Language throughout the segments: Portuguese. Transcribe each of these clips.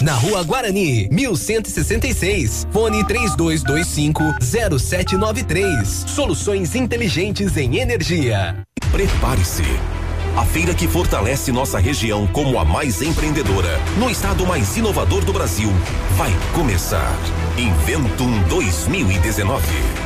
na Rua Guarani, 1166. Fone 3225 0793. Soluções inteligentes em energia. Prepare-se. A feira que fortalece nossa região como a mais empreendedora, no estado mais inovador do Brasil, vai começar. Inventum 2019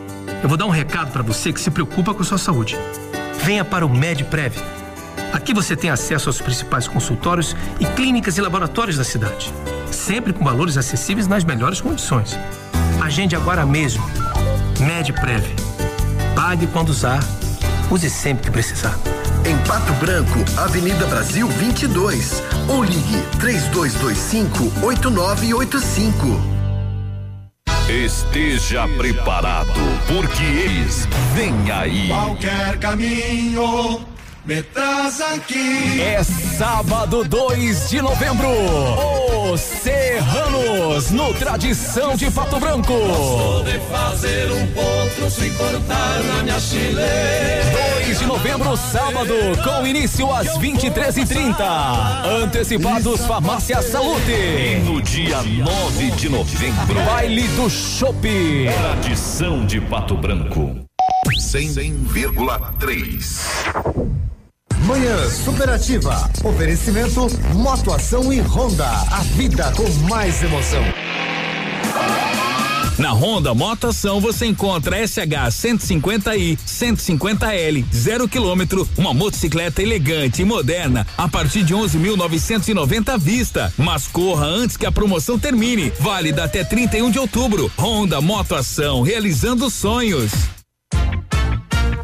Eu vou dar um recado para você que se preocupa com sua saúde. Venha para o MedPrev. Aqui você tem acesso aos principais consultórios e clínicas e laboratórios da cidade, sempre com valores acessíveis nas melhores condições. Agende agora mesmo. MedPrev. Pague quando usar, use sempre que precisar. Em Pato Branco, Avenida Brasil 22, ou ligue 3225 8985. Esteja preparado, porque eles vêm aí. Qualquer caminho me traz aqui. É sábado 2 de novembro. Os Serranos no Tradição de Pato Branco. Gosto de fazer um potro sem cortar na minha chile. 2 de novembro, sábado, com início às 23h30. Antecipados Farmácia Salute. E no dia 9 de novembro, baile do Chopp. Tradição de Pato Branco. 100,3 Manhã Superativa. Oferecimento Motoação e Honda. A vida com mais emoção. Na Honda Motoação você encontra SH 150i, 150L, zero quilômetro, uma motocicleta elegante e moderna a partir de 11.990 à vista. Mas corra antes que a promoção termine. Válida até 31 de outubro. Honda Motoação, realizando sonhos.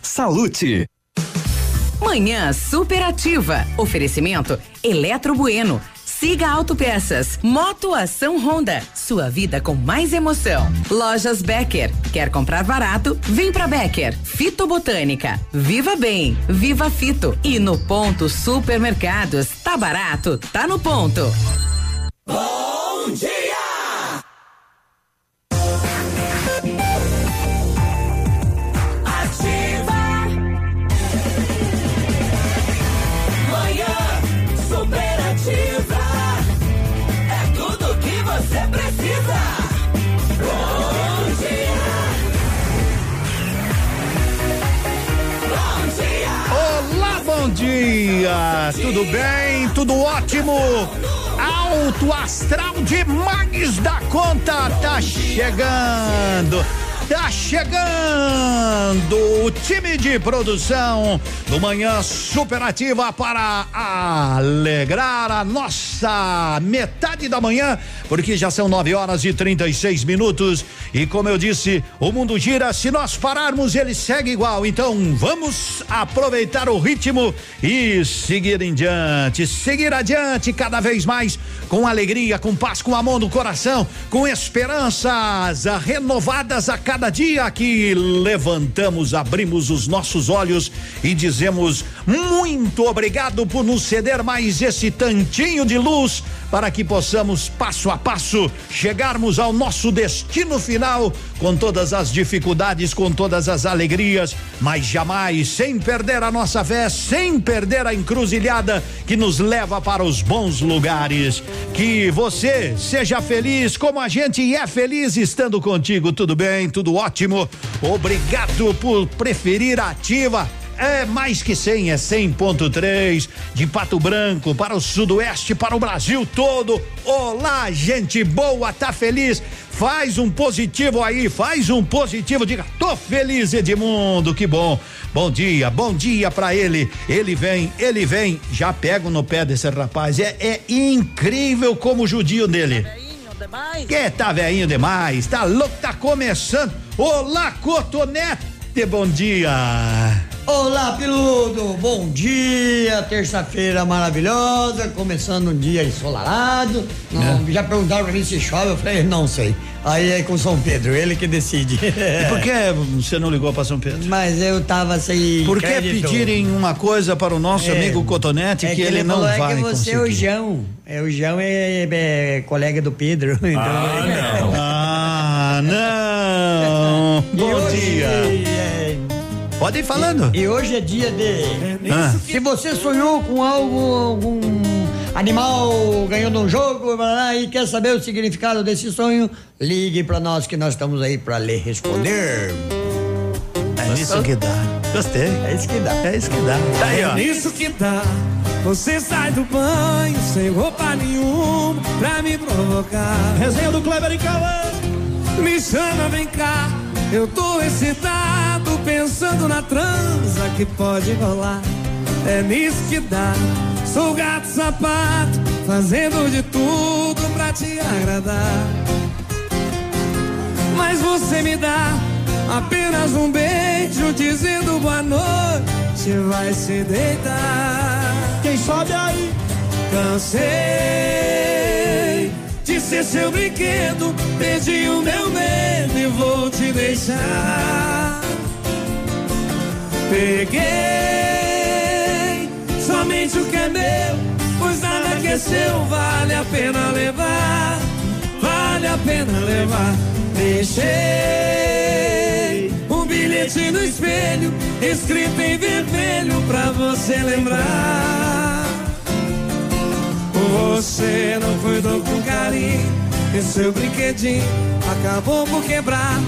Salute. Manhã superativa. Oferecimento Eletro Bueno. Siga Autopeças. Moto Ação Honda. Sua vida com mais emoção. Lojas Becker. Quer comprar barato? Vem pra Becker. Fitobotânica. Viva Bem. Viva Fito. E no ponto Supermercados. Tá barato? Tá no ponto. Bom dia! Dia! Tudo bem? Tudo ótimo? Alto astral demais da conta tá chegando. Tá chegando o time de produção do Manhã Superativa para alegrar a nossa metade da manhã, porque já são 9 horas e 36 minutos. E como eu disse, o mundo gira, se nós pararmos, ele segue igual. Então vamos aproveitar o ritmo e seguir em diante, seguir adiante cada vez mais com alegria, com paz, com amor no coração, com esperanças renovadas a cada dia que levantamos, abrimos os nossos olhos e dizemos muito obrigado por nos ceder mais esse tantinho de luz para que possamos passo a passo chegarmos ao nosso destino final com todas as dificuldades, com todas as alegrias, mas jamais sem perder a nossa fé, sem perder a encruzilhada que nos leva para os bons lugares. Que você seja feliz como a gente é feliz estando contigo. Tudo bem? Tudo ótimo. Obrigado por preferir a ativa é mais que 100, é 100.3 de Pato Branco para o Sudoeste, para o Brasil todo. Olá, gente boa, tá feliz? Faz um positivo aí, faz um positivo, diga, tô feliz, Edmundo, que bom. Bom dia, bom dia pra ele. Ele vem, ele vem. Já pego no pé desse rapaz. É, é incrível como o judio dele. Que tá veinho demais, tá louco, tá começando. Olá, Cotonete, bom dia. Olá, Piludo! Bom dia, terça-feira maravilhosa, começando um dia ensolarado. Não, Já perguntaram pra mim se chove, eu falei, não sei. Aí é com São Pedro, ele que decide. E por que você não ligou para São Pedro? Mas eu tava sem. Por que crédito. pedirem uma coisa para o nosso É. amigo Cotonete É que, ele, não falou, vai É que você conseguir? é o João. É, o João é, é colega do Pedro. Então, Ah, não. Bom hoje dia. é- Pode ir falando. E, e hoje é dia de. Ah. Se você sonhou com algo, algum animal ganhando um jogo e quer saber o significado desse sonho, ligue pra nós que nós estamos aí pra lhe responder. É isso que dá. Gostei. É isso que dá. É isso que dá. Tá aí, ó. É nisso que dá. Você sai do banho sem roupa nenhuma pra me provocar. Resenha do Kleber e Cauã. Me chama, vem cá. Eu tô excitado pensando na transa que pode rolar. É nisso que dá. Sou gato sapato, fazendo de tudo pra te agradar. Mas você me dá apenas um beijo dizendo boa noite, vai se deitar. Quem sobe aí? Cansei ser seu brinquedo, perdi o meu medo e vou te deixar. Peguei somente o que é meu, pois nada que é seu vale a pena levar, vale a pena levar. Deixei um bilhete no espelho, escrito em vermelho pra você lembrar. Você não cuidou com carinho E seu brinquedinho acabou por quebrar.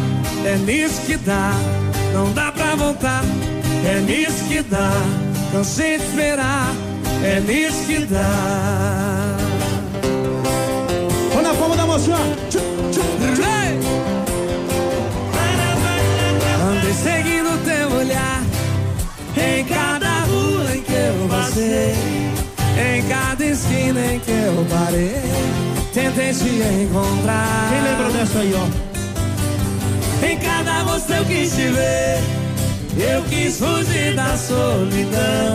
É nisso que dá, não dá pra voltar. É nisso que dá, cansei de esperar. É nisso que dá. Olha na palma da moça. Ei! Andei seguindo teu olhar Em cada rua em que eu passei Em cada esquina em que eu parei Tentei te encontrar Quem lembra dessa aí, ó? Em cada você eu quis te ver Eu quis fugir da solidão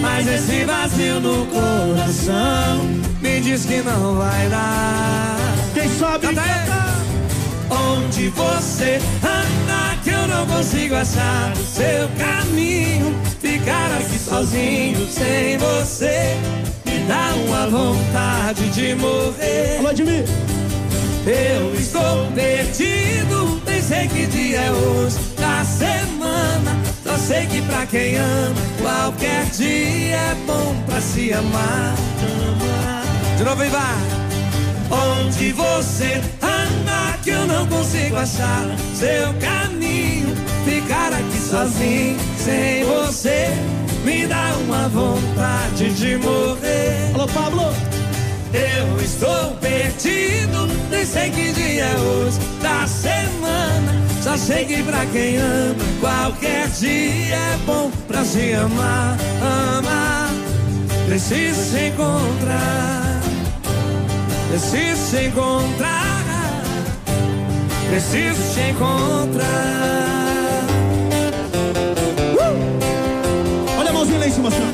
Mas esse vazio no coração Me diz que não vai dar Quem sabe? Canta. Onde você anda que eu não consigo achar o seu caminho Ficar aqui sozinho sem você Me dá uma vontade de morrer Alô, Edmir. eu estou perdido, nem sei que dia é hoje da semana. Só sei que pra quem ama, qualquer dia é bom pra se amar. De novo, e vai. Onde você anda que eu não consigo achar seu caminho. Ficar sozinho, sem você, me dá uma vontade de morrer. Alô, Pablo. Eu estou perdido, nem sei que dia é hoje da semana. Só sei que pra quem ama, qualquer dia é bom pra se amar, amar. Preciso se encontrar, preciso se encontrar, preciso se encontrar. Lá em cima, senhor.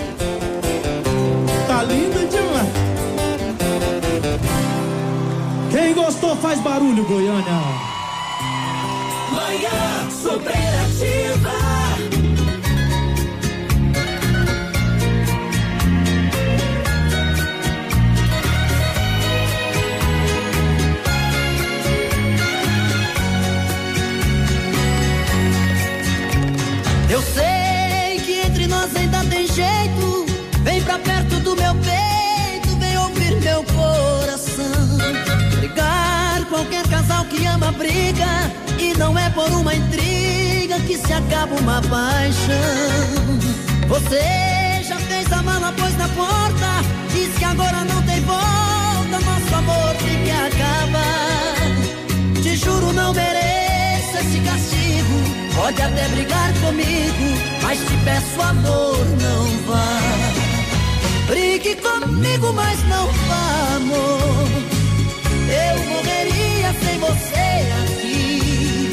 Tá linda demais. Quem gostou faz barulho, Goiânia. Manhã superativa. Ama briga. E não é por uma intriga que se acaba uma paixão. Você já fez a mala, pôs na porta. Diz que agora não tem volta. Nosso amor tem que acabar. Te juro, não mereço esse castigo. Pode até brigar comigo, mas te peço amor, não vá. Brigue comigo, mas não vá, amor. Sem você aqui.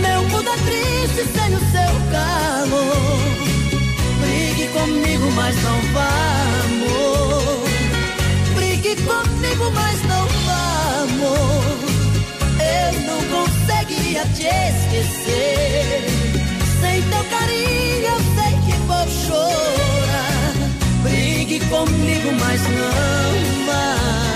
Meu mundo é triste sem o seu calor. Brigue comigo, mas não vá, amor. Brigue comigo, mas não vá, amor. Eu não conseguiria te esquecer. Sem teu carinho eu sei que vou chorar. Brigue comigo, mas não vá.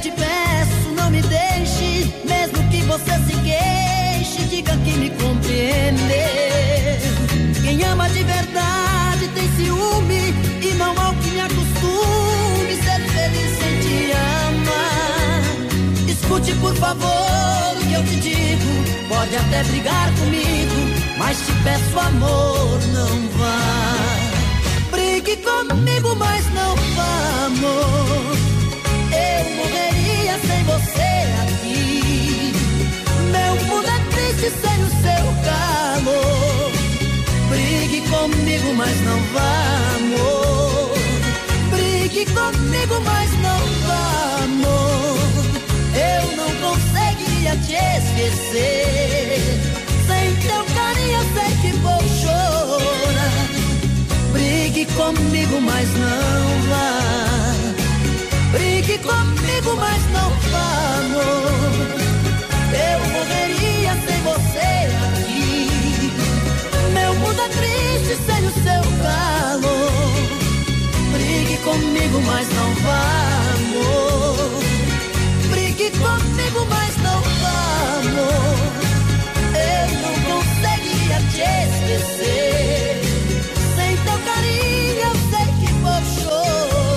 Te peço, não me deixe, mesmo que você se queixe, diga que me compreendeu. Quem ama de verdade tem ciúme e não há o que me acostume ser feliz sem te amar. Escute por favor o que eu te digo. Pode até brigar comigo, mas te peço amor, não vá. Brigue comigo, mas não vá, amor. Eu morreria sem você aqui. Meu mundo é triste sem o seu calor. Brigue comigo, mas não vá, amor. Brigue comigo, mas não vá, amor. Eu não conseguiria te esquecer. Sem teu carinho eu sei que vou chorar. Brigue comigo, mas não vá. Brigue comigo, mas não amor. Eu morreria sem você aqui. Meu mundo é triste sem o seu calor. Brigue comigo, mas não amor. Brigue comigo, mas não amor. Eu não conseguiria te esquecer.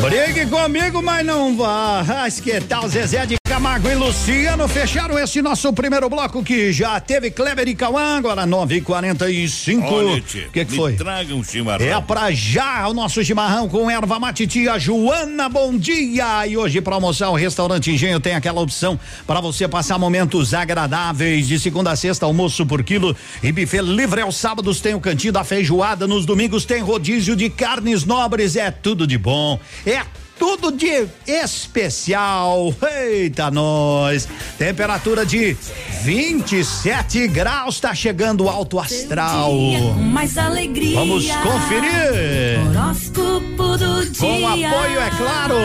Brigue comigo, mas não vá. Mas que tal Zezé de Camargo e Luciano fecharam esse nosso primeiro bloco que já teve Kleber e Cauã, agora 9 e 45 Olha, O tchê, que que me foi? traga um chimarrão. É pra já o nosso chimarrão com erva mate tia Joana, bom dia! E hoje pra almoçar o restaurante Engenho tem aquela opção para você passar momentos agradáveis de segunda a sexta, almoço por quilo e buffet livre aos sábados tem o cantinho da feijoada, nos domingos tem rodízio de carnes nobres, é tudo de bom, é tudo de especial. Eita, nós! Temperatura de 27 graus, tá chegando alto astral. Com mais alegria. Vamos conferir. Horóscopo do dia. Com apoio, é claro.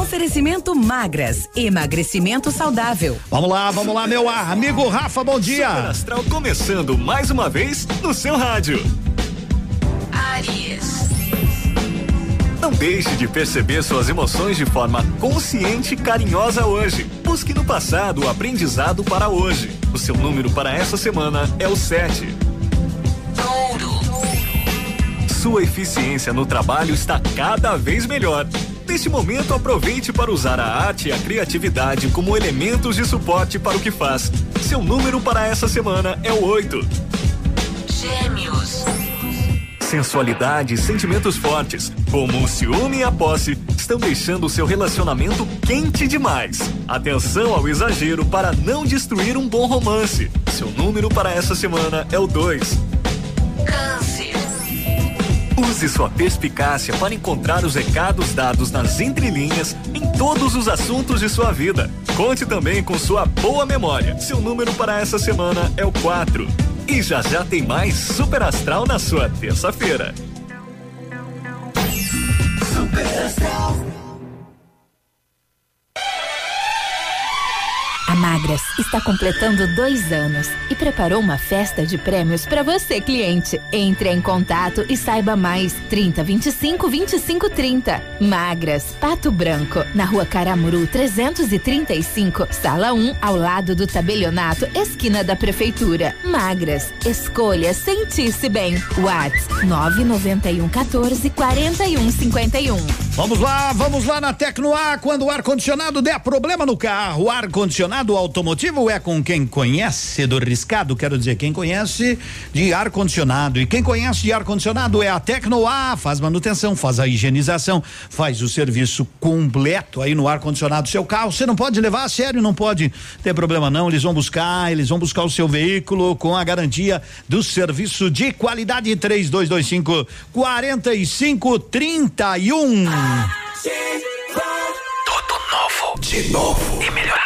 Oferecimento magras, emagrecimento saudável. Vamos lá, vamos lá, meu amigo Rafa, bom dia. Super Astral começando mais uma vez no seu rádio. Aries. Não deixe de perceber suas emoções de forma consciente e carinhosa hoje. Busque no passado o aprendizado para hoje. O seu número para essa semana é o 7. Sua eficiência no trabalho está cada vez melhor. Neste momento, aproveite para usar a arte e a criatividade como elementos de suporte para o que faz. Seu número para essa semana é o 8. Gêmeos. Sensualidade e sentimentos fortes, como o ciúme e a posse, estão deixando o seu relacionamento quente demais. Atenção ao exagero para não destruir um bom romance. Seu número para essa semana é o 2. Câncer. Use sua perspicácia para encontrar os recados dados nas entrelinhas em todos os assuntos de sua vida. Conte também com sua boa memória. Seu número para essa semana é o 4. E já já tem mais Super Astral na sua terça-feira. Magras está completando dois anos e preparou uma festa de prêmios para você, cliente. Entre em contato e saiba mais. 30 25 25 30. Magras, Pato Branco, na rua Caramuru 335, sala 1, ao lado do tabelionato, esquina da prefeitura. Magras, escolha sentir-se bem. Whats 991 14 41 51. Vamos lá, vamos lá na Tecnoar. Quando o ar-condicionado der problema no carro, o ar-condicionado automotivo é com quem conhece do riscado, quero dizer, quem conhece de ar-condicionado. E quem conhece de ar-condicionado é a Tecnoar. Faz manutenção, faz a higienização, faz o serviço completo aí no ar-condicionado do seu carro. Você não pode levar a sério, não pode ter problema não. Eles vão buscar, eles vão buscar o seu veículo com a garantia do serviço de qualidade 3225 4531. Tudo novo. De novo. E melhorado.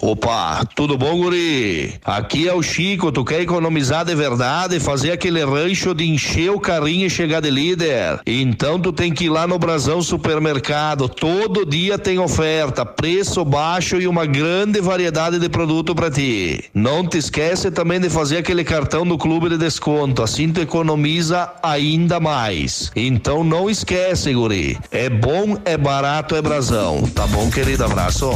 Opa, tudo bom, guri? Aqui é o Chico, tu quer economizar de verdade, fazer aquele rancho de encher o carrinho e chegar de líder? Então tu tem que ir lá no Brasão Supermercado, todo dia tem oferta, preço baixo e uma grande variedade de produto para ti. Não te esquece também de fazer aquele cartão do clube de desconto, assim tu economiza ainda mais. Então não esquece, guri. É bom, é barato, é Brasão. Tá bom, querido? Abraço.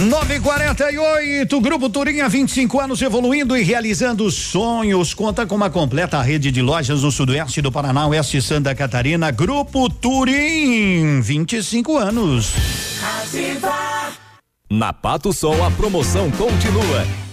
948, Grupo Turim há 25 anos evoluindo e realizando sonhos. Conta com uma completa rede de lojas no sudoeste do Paraná, oeste de Santa Catarina. Grupo Turim, 25 anos. Na Pato Sol a promoção continua.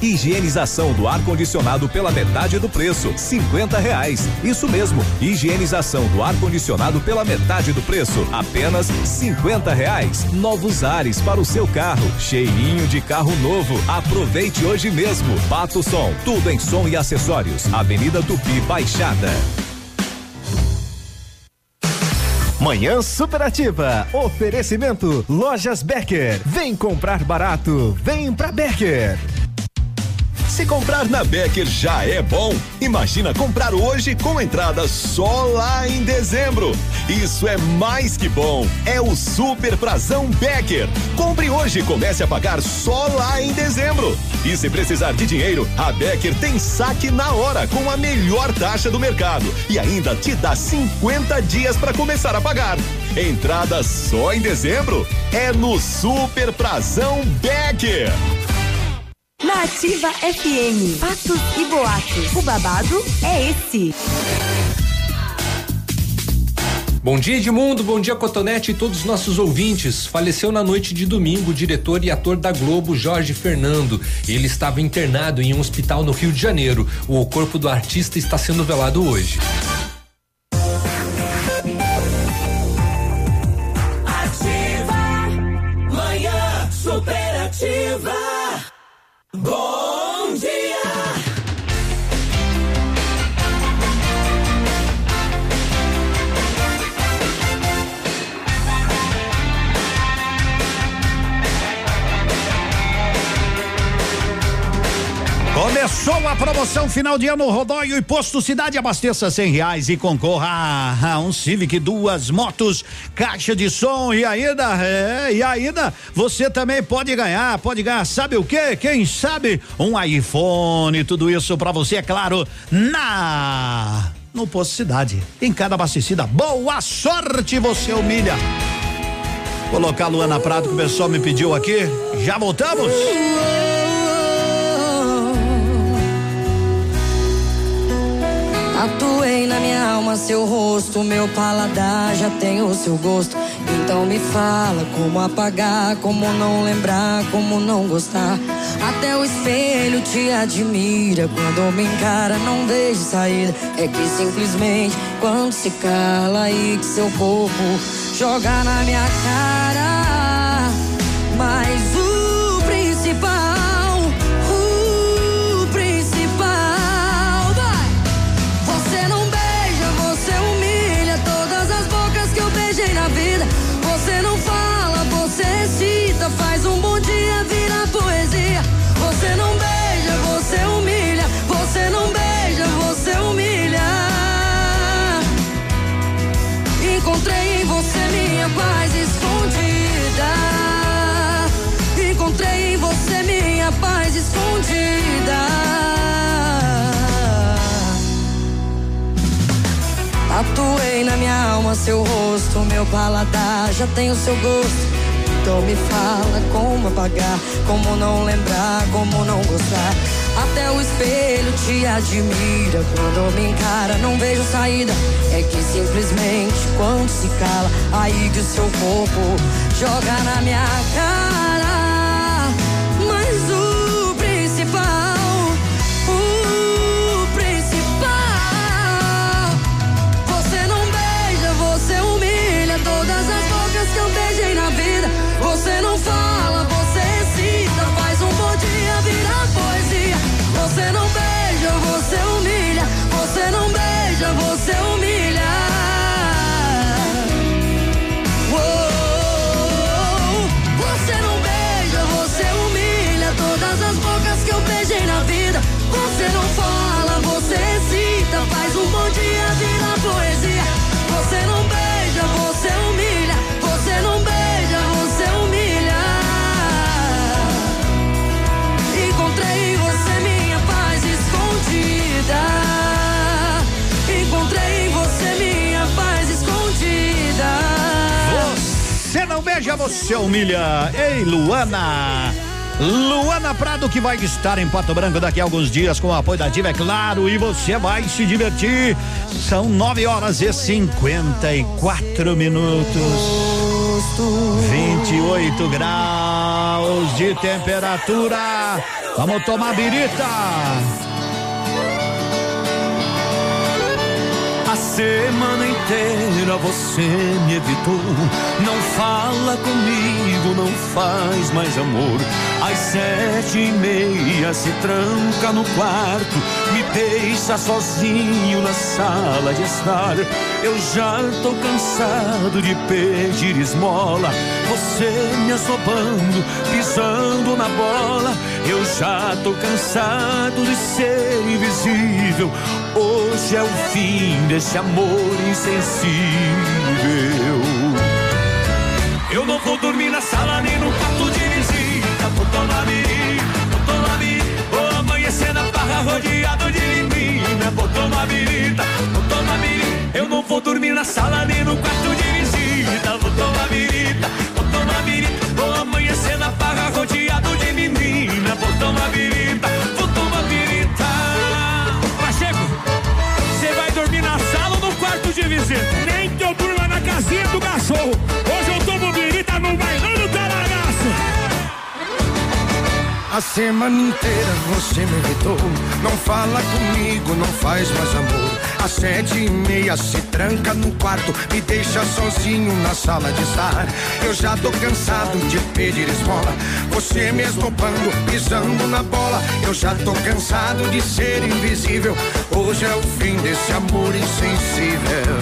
Higienização do ar-condicionado pela metade do preço, cinquenta reais. Isso mesmo, higienização do ar-condicionado pela metade do preço, apenas cinquenta reais. Novos ares para o seu carro, cheirinho de carro novo. Aproveite hoje mesmo. Pato Som, tudo em som e acessórios. Avenida Tupi Baixada. Manhã Superativa. Oferecimento Lojas Becker. Vem comprar barato. Vem pra Becker. Se comprar na Becker já é bom, imagina comprar hoje com entrada só lá em dezembro. Isso é mais que bom. É o Super Prazão Becker. Compre hoje e comece a pagar só lá em dezembro. E se precisar de dinheiro, a Becker tem saque na hora com a melhor taxa do mercado e ainda te dá 50 dias para começar a pagar. Entrada só em dezembro é no Super Prazão Becker. Na Ativa FM, fatos e boatos. O babado é esse. Bom dia, Edmundo. Bom dia, Cotonete e todos os nossos ouvintes. Faleceu na noite de domingo o diretor e ator da Globo, Jorge Fernando. Ele estava internado em um hospital no Rio de Janeiro. O corpo do artista está sendo velado hoje. Promoção final de ano Rodóio e Posto Cidade. Abasteça cem reais e concorra a um Civic, duas motos, caixa de som e ainda, é, e ainda você também pode ganhar, pode ganhar, sabe o que? Quem sabe um iPhone, tudo isso para você, é claro, na no Posto Cidade. Em cada abastecida, boa sorte, você humilha. Colocar a Luana Prado que o pessoal me pediu aqui. Já voltamos? Tatuei na minha alma seu rosto, meu paladar já tem o seu gosto. Então me fala como apagar, como não lembrar, como não gostar. Até o espelho te admira, quando me encara não vejo saída. É que simplesmente quando se cala aí que seu corpo joga na minha cara. Mas Tatuei na minha alma seu rosto, meu paladar já tem o seu gosto. Então me fala como apagar, como não lembrar, como não gostar. Até o espelho te admira, quando me encara não vejo saída. É que simplesmente quando se cala, aí que o seu corpo joga na minha cara. Você humilha. Ei, Luana. Luana Prado que vai estar em Pato Branco daqui a alguns dias com o apoio da Ativa, é claro, e você vai se divertir. São nove horas e cinquenta e quatro minutos. 28 graus de temperatura. Vamos tomar birita. Semana inteira você me evitou. Não fala comigo, não faz mais amor. Às sete e meia se tranca no quarto, me deixa sozinho na sala de estar. Eu já tô cansado de pedir esmola. Você me assobando, pisando na bola. Eu já tô cansado de ser invisível. Hoje é o fim desse amor insensível. Eu não vou dormir na sala nem no quarto birita, vou tomar birita. Vou amanhecer na barra rodeado de tomar birita, vou tomar birita. Eu não vou dormir na sala nem no quarto de A semana inteira você me evitou. Não fala comigo, não faz mais amor. Às sete e meia se tranca no quarto, me deixa sozinho na sala de estar. Eu já tô cansado de pedir esmola. Você mesmo bando, pisando na bola. Eu já tô cansado de ser invisível. Hoje é o fim desse amor insensível.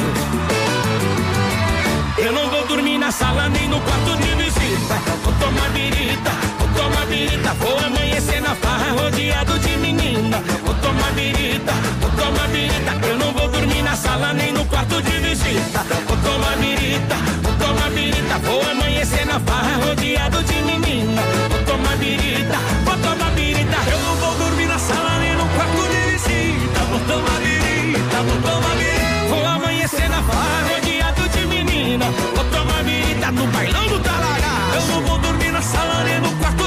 Eu não vou dormir na sala nem no quarto de visita. Vou tomar birita, birita. vou amanhecer na farra rodeado de menina. Vou tomar birita, vou tomar birita, eu não vou dormir na sala nem no quarto de visita. Vou tomar birita, vou tomar birita, vou amanhecer na farra rodeado de menina. Vou tomar birita, vou tomar birita, eu não vou dormir na sala nem no quarto de visita. Vou tomar birita, vou tomar birita, vou amanhecer na farra rodeado de menina. Vou tomar birita no bailão do talagaço. Eu não vou dormir na sala nem no quarto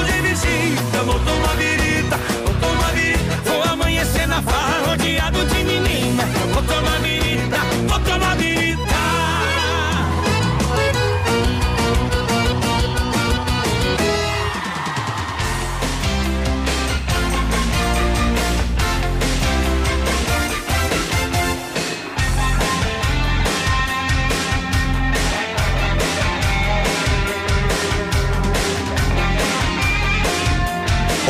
visita. Vou tomar birita, vou tomar birita, vou amanhecer na farra rodeado de menina. Vou tomar birita,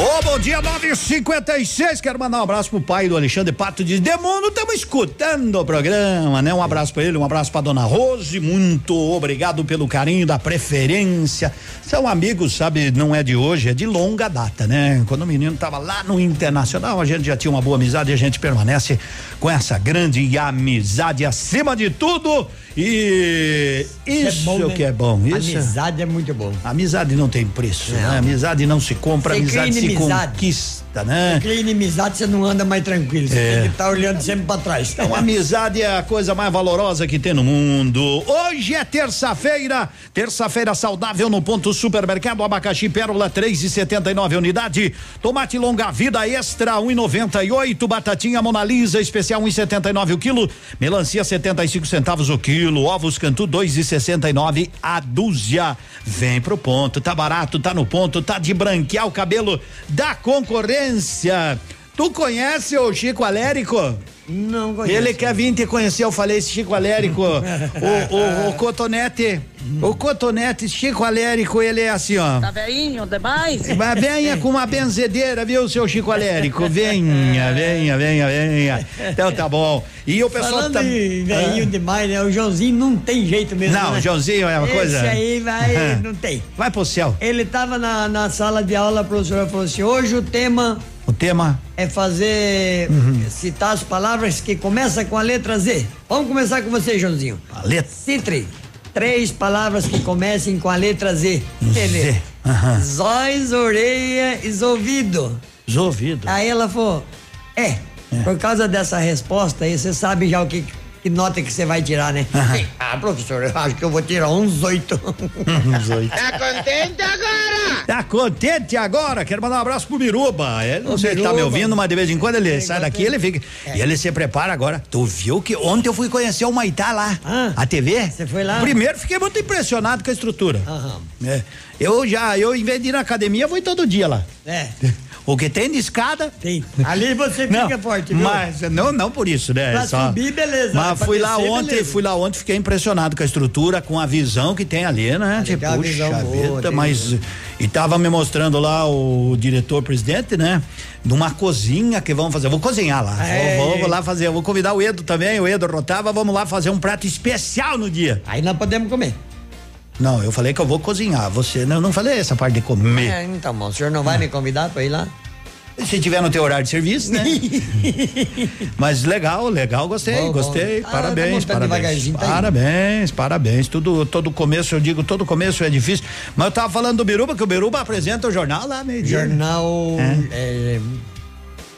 Ô, bom dia, 9h56. Quero mandar um abraço pro pai do Alexandre Pato de Demundo. Estamos escutando o programa, né? Um abraço pra ele, um abraço pra dona Rose. Muito obrigado pelo carinho, da preferência. São amigos, sabe? Não é de hoje, é de longa data, né? Quando o menino tava lá no Internacional, a gente já tinha uma boa amizade e a gente permanece com essa grande amizade acima de tudo. E isso bom, né? que é bom. Isso Amizade é muito bom. Amizade não tem preço, Não. né? Amizade não se compra, Você amizade se inimizade. Conquista, né? Você cria inimizade, você não anda mais tranquilo. Você É. tem que estar olhando sempre pra trás. Então, amizade é a coisa mais valorosa que tem no mundo. Hoje é terça-feira, terça-feira saudável no ponto supermercado abacaxi pérola três e setenta e nove unidade, tomate longa vida extra um e noventa e oito, batatinha Mona Lisa especial um e setenta e nove o quilo, melancia setenta e cinco centavos o quilo, ovos cantu dois e sessenta e nove a dúzia. Vem pro ponto, tá barato, tá no ponto, tá de branquear o cabelo da concorrência audiência. Tu conhece o Chico Alérico? Não conheço. Ele quer vir te conhecer, eu falei esse Chico Alérico, o, o, o Cotonete, o Cotonete, Chico Alérico, ele é assim, ó. Tá velhinho demais? Mas venha com uma benzedeira, viu, seu Chico Alérico? Venha, venha, venha, venha. Então tá bom. E o pessoal Falando tá. em velhinho demais, né? O Joãozinho não tem jeito mesmo. Não, né? o Joãozinho é uma Esse coisa- aí vai, não tem. Vai pro céu. Ele tava na, na sala de aula, a professora falou assim: hoje o tema O tema. é fazer, Uhum. citar as palavras que começam com a letra Z. Vamos começar com você, Joãozinho. A letra. Citre. Três palavras que comecem com a letra Z. Z. Aham. Zóis, orelha e ouvido. Os ouvidos. Aí ela falou: é, por causa dessa resposta aí, você sabe já o que, que nota que você vai tirar, né? Sim. Ah, professor, eu acho que eu vou tirar uns oito. Uns oito. Tá contente agora? Tá contente agora? Quero mandar um abraço pro Biruba. Ele não sei se tá me ouvindo, mas de vez em quando ele sai daqui, ele fica. E ele se prepara agora. Tu viu que ontem eu fui conhecer o Maitá lá, a TV? Você foi lá? Primeiro fiquei muito impressionado com a estrutura. É. Eu já, eu em vez de ir na academia, vou ir todo dia lá. É. O que tem de escada? Tem. Ali você fica não, forte, viu? Mas não, não por isso, né? Pra Só- subir, beleza. Mas Pra fui lá descer, ontem, beleza. fui lá ontem, fiquei impressionado com a estrutura, com a visão que tem ali, né? Tem Tipo, uma puxa boa, vida, tem mas e tava me mostrando lá o diretor-presidente, né? Numa cozinha que vamos fazer. Eu Vou cozinhar lá. É. Vou, vou- vou lá fazer. Eu vou convidar o Edo também, o Edo Rotava, vamos lá fazer um prato especial no dia. Aí nós podemos comer. Não, eu falei que eu vou cozinhar. Você não, não falei essa parte de comer. É, então, bom, o senhor não vai me convidar pra ir lá? Se tiver no teu horário de serviço, né? Mas legal, legal, gostei, Bom, bom. gostei. Ah, tá parabéns, montando parabéns. tá parabéns, parabéns. Tudo, todo começo, eu digo, todo começo é difícil. Mas eu tava falando do Biruba, que o Biruba apresenta o jornal lá, meio dia. Jornal. é,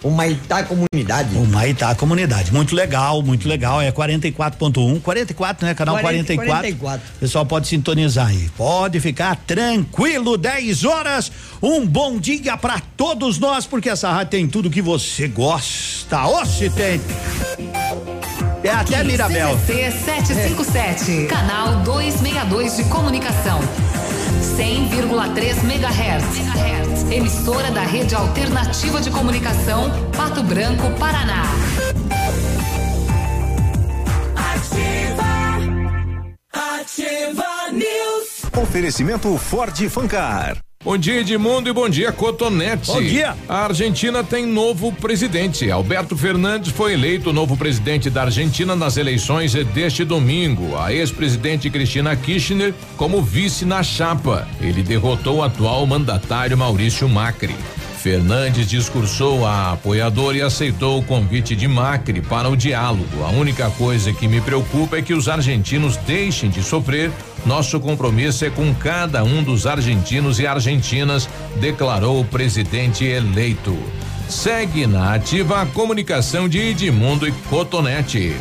o Maitá Comunidade. O Maitá Comunidade. Muito legal, muito legal. É 44.1. 44, né? Canal 40, 44. 44. O pessoal pode sintonizar aí. Pode ficar tranquilo. 10 horas. Um bom dia pra todos nós, porque essa rádio tem tudo que você gosta. Ô, se tem. É até Mirabel. CZC 757, canal 262 de comunicação. 100,3 MHz. Emissora da Rede Alternativa de Comunicação, Pato Branco, Paraná. Oferecimento Ford Fancar. Bom dia, Edmundo, e bom dia, Cotonete. Bom dia. A Argentina tem novo presidente. Alberto Fernandes foi eleito novo presidente da Argentina nas eleições deste domingo. A ex-presidente Cristina Kirchner como vice na chapa. Ele derrotou o atual mandatário Maurício Macri. Fernandes discursou a apoiador e aceitou o convite de Macri para o diálogo. A única coisa que me preocupa é que os argentinos deixem de sofrer. Nosso compromisso é com cada um dos argentinos e argentinas, declarou o presidente eleito. Segue na ativa a comunicação de Edmundo e Cotonete.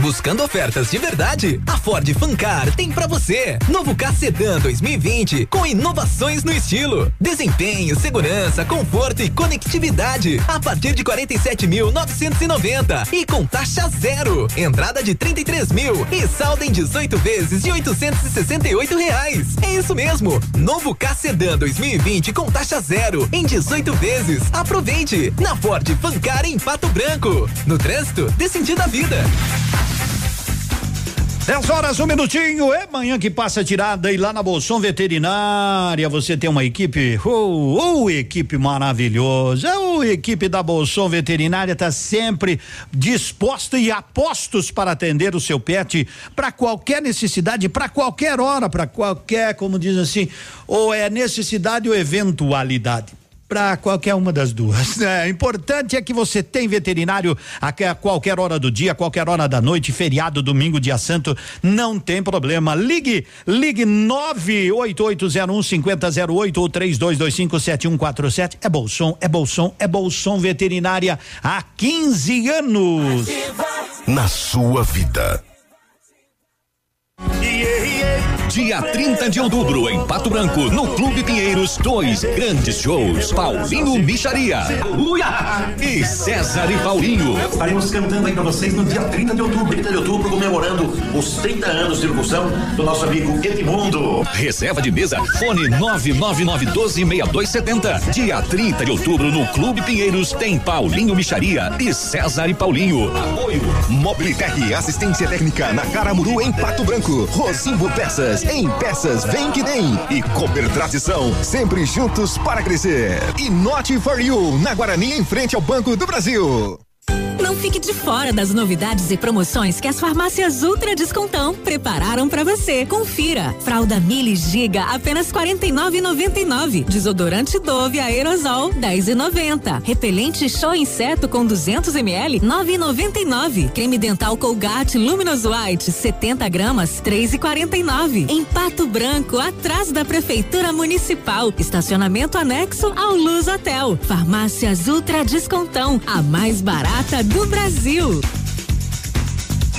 Buscando ofertas de verdade? A Ford Fancar tem pra você. Novo K Sedan 2020 com inovações no estilo, desempenho, segurança, conforto e conectividade. A partir de 47.990 e com taxa zero. Entrada de 33 mil e saldo em 18 vezes de 868 reais. É isso mesmo. Novo K Sedan 2020 com taxa zero em 18 vezes. Aproveite na Ford Fancar em Pato Branco. No trânsito, dê à vida. 10 horas, um minutinho. É manhã que passa tirada e lá na Bolson Veterinária você tem uma equipe, oh, oh equipe maravilhosa. Oh, equipe da Bolson Veterinária está sempre disposta e a postos para atender o seu pet para qualquer necessidade, para qualquer hora, para qualquer, como diz assim, ou é necessidade ou eventualidade para qualquer uma das duas. É, importante é que você tem veterinário a qualquer hora do dia, qualquer hora da noite, feriado, domingo, dia santo, não tem problema. Ligue, ligue 98801 5008 ou 3225 7147. É Bolson, é Bolson, é Bolson Veterinária há 15 anos. Na sua vida. Dia 30 de outubro, em Pato Branco, no Clube Pinheiros, dois grandes shows. Paulinho Micharia. E César e Paulinho. Estaremos cantando aí pra vocês no dia 30 de outubro. 30 de outubro, comemorando os 30 anos de locução do nosso amigo Edmundo. Reserva de mesa, fone 999126270. Dia 30 de outubro, no Clube Pinheiros, tem Paulinho Micharia e César e Paulinho. Apoio. Mobilitec, assistência técnica na Caramuru, em Pato Branco. Rosimbo Peças, em peças vem que tem. E Cooper Tradição, sempre juntos para crescer. E Not for You, na Guarani, em frente ao Banco do Brasil. Não fique de fora das novidades e promoções que as farmácias Ultra Descontão prepararam para você. Confira. Fralda Mili Giga apenas 49,99. Desodorante Dove Aerosol 10,90. Repelente Show Inseto com 200 ml 9,99. Creme dental Colgate Luminous White 70 gramas 3,49. Em Pato Branco, atrás da Prefeitura Municipal. Estacionamento anexo ao Luz Hotel. Farmácias Ultra Descontão, a mais barata do Brasil.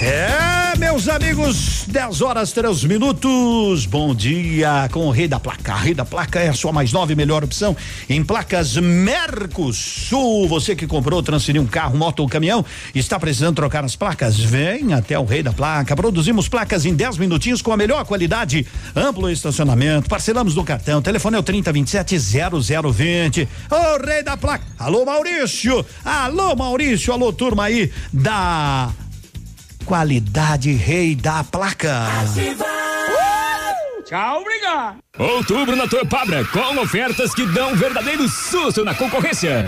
É, meus amigos, 10 horas 3 minutos. Bom dia com o Rei da Placa. Rei da Placa é a sua mais nova e melhor opção em placas Mercosul. Você que comprou, transferiu um carro, moto ou caminhão, está precisando trocar as placas? Vem até o Rei da Placa. Produzimos placas em 10 minutinhos com a melhor qualidade, amplo estacionamento. Parcelamos no cartão. Telefone é o 3027 0020. Ô, Rei da Placa. Alô, Maurício. Alô, Maurício. Alô, turma aí da qualidade rei da placa. Tchau, obrigado. Outubro na Torpabra, com ofertas que dão um verdadeiro susto na concorrência.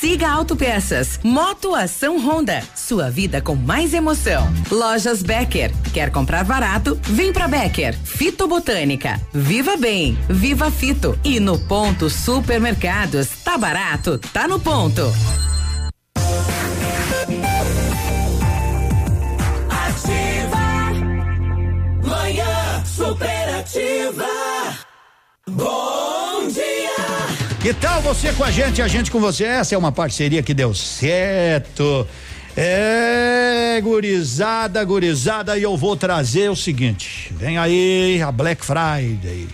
Siga Autopeças. Moto Ação Honda. Sua vida com mais emoção. Lojas Becker. Quer comprar barato? Vem pra Becker. Fito Botânica. Viva Bem. Viva Fito. E no Ponto Supermercados. Tá barato? Tá no ponto. Ativa. Manhã superativa. Bom dia. Que tal você com a gente, a gente com você? Essa é uma parceria que deu certo. É, gurizada, gurizada, e eu vou trazer o seguinte: vem aí a Black Friday.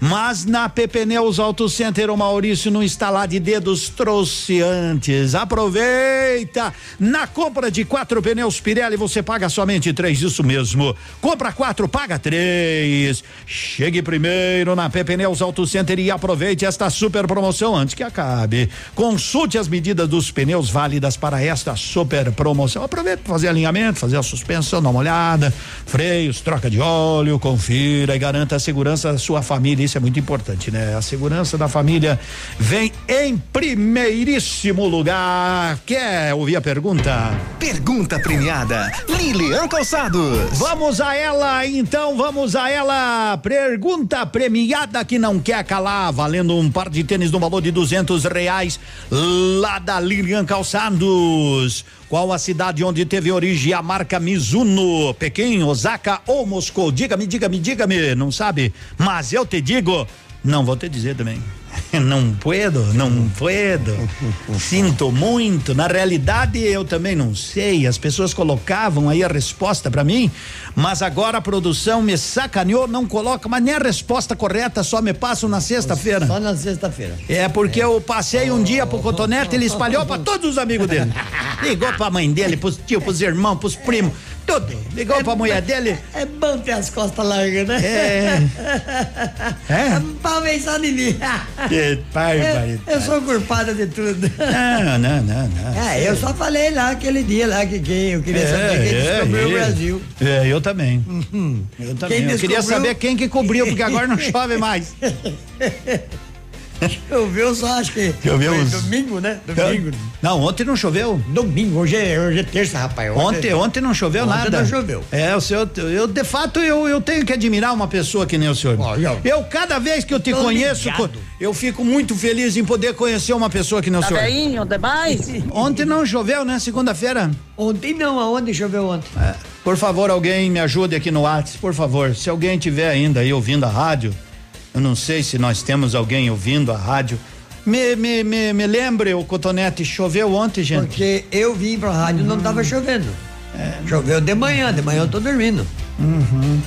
Mas na PP Neus Auto Center, o Maurício não está lá de dedos trouxe antes. Aproveita! Na compra de quatro pneus Pirelli, você paga somente três, isso mesmo. Compra quatro, paga três. Chegue primeiro na PP Neus Auto Center e aproveite esta super promoção antes que acabe. Consulte as medidas dos pneus válidas para esta super promoção. Aproveita para fazer alinhamento, fazer a suspensão, dar uma olhada, freios, troca de óleo, confira e garanta a segurança da sua família. Isso é muito importante, né? A segurança da família vem em primeiríssimo lugar. Quer ouvir a pergunta? Pergunta premiada, Lilian Calçados. Vamos a ela, então, vamos a ela. Pergunta premiada que não quer calar, valendo um par de tênis no valor de duzentos reais, lá da Lilian Calçados. Qual a cidade onde teve origem a marca Mizuno? Pequim, Osaka ou Moscou? Diga-me, diga-me, diga-me. Não sabe? Mas eu te digo, não vou te dizer também. Não puedo, não puedo. Sinto muito. Na realidade, eu também não sei. As pessoas colocavam aí a resposta para mim, mas agora a produção me sacaneou, não coloca, mas nem a resposta correta, só me passam na sexta-feira. Só na sexta-feira. É porque eu passei um dia pro cotonete, ele espalhou para todos os amigos dele. Ligou pra mãe dele, pros tios, pros irmãos, pros primos, tudo. Ligou pra mulher dele. É bom ter as costas largas, né? É. É? Pra pensar em mim. Que barbaridade. Eu sou culpada de tudo. Não, não, não, não. É, eu só falei lá aquele dia lá que quem eu queria saber quem descobriu o é. Brasil. É, eu também. Eu também. Quem eu queria descobriu- saber quem que cobriu, porque agora não chove mais. Choveu só acho que Choveu foi uns- domingo, né? Domingo. Não, ontem não choveu. Domingo, hoje é, hoje é terça, rapaz. Ontem, é- ontem não choveu Ontem nada. não choveu. É, o senhor, eu de fato eu, eu tenho que admirar uma pessoa que nem o senhor. Eu cada vez que eu te conheço, ligado. eu fico muito feliz em poder conhecer uma pessoa que nem o Tá senhor. veinho demais? Ontem não choveu, né? Segunda-feira. Ontem não, aonde choveu ontem? É, por favor, alguém me ajude aqui no WhatsApp, por favor. Se alguém tiver ainda aí ouvindo a rádio, eu não sei se nós temos alguém ouvindo a rádio. Me, me, me, me lembre, o Cotonete, choveu ontem, gente? Porque eu vim pra rádio e não tava chovendo. Choveu de manhã, de manhã eu tô dormindo. Uhum.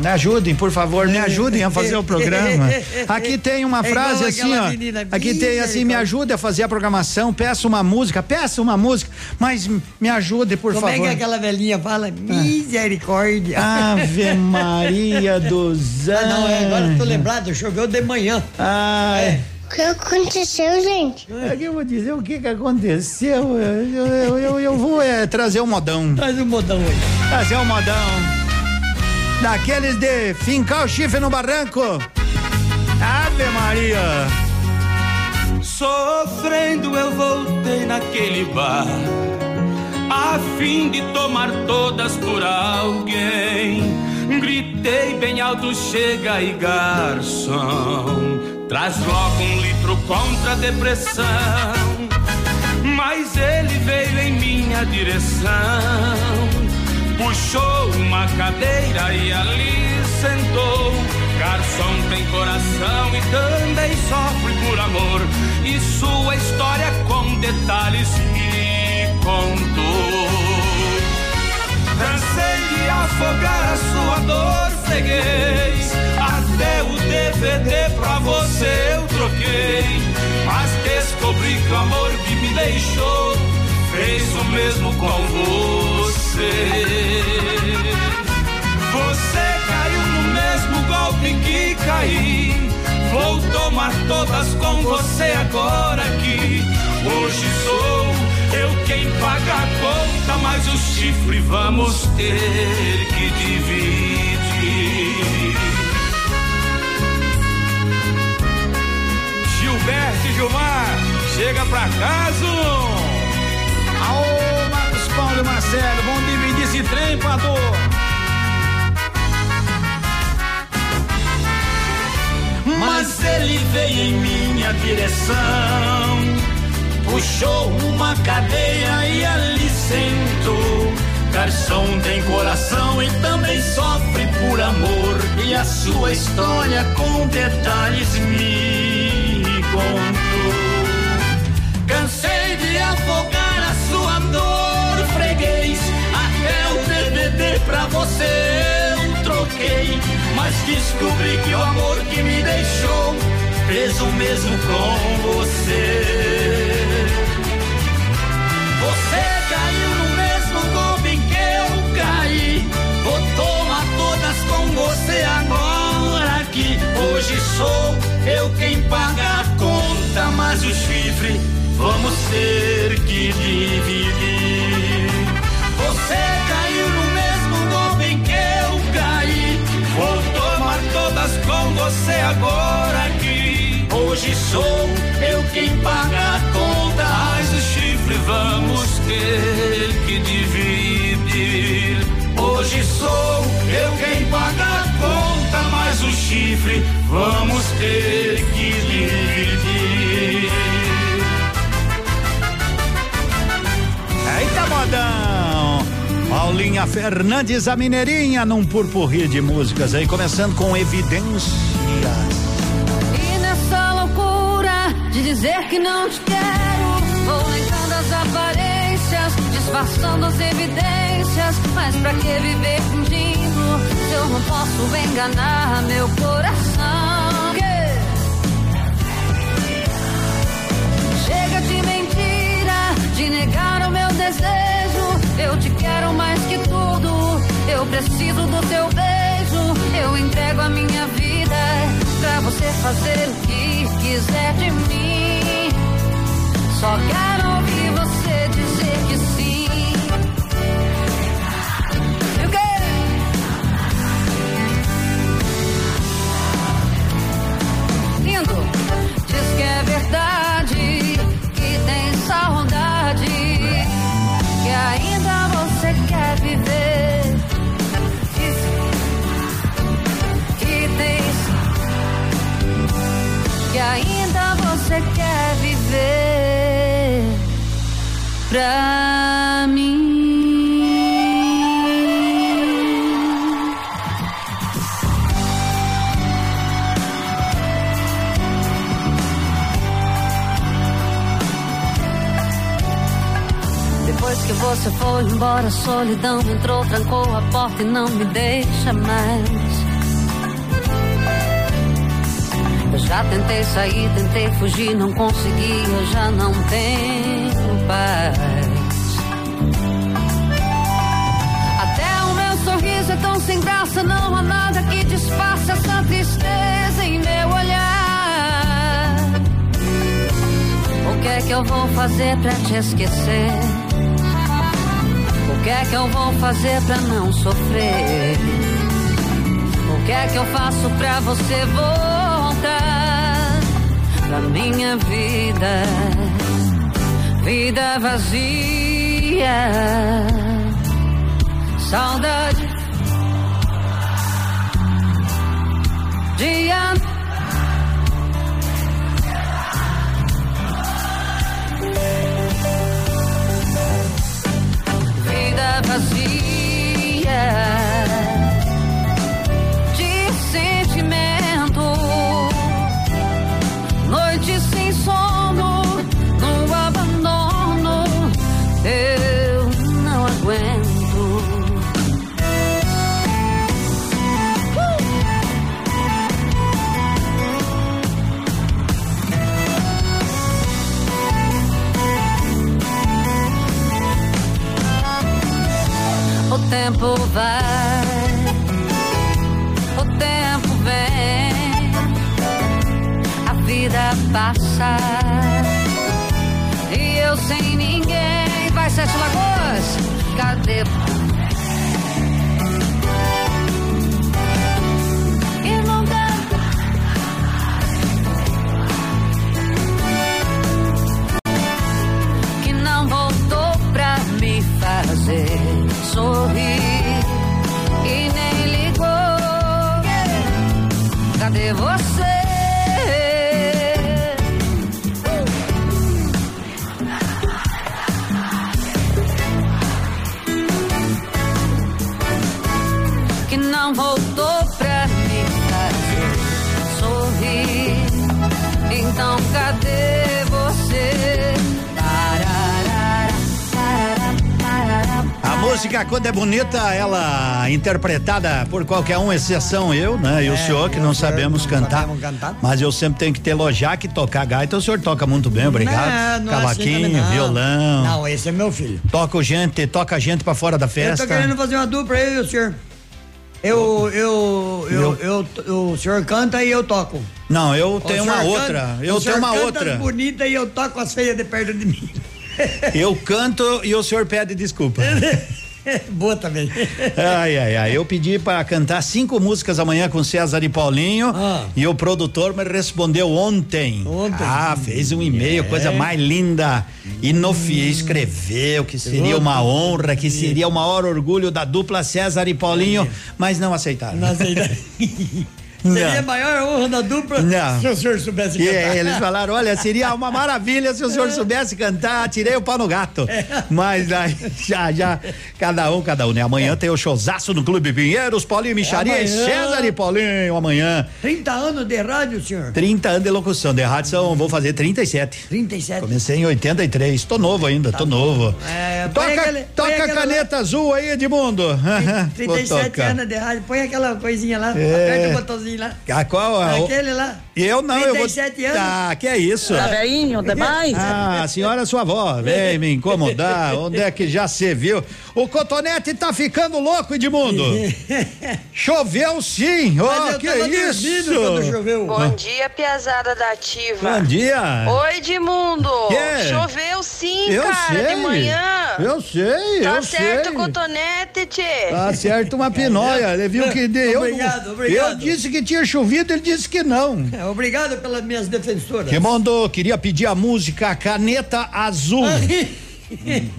Me ajudem, por favor, me ajudem a fazer o programa. Aqui tem uma É frase assim, aquela ó. Aqui tem assim, me ajude a fazer a programação, peça uma música, peça uma música, mas me ajude, por Como é favor. que aquela velhinha fala? Misericórdia. Ave Maria dos Ah, não, é, agora eu tô lembrado, choveu de manhã. Ai. O que aconteceu, gente? É que eu vou dizer o que que aconteceu. Eu, eu, eu, eu vou é, trazer um modão. Traz um modão aí. Trazer um modão. Daqueles de fincar o chifre no barranco. Ave Maria. Sofrendo eu voltei naquele bar, a fim de tomar todas por alguém. Gritei bem alto, chega aí, garçom. Traz logo um litro contra a depressão. Mas ele veio em minha direção. Puxou uma cadeira e ali sentou. Garçom tem coração e também sofre por amor. E sua história com detalhes me contou. Cansei de afogar a sua dor, freguês. Até o DVD pra você eu troquei. Mas descobri que o amor que me deixou fez o mesmo com você. Você caiu no mesmo golpe que caí. Vou tomar todas com você agora aqui. Hoje sou eu quem paga a conta, mas o chifre vamos ter que dividir. Gilberto e Gilmar, chega pra casa. Aô, Marcos Paulo e Marcelo, vamos dividir esse trem, Padu. Mas ele veio em minha direção, puxou uma cadeira e ali sentou. Garçom tem coração e também sofre por amor. E a sua história com detalhes me conto. Cansei de afogar a sua dor, freguês. Até o DVD pra você eu troquei. Mas descobri que o amor que me deixou, fez o mesmo com você. Você caiu no mesmo golpe em que eu caí. Vou tomar todas com você agora que hoje sou eu quem paga a conta, mas o chifre vamos ter que dividir. Você caiu no mesmo golpe que eu caí. Vou tomar todas com você agora aqui. Hoje sou eu quem paga a conta, mas o chifre vamos ter que dividir. Hoje sou eu quem paga a conta, mas o chifre vamos ter que Paulinha Fernandes, a Mineirinha, num purpurri de músicas aí, começando com evidências. E nessa loucura de dizer que não te quero, vou negando as aparências, disfarçando as evidências. Mas pra que viver fingindo se eu não posso enganar meu coração? Que? Chega de mentira, de negar o meu desejo. Eu te quero mais que tudo. Eu preciso do teu beijo. Eu entrego a minha vida pra você fazer o que quiser de mim. Só quero ouvir você dizer que sim. Lindo, diz que é verdade, que tem saudade, quer viver. Diz que tem que ainda você quer viver pra você foi embora, a solidão entrou, trancou a porta e não me deixa mais. Eu já tentei sair, tentei fugir, não consegui, eu já não tenho paz. Até o meu sorriso é tão sem graça, não há nada que disfarce essa tristeza em meu olhar. O que é que eu vou fazer pra te esquecer? O que é que eu vou fazer pra não sofrer? O que é que eu faço pra você voltar pra minha vida? Vida vazia, saudade de vida passa e eu sem ninguém. Vai, Sete Lagoas, cadê? E não dá. Que não voltou pra me fazer sorrir e nem ligou. Cadê você? Não voltou pra me fazer sorrir. Então cadê você? A música, quando é bonita, ela é interpretada por qualquer um, exceção eu, né? E o É, senhor que eu, não sabemos não cantar. sabemos cantar. Mas eu sempre tenho que ter elogiar que tocar gaita. O senhor toca muito bem, obrigado. Não, não é assim Cavaquinho, não. violão. Não, esse é meu filho. Toca gente, toca gente pra fora da Eu festa. tô querendo fazer uma dupla aí, o senhor. Eu, eu, eu, eu, eu- o senhor canta e eu toco. Não, eu tenho uma outra. eu tenho uma canta outra. as bonitas e eu toco as feias de perto de mim. Eu canto e o senhor pede desculpa. Boa também. Ai, ai, ai. Eu pedi para cantar cinco músicas amanhã com César e Paulinho e o produtor me respondeu ontem. Ontem? Ah, fez um e-mail, coisa mais linda. E no FIE escreveu que seria uma honra, que seria o maior orgulho da dupla César e Paulinho, mas não aceitaram. Não aceitaram. Seria a maior honra da dupla Não. se o senhor soubesse E cantar. eles falaram, olha, seria uma maravilha se o senhor soubesse cantar, tirei o pau no gato. Mas aí, já, já, cada um, cada um, né? Amanhã tem o showzaço no Clube Pinheiros, Paulinho Micharia e amanhã. César e Paulinho, amanhã. 30 anos de rádio, senhor. 30 anos de locução, de rádio são, vou fazer 37. 37. Comecei em 83, tô novo ainda, tô novo. É, Toca, aquele- toca a caneta azul aí, Edmundo. Vou 37 tocar. anos de rádio. Põe aquela coisinha lá, É. aperta o botãozinho lá. Ah, qual? é o- Aquele lá. Eu não, eu vou. 37 anos. Ah, que é isso? Tá velhinho demais? Ah, a senhora é sua avó, vem me incomodar. Onde é que já se viu? O cotonete tá ficando louco, Edmundo. Choveu sim. Mas Oh, eu que tava isso? quando choveu. Bom dia, piazada da Ativa. Bom dia. Oi, Edmundo. Choveu sim, Eu cara, sei. de manhã. Eu sei, Tá eu certo, sei. cotonete, tchê. Tá certo uma pinóia. Ele viu que deu. Obrigado, obrigado. Eu disse que tinha chovido, ele disse que não. É, Obrigado pelas minhas defensoras. Que mandou, queria pedir a música Caneta Azul.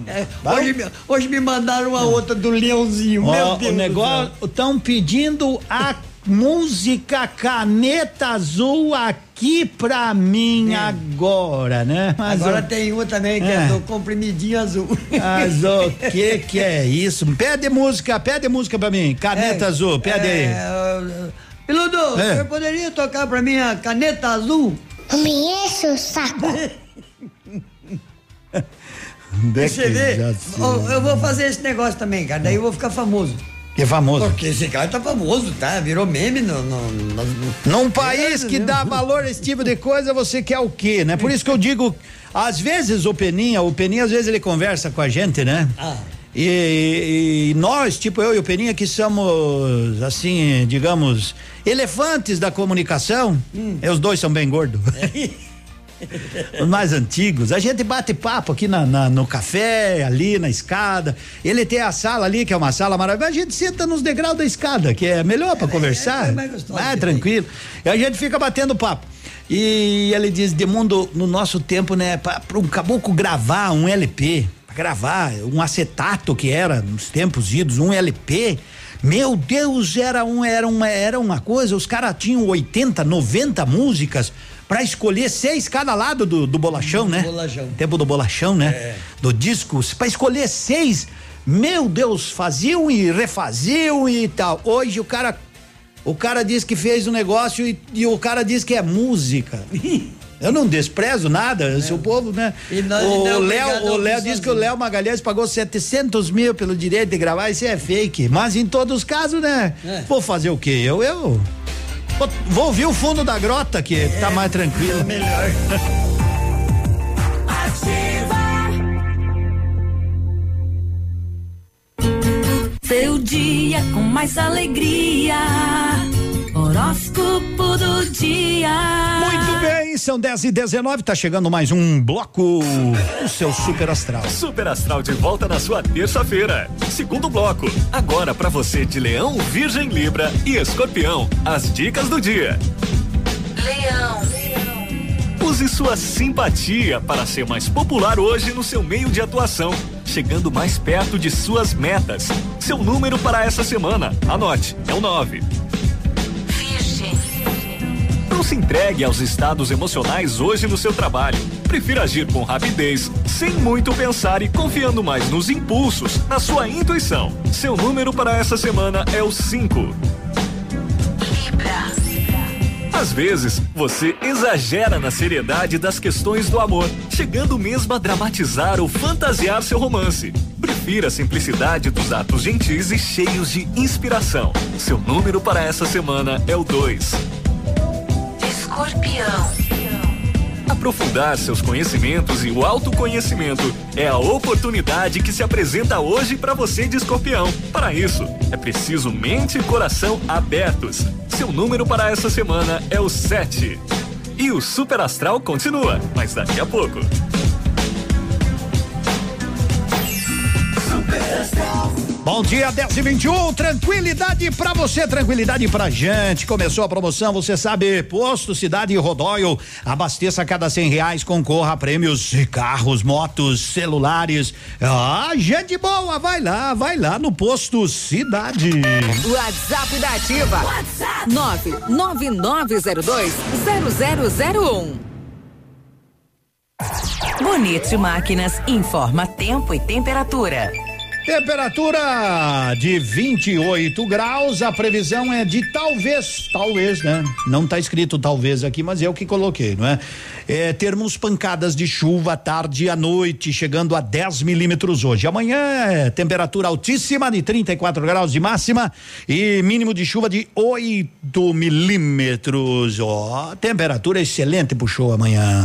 É, hoje, me- hoje me mandaram uma outra do Leãozinho. Ó, Meu o negócio estão pedindo a música Caneta Azul aqui pra mim agora, né? Mas Agora o- tem uma também que é, É. do comprimidinho azul. Mas o que que é isso? Pede música, pede música pra mim. Caneta É, Azul, pede aí. É, Piludo, o É. senhor poderia tocar pra mim a caneta azul? Me enche o saco. Onde é Você que vê? Ó, Eu vou fazer esse negócio também, cara. Daí eu vou ficar famoso. Que é famoso. Porque esse cara tá famoso, tá? Virou meme no. no, no- Num país que dá valor a esse tipo de coisa, você quer o quê, né? Por isso que eu digo, às vezes o Peninha, o Peninha às vezes ele conversa com a gente, né? Ah. E, e nós, tipo eu e o Peninha, que somos, assim, digamos, elefantes da comunicação, Hum. e os dois são bem gordos. Os mais antigos. A gente bate papo aqui na, na- no café, ali na escada. Ele tem a sala ali, que é uma sala maravilhosa. A gente senta nos degraus da escada, que é melhor para conversar. é mais gostoso Ah, tranquilo. E a gente fica batendo papo. E ele diz: de mundo, no nosso tempo, né, para um caboclo gravar um LP, pra gravar um acetato que era nos tempos idos, um LP. Meu Deus, era, um, era, uma, era uma coisa, os caras tinham 80, 90 músicas pra escolher seis cada lado do, do bolachão, né? bolachão. Tempo do bolachão, né? É. Do disco, pra escolher seis. Meu Deus, faziam e refaziam e tal. Hoje o cara o cara diz que fez um negócio e, e o cara diz que é música. Eu não desprezo nada, se o povo, né? Nós o é Léo, o Léo diz que o. Léo Magalhães pagou 700 mil pelo direito de gravar, isso é fake. Mas em todos os casos, né? É. Vou fazer o quê? Eu, eu vou, vou ouvir o fundo da grota que tá mais tranquilo. É melhor. Seu dia com mais alegria. Horóscopo do dia. Muito bem, são 10 e 19 tá chegando mais um bloco do seu Super Astral. Super Astral de volta na sua terça-feira. Segundo bloco. Agora pra você de Leão, Virgem, Libra e Escorpião. As dicas do dia. Leão. Use sua simpatia para ser mais popular hoje no seu meio de atuação, chegando mais perto de suas metas. Seu número para essa semana, anote, é o 9. Se entregue aos estados emocionais hoje no seu trabalho. Prefira agir com rapidez, sem muito pensar e confiando mais nos impulsos, na sua intuição. Seu número para essa semana é o 5. Libra. Às vezes, você exagera na seriedade das questões do amor, chegando mesmo a dramatizar ou fantasiar seu romance. Prefira a simplicidade dos atos gentis e cheios de inspiração. Seu número para essa semana é o 2. Escorpião. Aprofundar seus conhecimentos e o autoconhecimento é a oportunidade que se apresenta hoje para você de escorpião. Para isso, é preciso mente e coração abertos. Seu número para essa semana é o 7. E o Super Astral continua, mas daqui a pouco. Bom dia, 10 e 21 tranquilidade pra você, tranquilidade pra gente. Começou a promoção, você sabe, Posto Cidade Rodóio, abasteça a cada cem reais, concorra a prêmios de carros, motos, celulares. Ah, gente boa, vai lá, vai lá no Posto Cidade. WhatsApp da Ativa. WhatsApp 999020001. Bonito Máquinas informa tempo e temperatura. Temperatura de 28 graus, a previsão é de talvez, talvez, né? Não tá escrito talvez aqui, mas é o que coloquei, não é? é termos pancadas de chuva à tarde e à noite, chegando a 10 milímetros hoje. Amanhã é temperatura altíssima de 34 graus de máxima e mínimo de chuva de 8 milímetros. Ó, temperatura excelente puxou amanhã.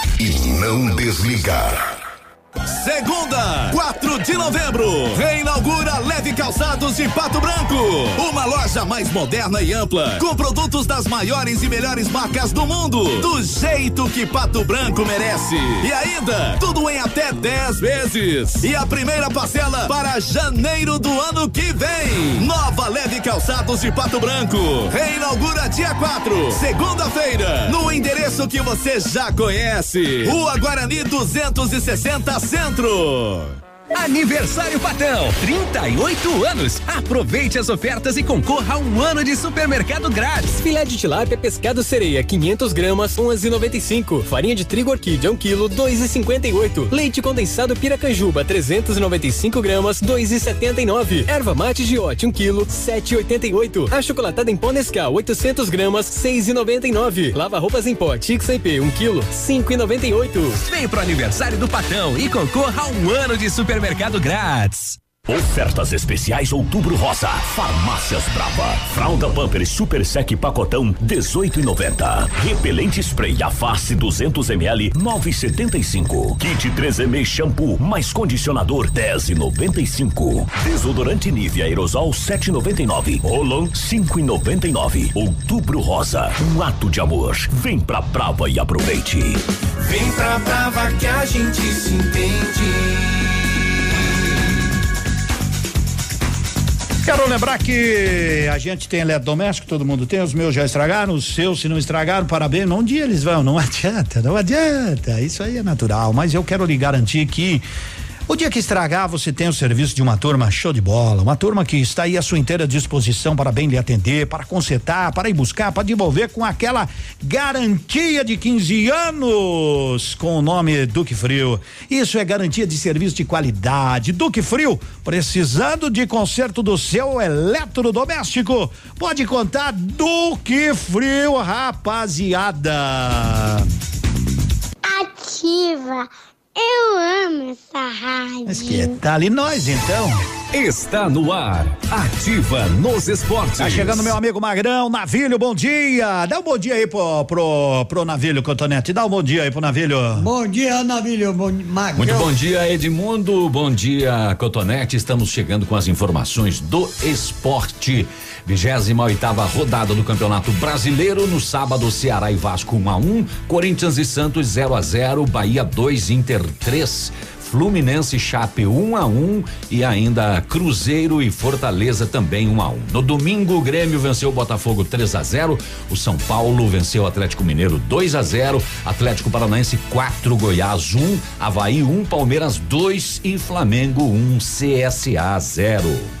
e não desligar. Segunda, 4 de novembro, reinaugura Leve Calçados de Pato Branco. Uma loja mais moderna e ampla, com produtos das maiores e melhores marcas do mundo, do jeito que Pato Branco merece. E ainda, tudo em até 10 vezes. E a primeira parcela para janeiro do ano que vem. Nova Leve Calçados de Pato Branco, reinaugura dia 4, segunda-feira, no endereço que você já conhece. Rua Guarani 260 Centro. Aniversário Patão, 38 anos. Aproveite as ofertas e concorra a um ano de supermercado grátis. Filé de tilápia pescado sereia, 500 gramas, 11,95. Farinha de trigo orquídea, 1 quilo, 2,58. Leite condensado Piracanjuba, 395 gramas, 2,79. Erva mate Giote, 1 quilo, 7,88. Achocolatada em pó Nescau, 800 gramas, 6,99. Lava roupas em pó Tixa IP, 1 quilo, 5,98. Vem pro aniversário do Patão e concorra a um ano de supermercado grátis. Ofertas especiais Outubro Rosa. Farmácias Brava. Fralda Pampers Super Sec Pacotão 18,90. Repelente Spray a face 200 ml 9,75. Kit 3M Shampoo mais condicionador 10,95. Desodorante Nivea Aerosol 7,99. Rolon 5,99. Outubro Rosa. Um ato de amor. Vem pra Brava e aproveite. Vem pra Brava que a gente se entende. Quero lembrar que a gente tem eletrodoméstico, todo mundo tem, os meus já estragaram, os seus se não estragaram, parabéns, um dia eles vão, não adianta, não adianta, isso aí é natural, mas eu quero lhe garantir que o dia que estragar, você tem o serviço de uma turma show de bola, uma turma que está aí à sua inteira disposição para bem lhe atender, para consertar, para ir buscar, para devolver com aquela garantia de 15 anos com o nome Duque Frio. Isso é garantia de serviço de qualidade. Duque Frio, precisando de conserto do seu eletrodoméstico, pode contar Duque Frio, rapaziada. Ativa. Eu amo essa rádio. Mas que tal? E nós então? Está no ar. Ativa nos esportes. Tá chegando meu amigo Magrão, Navilho, bom dia. Dá um bom dia aí pro, pro, pro Navilho, Cotonete. Dá um bom dia aí pro Navilho. Bom dia, Navilho. Bom, Magrão. Muito bom dia, Edmundo. Bom dia, Cotonete. Estamos chegando com as informações do esporte. 28 oitava rodada do Campeonato Brasileiro. No sábado, Ceará e Vasco 1 a 1, Corinthians e Santos 0 a 0, Bahia 2, Inter 3. Fluminense Chape 1 a 1 e ainda Cruzeiro e Fortaleza também 1 a 1. No domingo, o Grêmio venceu o Botafogo 3 a 0, o São Paulo venceu o Atlético Mineiro 2 a 0, Atlético Paranaense 4, Goiás 1, Havaí 1, Palmeiras 2 e Flamengo 1, CSA 0.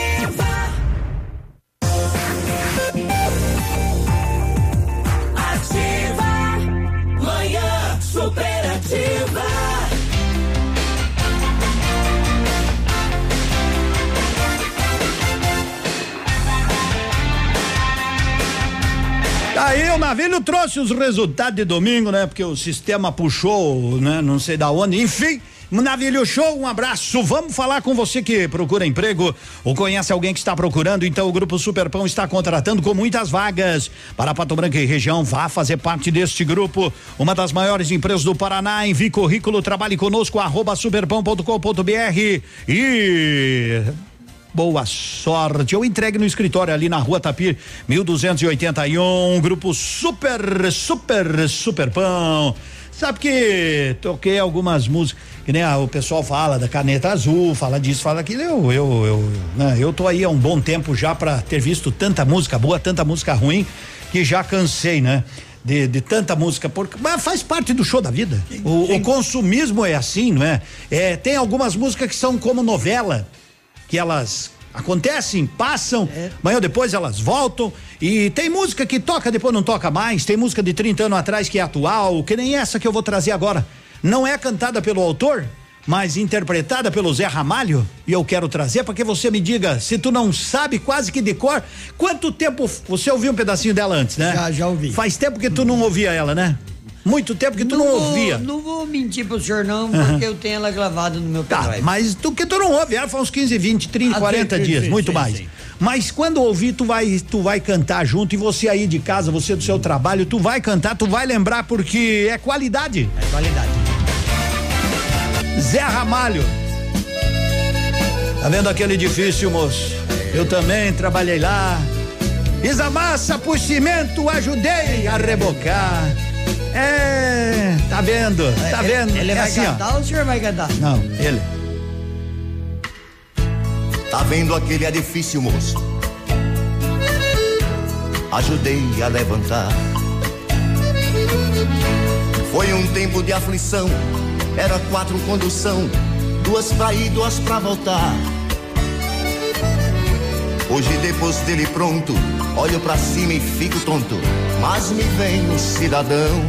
Aí o Navilho trouxe os resultados de domingo, né? Porque o sistema puxou, né? Não sei da onde, enfim. Navilho Show, um abraço. Vamos falar com você que procura emprego ou conhece alguém que está procurando. Então, o Grupo Superpão está contratando com muitas vagas para Pato Branco e região. Vá fazer parte deste grupo. Uma das maiores empresas do Paraná. Envie currículo, trabalhe conosco, arroba superpão.com.br e Boa sorte. Eu entregue no escritório ali na rua Tapir, 1281. Grupo Super, Super, Super Pão. Sabe que toquei algumas músicas, que nem ah, o pessoal fala da caneta azul, fala disso, fala aquilo. Eu, eu, eu, né, eu tô aí há um bom tempo já para ter visto tanta música boa, tanta música ruim, que já cansei, né? De, de tanta música, porque, mas faz parte do show da vida. O, o consumismo é assim, não é? é? Tem algumas músicas que são como novela, que elas acontecem, passam, amanhã ou depois elas voltam. E tem música que toca, depois não toca mais. Tem música de 30 anos atrás que é atual, que nem essa que eu vou trazer agora. Não é cantada pelo autor, mas interpretada pelo Zé Ramalho. E eu quero trazer para que você me diga, se tu não sabe quase que de cor, quanto tempo você ouviu um pedacinho dela antes, né? Já, já ouvi. Faz tempo que tu não ouvia ela, né? Muito tempo que tu não, vou- ouvia. Não vou mentir pro senhor, não, porque eu tenho ela gravada no meu Tá, pendrive. mas tu que tu não ouve, ela faz uns 15, 20, 30, Ah, 40 sim, dias, sim, muito sim, mais. Mas quando ouvir, tu vai, tu vai cantar junto e você aí de casa, você do seu trabalho, tu vai cantar, tu vai lembrar porque é qualidade. É qualidade. Zé Ramalho. Tá vendo aquele edifício, moço? Eu também trabalhei lá. Fiz a massa, pus cimento, ajudei a rebocar. É, tá vendo? Tá Ele- vendo? Ele é vai assim, ó. cantar ou o senhor vai cantar? Não, ele. Tá vendo aquele edifício, moço? Ajudei a levantar. Foi um tempo de aflição. Era quatro condução, duas pra ir, duas pra voltar. Hoje depois dele pronto, olho pra cima e fico tonto. Mas me vem um cidadão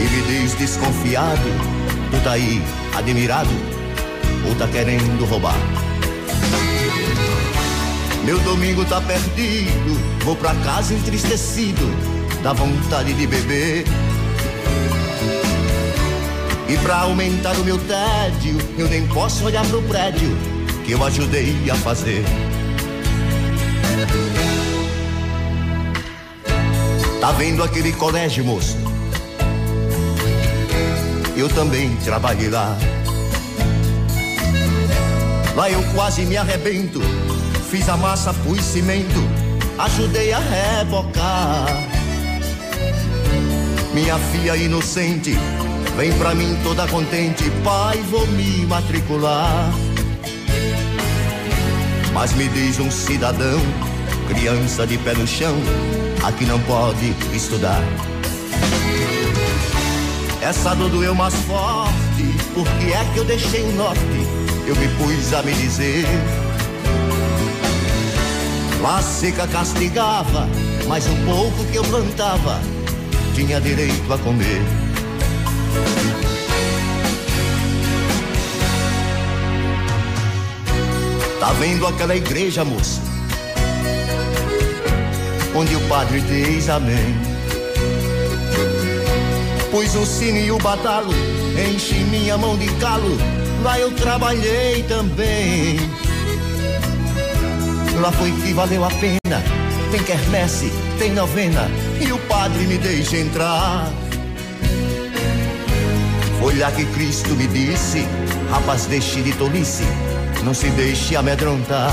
e me diz desconfiado: Tu tá aí admirado ou tá querendo roubar? Meu domingo tá perdido, vou pra casa entristecido, dá vontade de beber. E pra aumentar o meu tédio, eu nem posso olhar pro prédio que eu ajudei a fazer. Tá vendo aquele colégio, moço? Eu também trabalhei lá. Lá eu quase me arrebento. Fiz a massa, pus cimento, ajudei a rebocar. Minha filha inocente vem pra mim toda contente, pai, vou me matricular. Mas me diz um cidadão, criança de pé no chão, aqui não pode estudar. Essa dor doeu mais forte, porque é que eu deixei o norte, eu me pus a me dizer. Lá seca castigava, mas o pouco que eu plantava tinha direito a comer. Tá vendo aquela igreja, moça? Onde o padre diz amém. Pus o sino e o badalo, enchi minha mão de calo, lá eu trabalhei também. Lá foi que valeu a pena, tem quermesse, tem novena, e o padre me deixa entrar. Foi lá que Cristo me disse, rapaz, deixe de tolice, não se deixe amedrontar.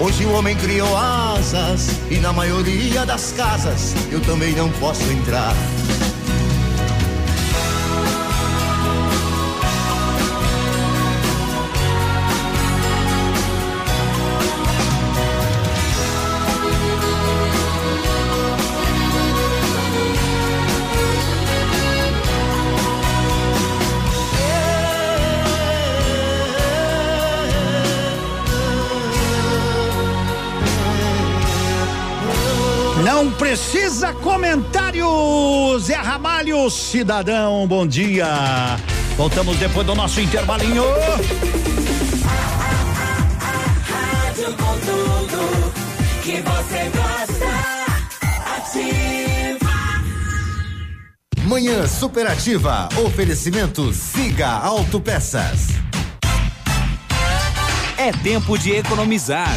Hoje o homem criou asas e na maioria das casas eu também não posso entrar. Precisa comentários. Zé Ramalho, cidadão, bom dia. Voltamos depois do nosso intervalinho. Rádio com tudo que você gosta. Ativa. Manhã Superativa. Oferecimento Siga Autopeças. É tempo de economizar.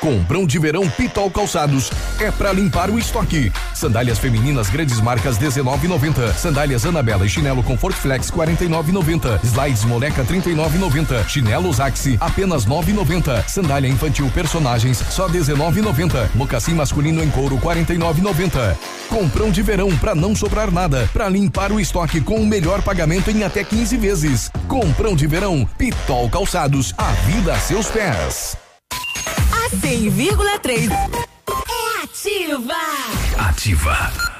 Comprão de verão Pitol Calçados é para limpar o estoque. Sandálias femininas grandes marcas 19,90. Sandálias Anabela e chinelo Comfort Flex 49,90. Slides Moleca 39,90. Chinelos Axi apenas 9,90. Sandália infantil personagens só 19,90. Mocassim masculino em couro 49,90. Comprão de verão para não sobrar nada, para limpar o estoque com o melhor pagamento em até 15 vezes. Comprão de verão Pitol Calçados, a vida a seus pés. A 100,3 é ativa. Ativa.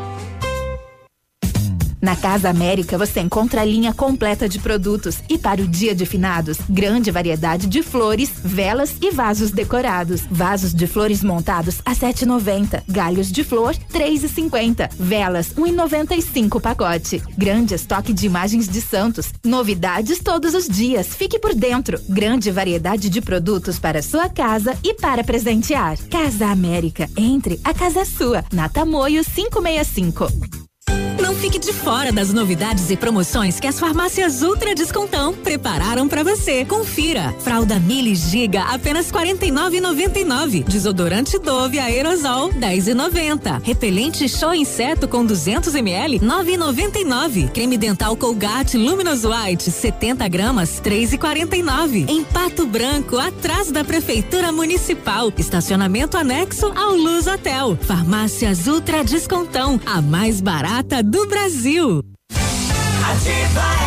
Na Casa América você encontra a linha completa de produtos e para o dia de finados, grande variedade de flores, velas e vasos decorados. Vasos de flores montados a 7,90, galhos de flor 3,50, velas 1,95 pacote. Grande estoque de imagens de santos, novidades todos os dias. Fique por dentro. Grande variedade de produtos para sua casa e para presentear. Casa América, entre, a casa é sua. Na Tamoio 565. Não fique de fora das novidades e promoções que as farmácias Ultra Descontão prepararam para você. Confira. Fralda Mili Giga apenas 49,99. Desodorante Dove Aerosol 10,90. Repelente Show Inseto com 200 ml 9,99. Creme dental Colgate Luminous White 70 gramas 3,49. Em Pato Branco, atrás da Prefeitura Municipal. Estacionamento anexo ao Luz Hotel. Farmácias Ultra Descontão, a mais barata do Brasil. Ativa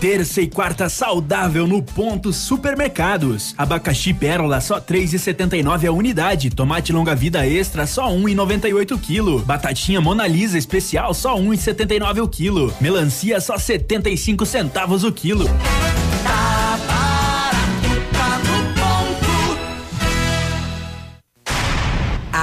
Terça e quarta saudável no ponto supermercados. Abacaxi pérola só 3,79 a unidade. Tomate longa vida extra só 1,98 quilo. Batatinha Mona Lisa especial só 1,79 o quilo. Melancia só 75 centavos o quilo.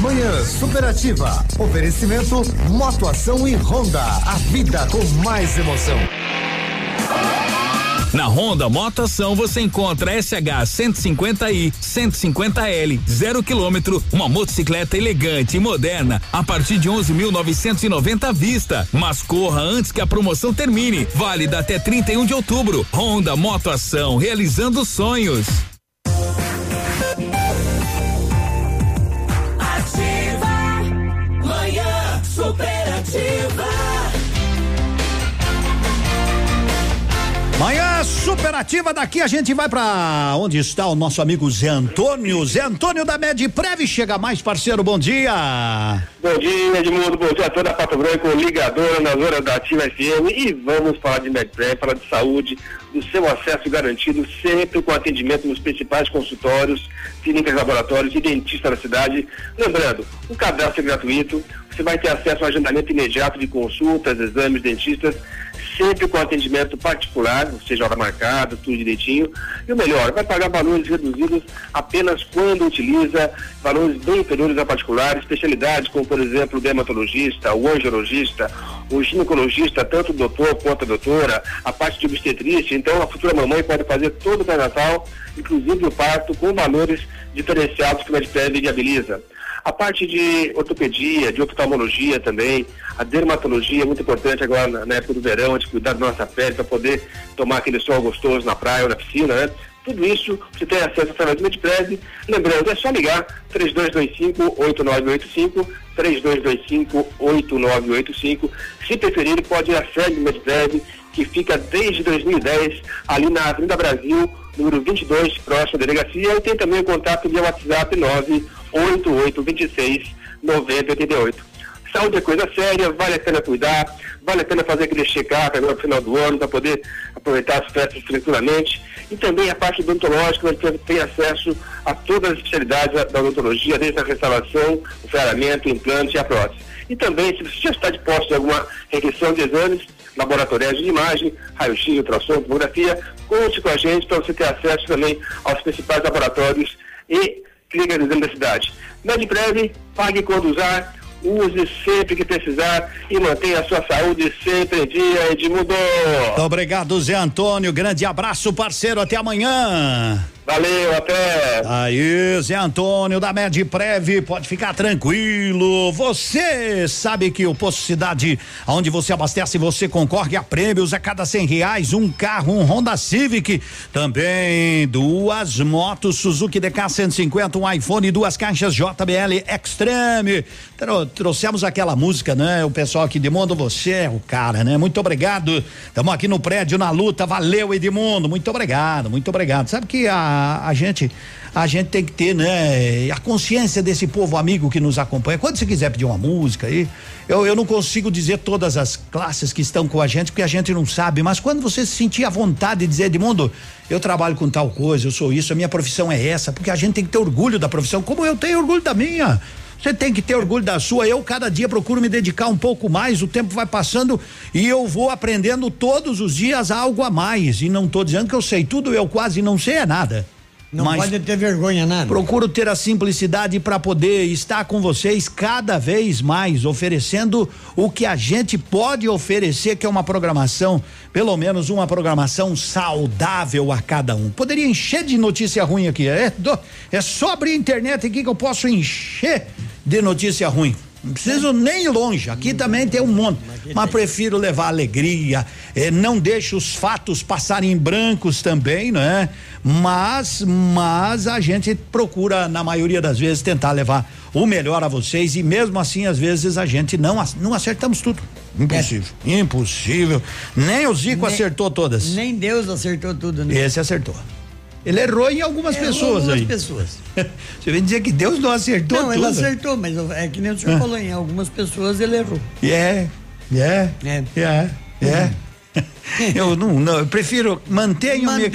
Manhã Superativa. Oferecimento Motoação e Honda. A vida com mais emoção. Na Honda Motoação você encontra SH 150i, 150L, zero quilômetro, uma motocicleta elegante e moderna a partir de 11.990 à vista. Mas corra antes que a promoção termine. Válida até 31 de outubro. Honda Motoação, realizando sonhos. Superativa daqui a gente vai pra onde está o nosso amigo Zé Antônio. Zé Antônio da Medprev chega mais, parceiro, bom dia. Bom dia, Edmundo. Bom dia a toda a Pato Branco, ligadora nas horas da Ativa FM. E vamos falar de MedPrep, falar de saúde, do seu acesso garantido, sempre com atendimento nos principais consultórios, clínicas, laboratórios e dentistas da cidade. Lembrando, o cadastro é gratuito, você vai ter acesso ao agendamento imediato de consultas, exames, dentistas, sempre com atendimento particular, ou seja, hora marcada, tudo direitinho. E o melhor, vai pagar valores reduzidos apenas quando utiliza, valores bem inferiores a particular, especialidades como, por exemplo, o dermatologista, o angiologista, o ginecologista, tanto o doutor quanto a doutora, a parte de obstetrícia. Então, a futura mamãe pode fazer todo o pré-natal, inclusive o parto, com valores diferenciados que o Medprev viabiliza. A parte de ortopedia, de oftalmologia também, a dermatologia é muito importante agora na, na época do verão, de cuidar da nossa pele para poder tomar aquele sol gostoso na praia ou na piscina, né? Tudo isso você tem acesso através do Medprev. Lembrando, é só ligar 3225-8985, 3225-8985. Se preferir, pode ir à sede do Medprev, que fica desde 2010 ali na Avenida Brasil, número 22, próximo à delegacia. E tem também o contato via WhatsApp 98826 9088. Saúde é coisa séria, vale a pena cuidar, vale a pena fazer aquele check-up agora no final do ano para poder aproveitar as festas tranquilamente. E também a parte odontológica, você tem acesso a todas as especialidades da- odontologia, desde a restauração, o ferramento, o implante e a prótese. E também, se você já está de posse de alguma requisição de exames, laboratoriais de imagem, raio-x, ultrassom, tomografia, conte com a gente para você ter acesso também aos principais laboratórios e clínicas de exame da cidade. Medprev, pague quando usar, use sempre que precisar e mantenha a sua saúde sempre em dia, Edmundo. Obrigado, Zé Antônio. Grande abraço, parceiro. Até amanhã. Valeu, até. Aí, Zé Antônio da Medprev, pode ficar tranquilo. Você sabe que o Posto Cidade, onde você abastece, você concorre a prêmios a cada cem reais, um carro, um Honda Civic, também duas motos Suzuki DK 150, um iPhone, duas caixas JBL Extreme. Tro- trouxemos aquela música, né? O pessoal aqui, Edmundo, você é o cara, né? Muito obrigado. Estamos aqui no prédio na luta. Valeu, Edmundo. Muito obrigado, muito obrigado. Sabe que a, a gente a gente tem que ter, né, a consciência desse povo amigo que nos acompanha. Quando você quiser pedir uma música aí, eu, eu não consigo dizer todas as classes que estão com a gente, porque a gente não sabe, mas quando você se sentir à vontade de dizer, Edmundo, eu trabalho com tal coisa, eu sou isso, a minha profissão é essa, porque a gente tem que ter orgulho da profissão, como eu tenho orgulho da minha. Você tem que ter orgulho da sua. Eu cada dia procuro me dedicar um pouco mais. O tempo vai passando e eu vou aprendendo todos os dias algo a mais. E não estou dizendo que eu sei tudo. Eu quase não sei é nada. Não pode ter vergonha nada. Procuro ter a simplicidade para poder estar com vocês cada vez mais, oferecendo o que a gente pode oferecer, que é uma programação, pelo menos uma programação saudável a cada um. Poderia encher de notícia ruim aqui. É, do- é só abrir a internet aqui que eu posso encher de notícia ruim. Não preciso nem ir longe. Aqui também tem um monte. Mas prefiro levar alegria. eh, não deixo os fatos passarem em brancos também, né? Mas, mas a gente procura, na maioria das vezes, tentar levar o melhor a vocês. E mesmo assim, às vezes, a gente não, não acertamos tudo. Impossível. Impossível. Nem o Zico Nem- acertou todas. Nem Deus acertou tudo, né? Esse acertou. Ele errou em algumas Errou pessoas algumas aí. pessoas. Você vem dizer que Deus não acertou Não, tudo. ele acertou, mas é que nem o senhor Ah. falou, em algumas pessoas ele errou. É, é, é, é. Eu não, não, eu prefiro mantenho-me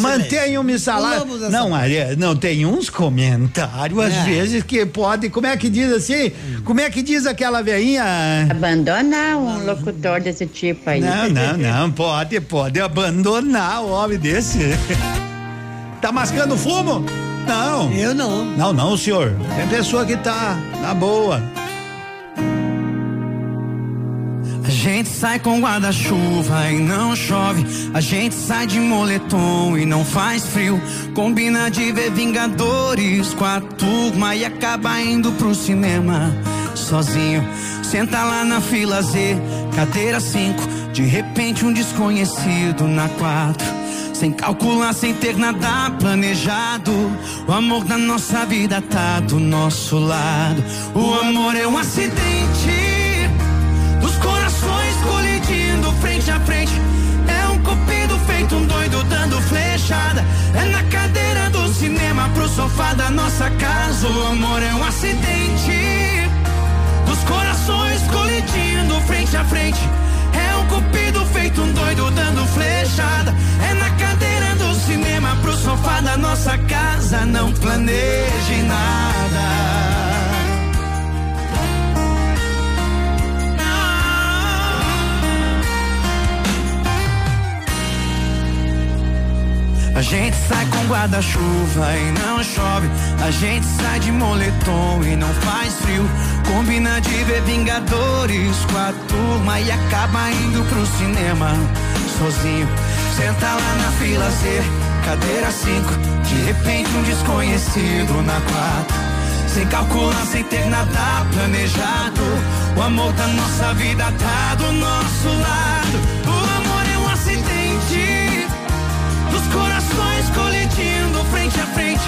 mantenho-me salário. Não. Maria, não tem uns comentários às É. vezes que pode, como é que diz assim? Como é que diz aquela veinha? Abandonar um locutor desse tipo aí. Não, não, não, pode, pode abandonar o homem desse. Tá mascando fumo? Não. Eu não. Não, não, senhor. Tem pessoa que tá na boa. A gente sai com guarda-chuva e não chove. A gente sai de moletom e não faz frio. Combina de ver Vingadores com a turma e acaba indo pro cinema sozinho. Senta lá na fila Z, cadeira 5. De repente, um desconhecido na 4. Sem calcular, sem ter nada planejado. O amor da nossa vida tá do nosso lado. O amor é um acidente dos corações colidindo frente a frente. É um cupido feito um doido dando flechada. É na cadeira do cinema pro sofá da nossa casa. O amor é um acidente dos corações colidindo frente a frente. É um cupido feito um doido dando flechada. É na sofá da nossa casa. Não planeje nada. A gente sai com guarda-chuva e não chove. A gente sai de moletom e não faz frio. Combina de ver Vingadores com a turma e acaba indo pro cinema sozinho. Senta lá na fila Z, cadeira 5. De repente um desconhecido na 4. Sem calcular, sem ter nada planejado. O amor da nossa vida tá do nosso lado. O amor é um acidente dos corações colidindo frente a frente.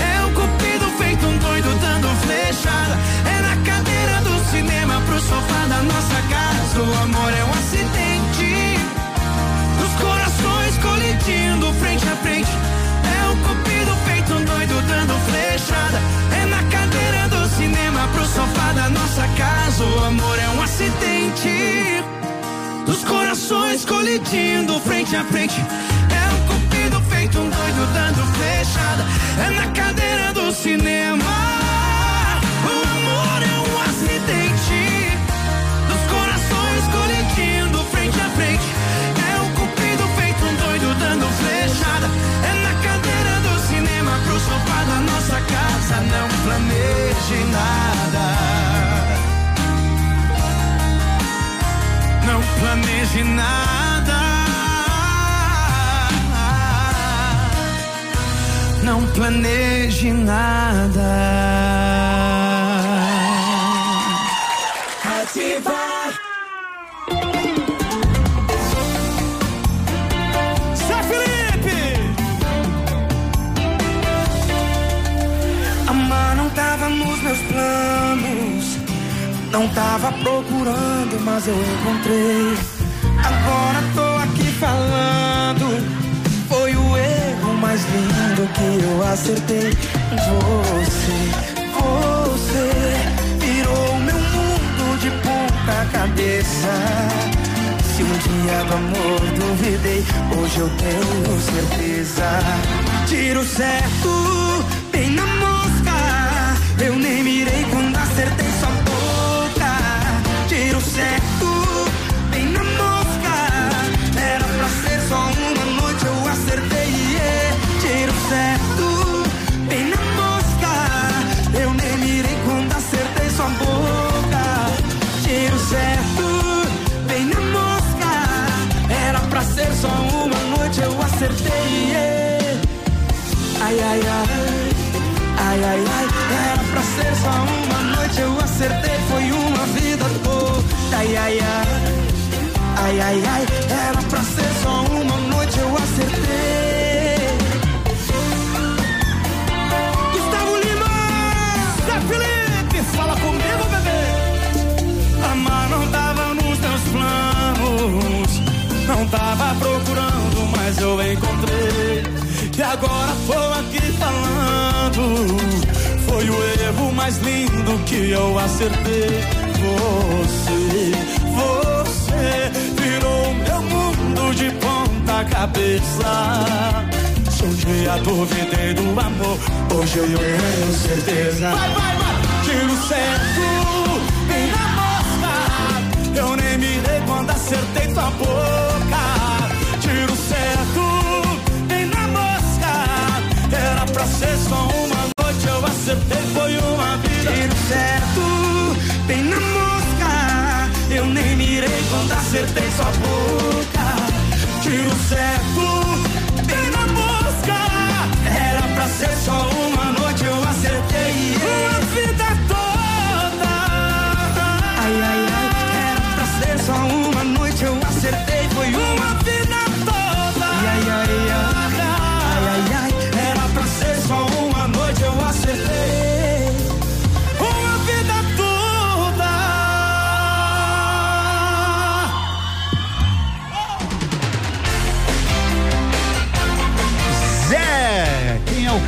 É um cupido feito um doido dando flechada. É na cadeira do cinema pro sofá da nossa casa. O amor é um acidente frente a frente. É um cupido feito um doido dando flechada. É na cadeira do cinema. O amor é um acidente dos corações colidindo frente a frente. É um cupido feito um doido dando flechada. É na cadeira do cinema pro sofá da nossa casa. Não planeje nada. Não planeje nada. Não planeje nada. Ativar. Zé Felipe! Amar não tava nos meus planos. Não tava procurando, mas eu encontrei. Agora tô aqui falando. Mais lindo que eu acertei. Você, você virou meu mundo de ponta cabeça. Se um dia do amor duvidei, hoje eu tenho certeza. Tiro certo, acertei. yeah. Ai, ai, ai. Ai, ai, ai, era pra ser só uma noite, eu acertei, foi uma vida toda. Ai, ai, ai, ai, ai, ai, era pra ser só uma noite, eu acertei. Fala comigo, bebê. Amar não tava nos teus planos, não tava procurando, mas eu encontrei. E agora tô aqui falando. Foi o erro mais lindo que eu acertei. Você, você virou meu mundo de ponta cabeça. Se um dia duvidei do amor, hoje eu tenho certeza. Vai, vai, vai! Tiro certo, bem na mosca. Eu nem mirei quando acertei tua boca. Pra ser só uma noite, eu acertei, foi uma vida. Tiro certo, bem na mosca. Eu nem mirei quando acertei sua boca. Tiro certo,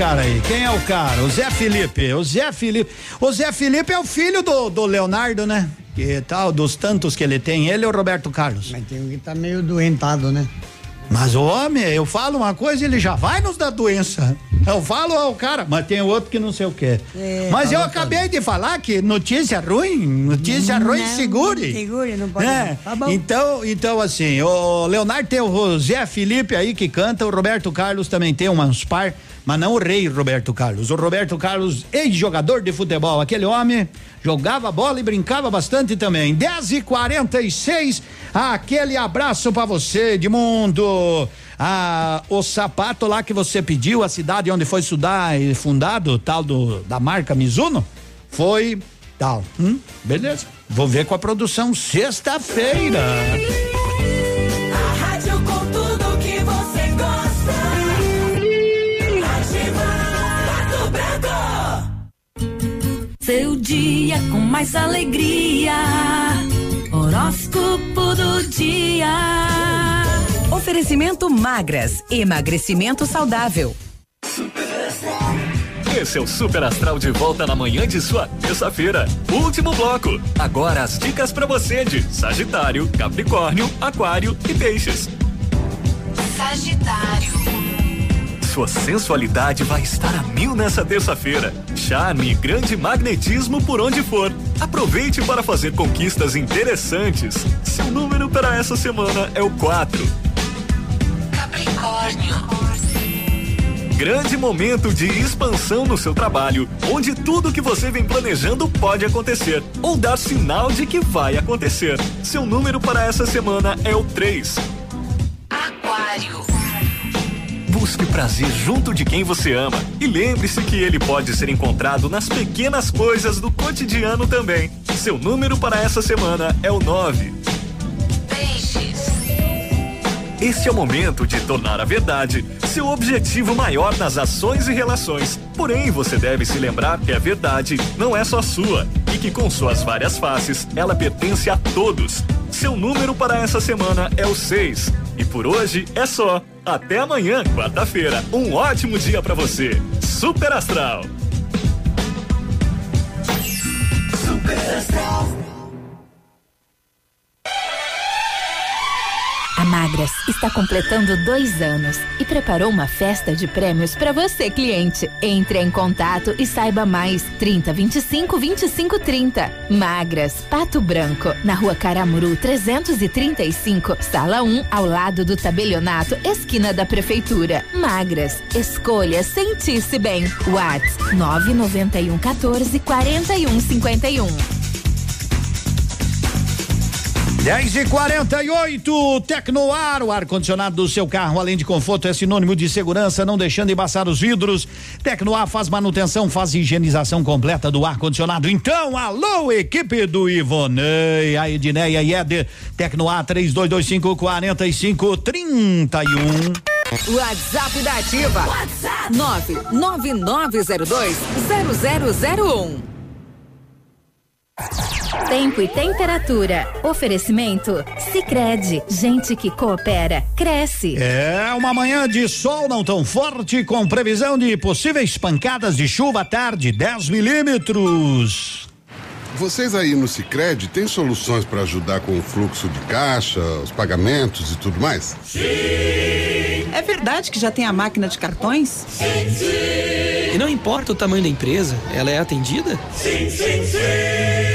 cara aí? Quem é o cara? O Zé Felipe. O Zé Felipe. O Zé Felipe é o filho do, do Leonardo, né? Que tal, dos tantos que ele tem, ele e o Roberto Carlos. Mas tem um que tá meio doentado, né? Mas o homem, eu falo uma coisa, ele já vai nos dar doença. Eu falo ao cara, mas tem outro que não sei o quê. É, mas eu falou acabei de falar que notícia ruim, notícia ruim, Não, segure. Segure, não pode. É, Tá então, então assim, o Leonardo tem o Zé Felipe aí que canta, o Roberto Carlos também tem umas par, mas não o rei Roberto Carlos. O Roberto Carlos, ex-jogador de futebol, aquele homem jogava bola e brincava bastante também. 10 e 46 aquele abraço pra você, Edmundo. Ah, o sapato lá que você pediu, a cidade onde foi estudar e fundado, tal do da marca Mizuno, foi tal. Hum, beleza. Vou ver com a produção sexta-feira. Dia com mais alegria. Horóscopo do dia. Oferecimento magras, emagrecimento saudável. Esse é o Super Astral de volta na manhã de sua terça-feira. Último bloco. Agora as dicas pra você de Sagitário, Capricórnio, Aquário e Peixes. Sagitário. Sua sensualidade vai estar a mil nessa terça-feira. Charme grande magnetismo por onde for. Aproveite para fazer conquistas interessantes. Seu número para essa semana é o 4. Capricórnio. Grande momento de expansão no seu trabalho, onde tudo que você vem planejando pode acontecer ou dar sinal de que vai acontecer. Seu número para essa semana é o 3. Busque prazer junto de quem você ama e lembre-se que ele pode ser encontrado nas pequenas coisas do cotidiano também. Seu número para essa semana é o 9. Peixes. Este é o momento de tornar a verdade seu objetivo maior nas ações e relações. Porém, você deve se lembrar que a verdade não é só sua e que com suas várias faces, ela pertence a todos. Seu número para essa semana é o 6. E por hoje é só. Até amanhã, quarta-feira. Um ótimo dia para você. Super Astral. Super Astral. Magras está completando dois anos e preparou uma festa de prêmios para você, cliente. Entre em contato e saiba mais. 30 25 25 30. Magras, Pato Branco, na rua Caramuru 335, sala 1, ao lado do tabelionato, esquina da prefeitura. Magras, escolha sentir-se bem. Whats 991 14 41 51. 10 e 48 Tecnoar, o ar-condicionado do seu carro, além de conforto, é sinônimo de segurança, não deixando embaçar os vidros. Tecnoar faz manutenção, faz higienização completa do ar-condicionado. Então, alô, equipe do Ivonei, a Edneia e Eder. Tecnoar 3225 4531. WhatsApp da Ativa. WhatsApp 99902 0001. Tempo e temperatura. Oferecimento? Sicredi Gente que coopera, cresce. É uma manhã de sol não tão forte, com previsão de possíveis pancadas de chuva à tarde, 10 milímetros. Vocês aí no Sicredi têm soluções para ajudar com o fluxo de caixa, os pagamentos e tudo mais? É verdade que já tem a máquina de cartões? Sim, sim. E não importa o tamanho da empresa, ela é atendida? Sim, sim, sim.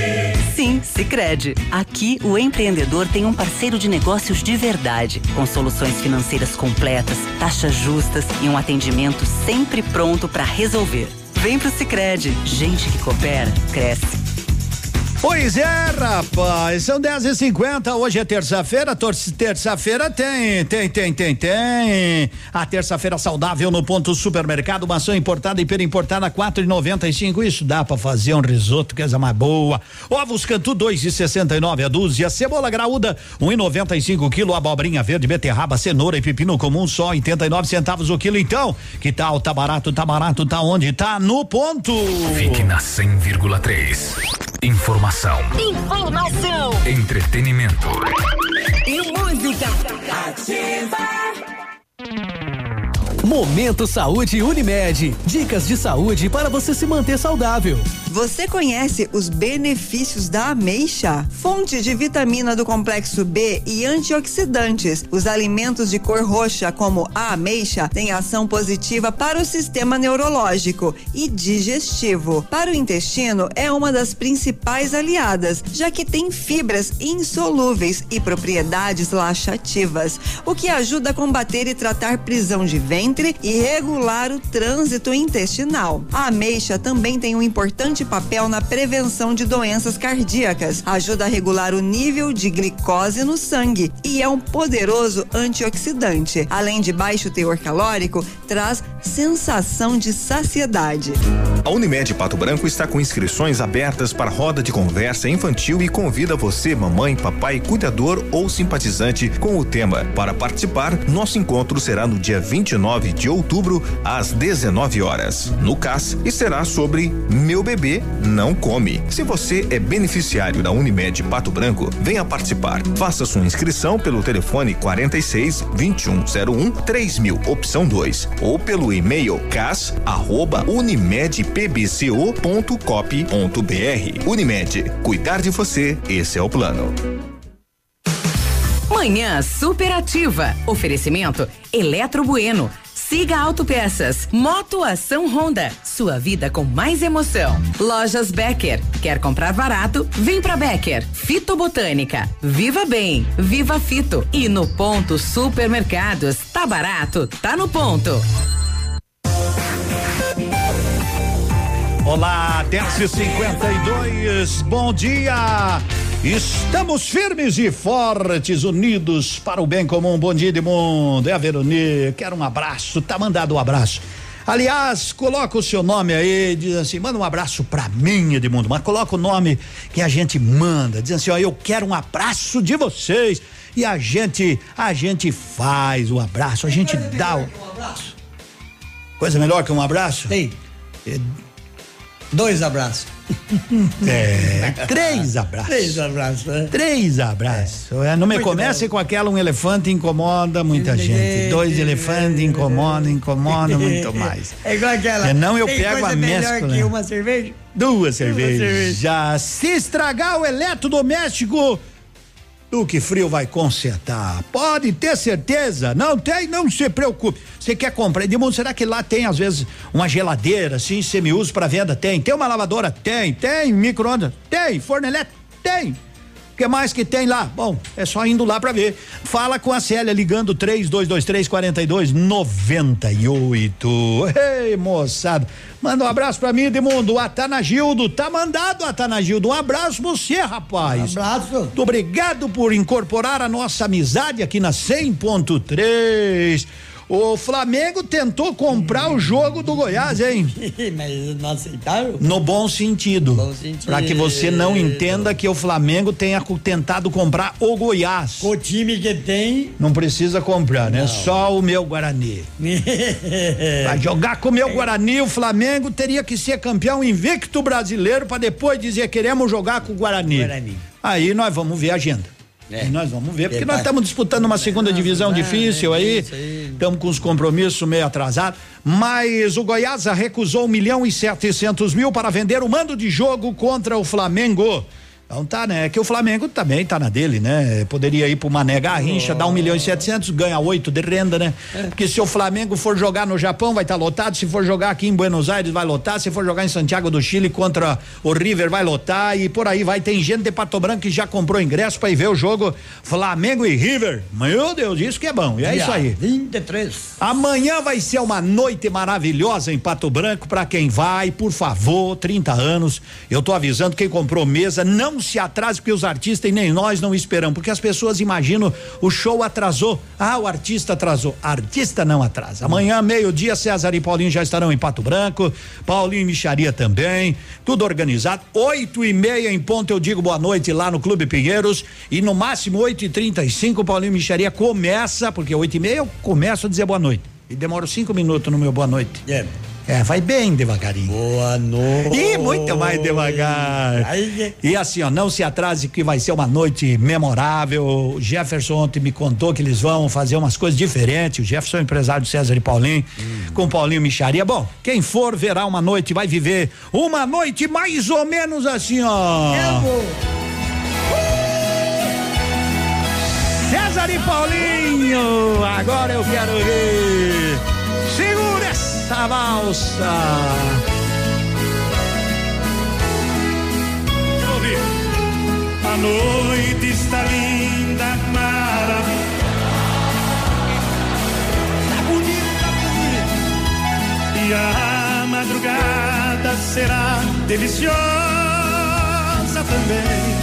Sim, Sicredi. Aqui o empreendedor tem um parceiro de negócios de verdade, com soluções financeiras completas, taxas justas e um atendimento sempre pronto para resolver. Vem pro Sicredi. Gente que coopera, cresce. Pois é, rapaz, são 10 e 50 hoje é terça-feira, terça-feira tem, tem, tem, tem, tem. A terça-feira saudável no ponto supermercado, maçã importada e pera importada quatro e noventa e cinco, isso dá pra fazer um risoto, que é mais boa. Ovos Cantu dois e sessenta e nove a dúzia, cebola graúda um e noventa e cinco quilo, abobrinha verde, beterraba, cenoura e pepino comum só oitenta e nove centavos o quilo então, que tal, tá barato, tá barato, tá onde? Tá no ponto. Fique na 100,3. Informação. Informação. Entretenimento. E música. Momento Saúde Unimed. Dicas de saúde para você se manter saudável. Você conhece os benefícios da ameixa? Fonte de vitamina do complexo B e antioxidantes. Os alimentos de cor roxa, como a ameixa, têm ação positiva para o sistema neurológico e digestivo. Para o intestino, é uma das principais aliadas, já que tem fibras insolúveis e propriedades laxativas, o que ajuda a combater e tratar prisão de ventre e regular o trânsito intestinal. A ameixa também tem um importante papel na prevenção de doenças cardíacas, ajuda a regular o nível de glicose no sangue e é um poderoso antioxidante. Além de baixo teor calórico, traz sensação de saciedade. A Unimed Pato Branco está com inscrições abertas para roda de conversa infantil e convida você, mamãe, papai, cuidador ou simpatizante com o tema. Para participar, nosso encontro será no dia 29 de outubro, às 19 horas, no CAS, e será sobre Meu Bebê Não Come. Se você é beneficiário da Unimed Pato Branco, venha participar. Faça sua inscrição pelo telefone 46 2101 3000, opção 2, ou pelo e-mail cas arroba unimedpbco.cop.br. Unimed, cuidar de você, esse é o plano. Manhã superativa. Oferecimento Eletro Bueno. Siga Autopeças. Moto Ação Honda. Sua vida com mais emoção. Lojas Becker. Quer comprar barato? Vem pra Becker. Fitobotânica. Viva Bem. Viva Fito. E no ponto supermercados. Tá barato? Tá no ponto. Olá, 10 e 52 bom dia. Estamos firmes e fortes, unidos para o bem comum. Bom dia, Edmundo. É a Veronique. Quero um abraço. Tá mandado um abraço. Aliás, coloca o seu nome aí, diz assim, manda um abraço pra mim, Edmundo, mas coloca o nome que a gente manda, diz assim, ó, eu quero um abraço de vocês e a gente, a gente faz o abraço, a gente dá o... Um abraço. Coisa melhor que um abraço? Tem. Dois abraços. É, três abraços. Três abraços, né? Três abraços. É. não me Muito comece com aquela um elefante incomoda muita gente. Dois elefantes incomoda, incomoda muito mais. É igual aquela. Senão eu tem pego a melhor mescla. que uma cerveja? Duas cervejas. cerveja. Já se estragar o eletrodoméstico, que frio vai consertar. Pode ter certeza. Não tem, não se preocupe. Você quer comprar? Edmundo, será que lá tem às vezes uma geladeira assim, semi-uso para venda? Tem. Tem uma lavadora? Tem. Tem micro-ondas? Tem. Forno elétrico? Tem. O que mais que tem lá? Bom, é só indo lá pra ver. Fala com a Célia ligando 3223 4298. Ei, moçada. Manda um abraço pra mim, Edmundo. Atanagildo. Tá mandado, Atanagildo. Um abraço pra você, rapaz. Um abraço. Muito obrigado por incorporar a nossa amizade aqui na 100.3. O Flamengo tentou comprar o jogo do Goiás, hein? Mas não aceitaram? No bom sentido. Bom sentido. Pra que você não entenda que o Flamengo tenha tentado comprar o Goiás. O time que tem. Não precisa comprar, né? Só o meu Guarani. Pra jogar com o meu Guarani, o Flamengo teria que ser campeão invicto brasileiro pra depois dizer queremos jogar com o Guarani. Guarani. Aí nós vamos ver a agenda. É. Aí nós vamos ver, porque nós estamos disputando uma segunda divisão vai, difícil é aí. estamos com os compromissos meio atrasados, mas o Goiás recusou um milhão e setecentos mil para vender o mando de jogo contra o Flamengo. Então tá, né? Que o Flamengo também tá na dele, né? Poderia ir pro Mané Garrincha, dar um milhão e setecentos, ganha oito de renda, né? Porque se o Flamengo for jogar no Japão, vai estar lotado. Se for jogar aqui em Buenos Aires, vai lotar. Se for jogar em Santiago do Chile contra o River, vai lotar. E por aí vai. Tem gente de Pato Branco que já comprou ingresso pra ir ver o jogo Flamengo e River. Meu Deus, isso que é bom. E é isso aí. 23. Amanhã vai ser uma noite maravilhosa em Pato Branco para quem vai, por favor, 30 anos. Eu tô avisando quem comprou mesa, não não se atrase, porque os artistas e nem nós não esperamos, porque as pessoas imaginam o show atrasou. Ah, o artista atrasou. Artista não atrasa. Amanhã, meio-dia, César e Paulinho já estarão em Pato Branco, Paulinho e Micharia também, tudo organizado. Oito e meia em ponto, eu digo boa noite lá no Clube Pinheiros e no máximo oito e trinta e cinco, Paulinho e Micharia começa, porque oito e meia eu começo a dizer boa noite. E demoro cinco minutos no meu boa noite. É. É, vai bem devagarinho. Boa noite. E muito mais devagar. E assim, ó, não se atrase que vai ser uma noite memorável. O Jefferson ontem me contou que eles vão fazer umas coisas diferentes. O Jefferson é empresário do César e Paulinho, Hum. com Paulinho Micharia. Bom, quem for verá uma noite, vai viver uma noite mais ou menos assim, ó. Eu vou. César e Paulinho, agora eu quero ver. Essa valsa. A noite está linda, maravilhosa. Tá bonito, tá bonito. E a madrugada será deliciosa também.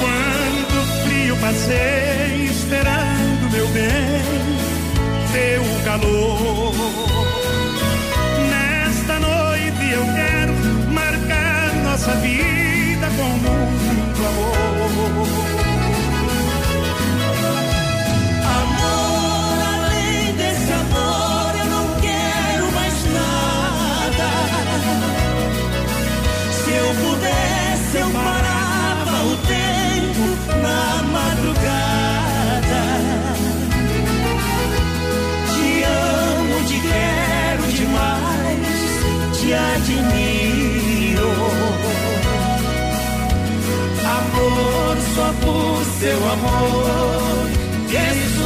Quando frio passei esperando meu bem, calor. Nesta noite eu quero marcar nossa vida com muito amor. Admiro. Amor, só por seu amor, que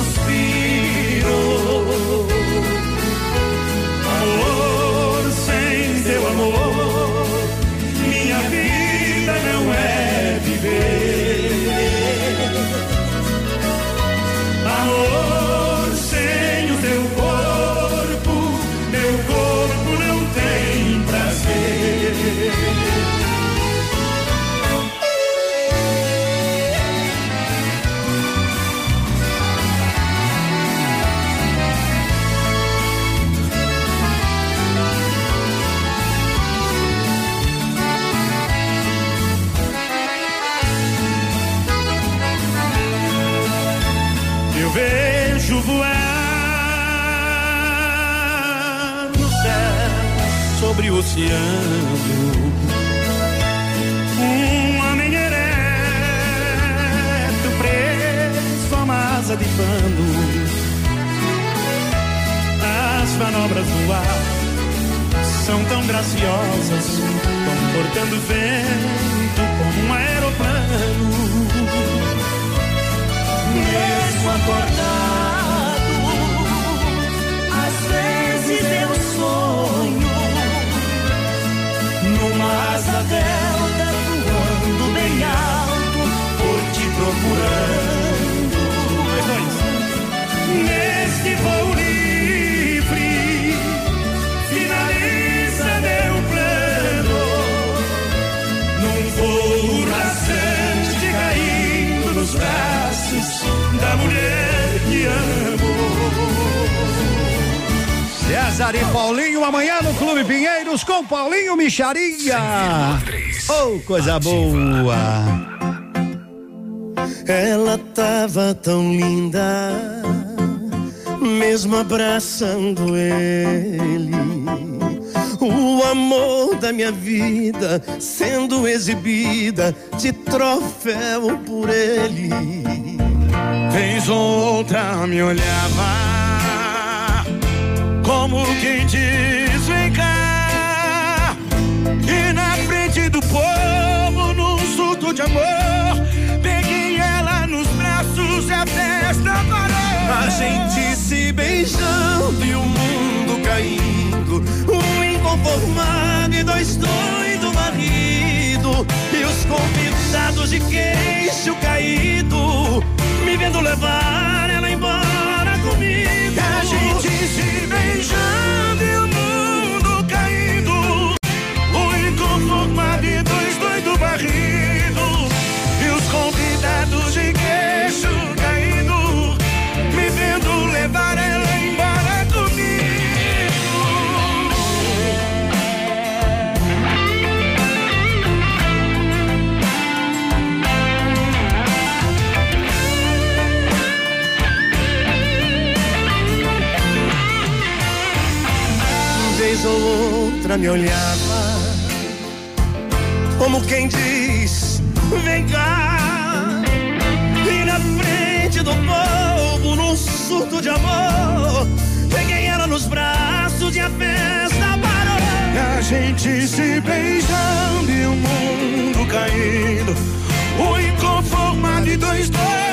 sobre o oceano um homem ereto preso a uma asa de pano. As manobras no ar são tão graciosas, comportando vento como um aeroplano mesmo acordado. Numa asa delta voando bem alto por te procurando. Neste voo livre finaliza meu plano num voo rasante caindo nos braços da mulher que amo. César e Paulinho amanhã no Clube Pinheiros com Paulinho Micharia. Oh, coisa boa. Ela tava tão linda, mesmo abraçando ele. O amor da minha vida sendo exibida de troféu por ele. Vez ou outra me olhava como quem diz: vem cá. E na frente do povo, num surto de amor, peguei ela nos braços e a festa parou. A gente se beijando e o mundo caindo. Um inconformado e dois doido marido. E os convidados de queixo caído. Me vendo levar beijando menina me olhava como quem diz: Vem cá. E na frente do povo, num surto de amor, peguei ela nos braços e a festa parou. E a gente se beijando e o mundo caindo. O inconformado e dois doidos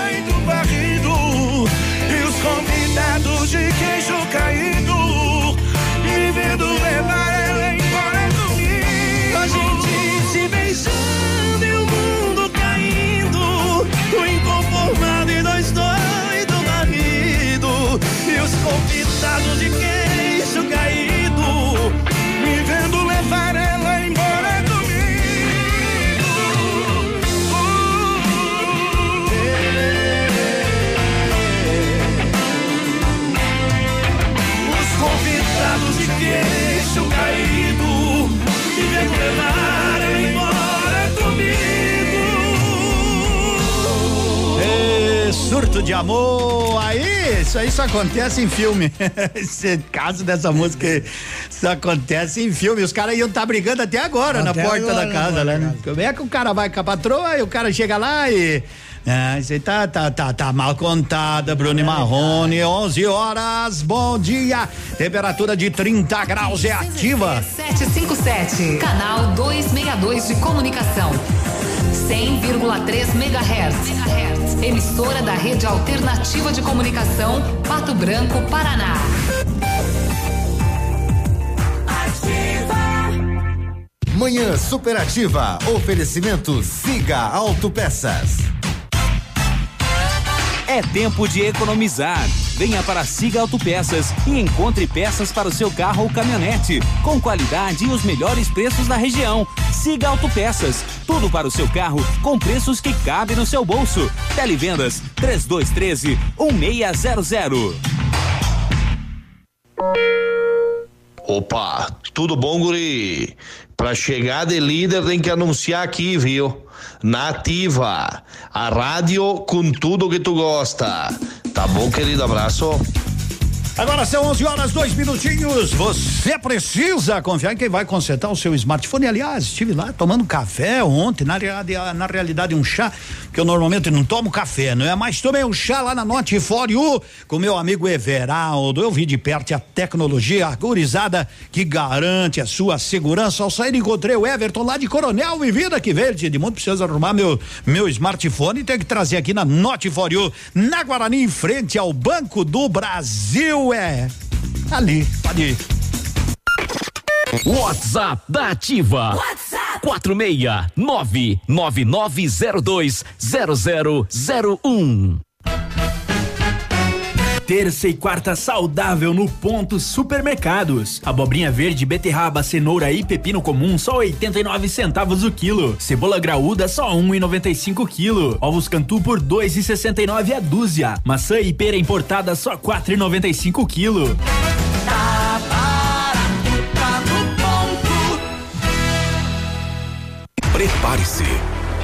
Surto de amor, aí, isso aí só acontece em filme. Esse caso dessa música, isso acontece em filme. Os caras iam estar brigando até agora Até na porta agora, da casa, né? Como é que o cara vai com a patroa e o cara chega lá e. Ah, isso aí tá, tá, tá, tá mal contada, Bruno Marrone, 11 horas, bom dia. Temperatura de 30 graus é ativa. 757, canal 262 de comunicação. 100,3 MHz. Emissora da Rede Alternativa de Comunicação, Pato Branco, Paraná. Manhã Superativa. Oferecimento Siga Autopeças. É tempo de economizar. Venha para Siga Autopeças e encontre peças para o seu carro ou caminhonete, com qualidade e os melhores preços da região. Siga Autopeças, tudo para o seu carro com preços que cabem no seu bolso. Televendas 3213 1600. Opa, tudo bom, guri? Pra chegar de líder tem que anunciar aqui, viu? Nativa, a rádio com tudo que tu gosta. Tá bom, querido? Abraço. Agora são 11 horas, dois minutinhos. Você precisa confiar em quem vai consertar o seu smartphone. Aliás, estive lá tomando café ontem, na, rea- na realidade um chá, que eu normalmente não tomo café, não é? Mas tomei um chá lá na You com meu amigo Everaldo. Eu vi de perto a tecnologia agorizada que garante a sua segurança. Ao sair, encontrei o Everton lá de Coronel Vivida que veio de Edmundo. Precisa arrumar meu, meu smartphone tem que trazer aqui na You, na Guarani, em frente ao Banco do Brasil. É ali, pode ir. WhatsApp da Ativa. WhatsApp 46999020001. Terça e quarta saudável no Ponto Supermercados. Abobrinha verde, beterraba, cenoura e pepino comum só 89 centavos o quilo. Cebola graúda só 1,95 quilo. Ovos cantu por 2,69 a dúzia. Maçã e pera importada só 4,95 quilo. Prepare-se.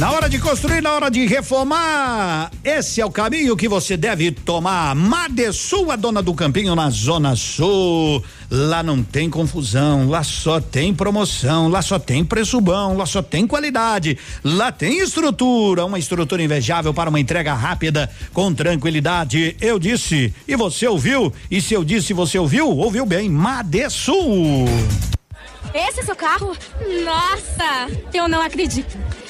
Na hora de construir, na hora de reformar, esse é o caminho que você deve tomar. Madesul, a dona do campinho na Zona Sul. Lá não tem confusão, lá só tem promoção, lá só tem preço bom, lá só tem qualidade, lá tem estrutura, uma estrutura invejável para uma entrega rápida com tranquilidade. Eu disse e você ouviu? E se eu disse você ouviu? Ouviu bem, Madesul. Esse é seu carro? Nossa, eu não acredito.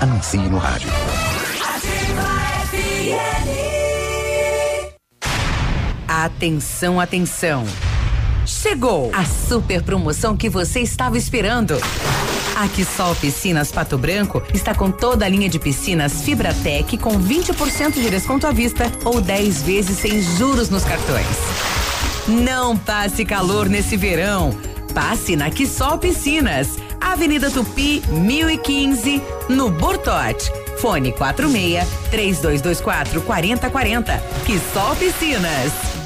Anuncie no rádio. Atenção, atenção. Chegou a super promoção que você estava esperando. A Quissol Piscinas Pato Branco está com toda a linha de piscinas Fibratec com 20% de desconto à vista ou 10 vezes sem juros nos cartões. Não passe calor nesse verão. Passe na Quissol Piscinas, Avenida Tupi, 1015, no Bortote. Fone 46 3224 4040. Quissol Piscinas.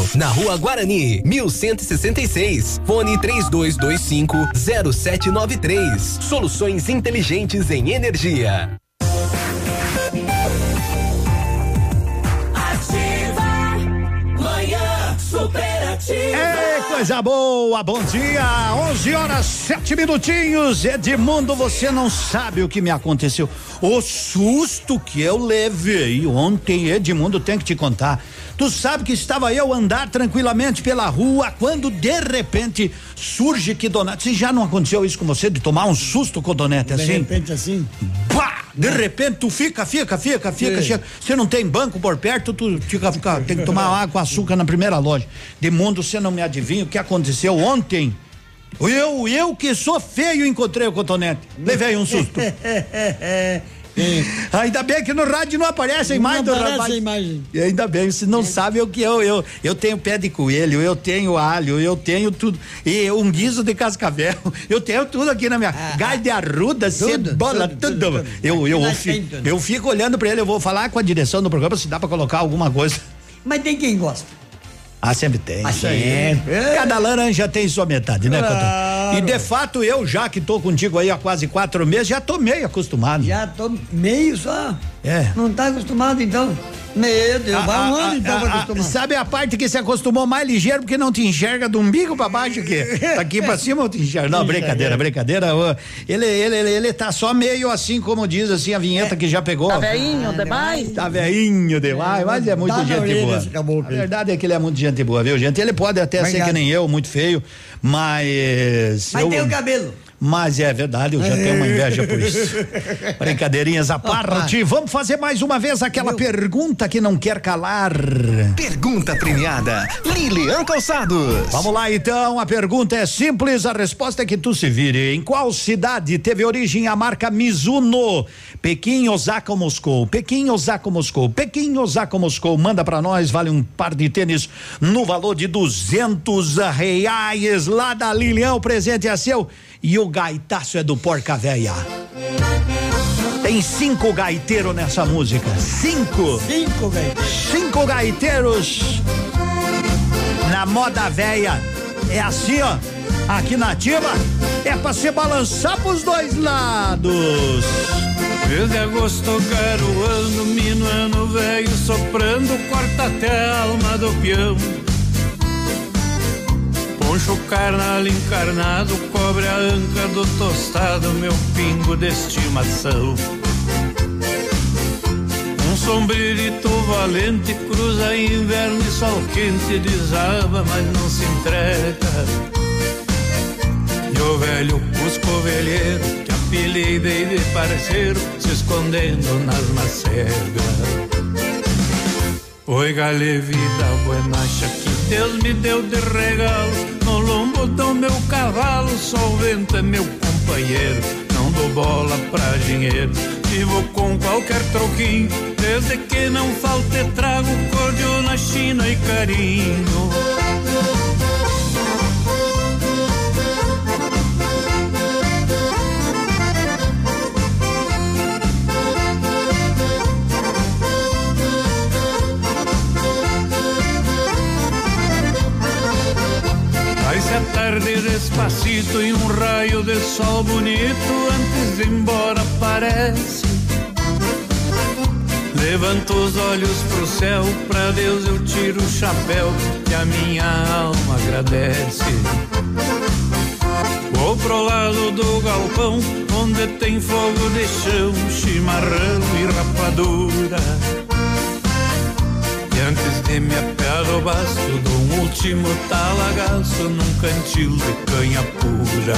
na Rua Guarani, 1166. Fone 3225 0793. Soluções inteligentes em energia. Ativa Manhã Superativa. Ei, coisa boa, bom dia. 11 horas, 7 minutinhos. Edmundo, você não sabe o que me aconteceu. O susto que eu levei ontem, Edmundo, tem que te contar. Tu sabe que estava eu andar tranquilamente pela rua quando de repente surge que Donete. Se já não aconteceu isso com você de tomar um susto com Donete De assim? repente assim. Pá! De repente tu fica, fica, fica, fica, Sim. chega. Você não tem banco por perto, tu fica, fica tem que tomar água com açúcar na primeira loja. De mundo, você não me adivinha o que aconteceu ontem. Eu, eu que sou feio, encontrei o cotonete. Levei um susto. Ainda bem que no rádio não aparece a Não imagem do aparece rapaz. a imagem. E ainda bem, você não sabe o que eu, eu. Eu tenho pé de coelho, eu tenho alho, eu tenho tudo. E um guiso de cascavel, eu tenho tudo aqui na minha. Gai de arruda, cebola, tudo. Eu, eu, Nós fi- tem tudo. eu fico olhando pra ele, eu vou falar com a direção do programa se dá pra colocar alguma coisa. Mas tem quem gosta. Ah, sempre tem. Ah, sempre. Cada laranja tem sua metade, né, Claro. Cotô? E de fato, eu já que tô contigo aí há quase quatro meses, já tô meio acostumado. Já tô meio só. É. Não tá acostumado então? Meu Deus, vai um ano então pra ah, acostumar. Sabe a parte que se acostumou mais ligeiro porque não te enxerga do umbigo pra baixo que daqui pra cima eu te enxergo. Não, brincadeira, brincadeira. ô, Ele, ele, ele, ele tá só meio assim, como diz assim a vinheta que já pegou. Tá veinho demais? Tá veinho demais, mas é muito na gente orelha boa. esse caboclo A verdade é que ele é muito gente boa, viu, gente? Ele pode até ser Obrigado. que nem eu, muito feio, mas. Mas eu- tem o cabelo. Mas é verdade, eu já tenho uma inveja por isso. Brincadeirinhas à parte. Vamos fazer mais uma vez aquela pergunta que não quer calar. Pergunta premiada. Lilian Calçados. Vamos lá então, a pergunta é simples, a resposta é que tu se vire. Em qual cidade teve origem a marca Mizuno? Pequim, Osaka ou Moscou? Pequim, Osaka ou Moscou? Pequim, Osaka ou Moscou? Manda pra nós, vale um par de tênis no valor de duzentos reais. Lá da Lilian, o presente é seu e o gaitaço é do Porca Véia. Tem cinco gaiteiros nessa música. Cinco. Cinco, velho. Cinco gaiteiros na moda véia. É assim, ó. Aqui na ativa é pra se balançar pros dois lados. Mês de agosto garoando, minuano velho soprando, corta até a alma do peão. Poncho carnal encarnado, cobre a anca do tostado, meu pingo de estimação. Um sombrerito valente cruza inverno e sol quente, desaba, mas não se entrega. E o velho Cusco velheiro que apelei dei de parceiro se escondendo nas macegas. Oi, gale, vida buenacha que Deus me deu de regalo. Lombo do meu cavalo, o vento é meu companheiro. Não dou bola pra dinheiro, vivo com qualquer troquinho. Desde que não falte trago, cordial na China e carinho. Despacito e um raio de sol bonito antes de embora aparece. Levanto os olhos pro céu, pra Deus eu tiro o chapéu que a minha alma agradece. Vou pro lado do galpão, onde tem fogo de chão, chimarrão e rapadura. Antes de me apear ao baço, dou um último talagaço num cantil de canha pura.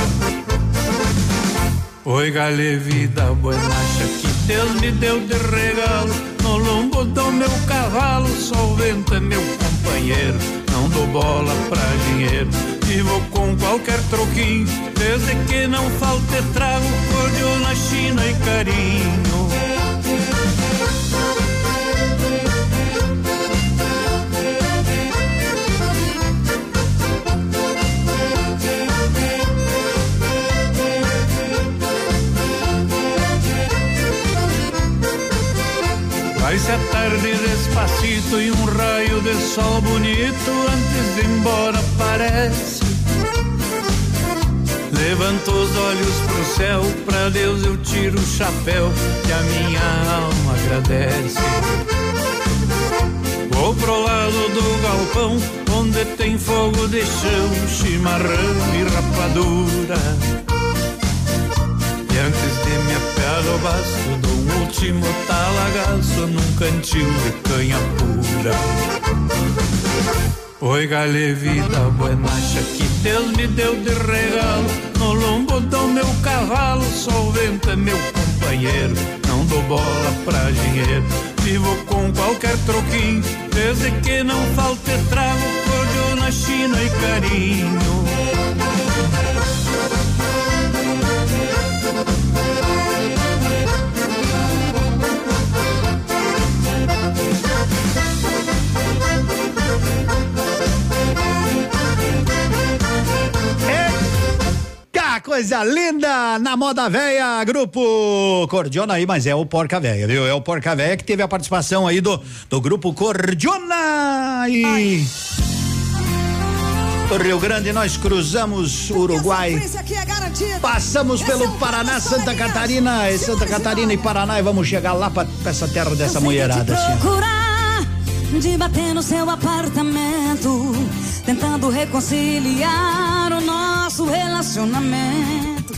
Oi, galê, vida buenacha que Deus me deu de regalo. No lombo do meu cavalo, só o vento meu companheiro. Não dou bola pra dinheiro, vivo com qualquer troquinho. Desde que não falte trago, cordial na China e carinho. Vai-se a tarde despacito e um raio de sol bonito antes de ir embora aparece. Levanto os olhos pro céu, pra Deus eu tiro o chapéu que a minha alma agradece. Vou pro lado do galpão, onde tem fogo de chão, chimarrão e rapadura. Antes de um último talagaço num cantil de canha pura. Oi, galê, vida buenacha que Deus me deu de regalo. No lombo do meu cavalo, só o vento é meu companheiro. Não dou bola pra dinheiro, vivo com qualquer troquinho. Desde que não falte trago, cordial na China e carinho. Coisa linda! Na moda véia, grupo Cordiona aí, mas é o Porca Véia, viu? É o Porca Véia que teve a participação aí do, do grupo Cordiona e. Rio Grande, nós cruzamos o Uruguai. Passamos pelo Paraná, Santa Catarina, e Santa Catarina e Paraná e vamos chegar lá pra, pra essa terra dessa mulherada. Assim. De bater no seu apartamento, tentando reconciliar o nosso relacionamento.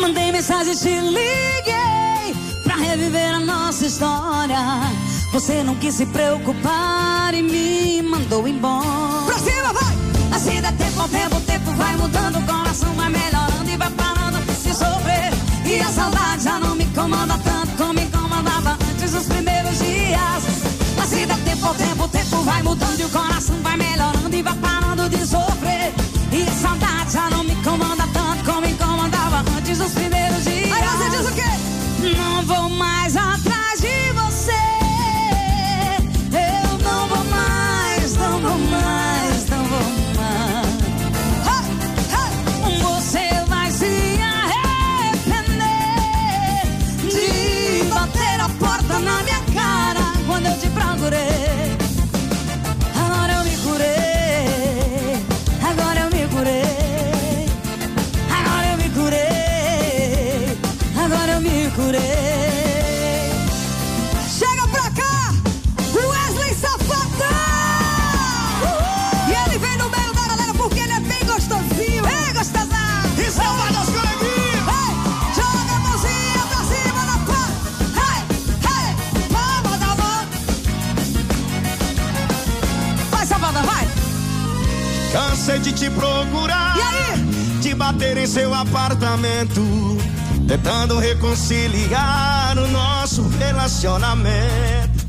Mandei mensagem, te liguei pra reviver a nossa história. Você não quis se preocupar e me mandou embora. Pra cima, vai! Assim dá tempo ao tempo, o tempo vai mudando, o coração vai melhorando e vai parando de sofrer. E a saudade já não me incomoda tanto tempo, vai mudando e o coração vai melhorando e vai parando de sofrer. E a saudade já não me incomoda tanto como me incomodava antes dos primeiros dias. Aí você diz o quê? Não vou mais Cansei de te procurar. E aí? De bater em seu apartamento. Tentando reconciliar o nosso relacionamento.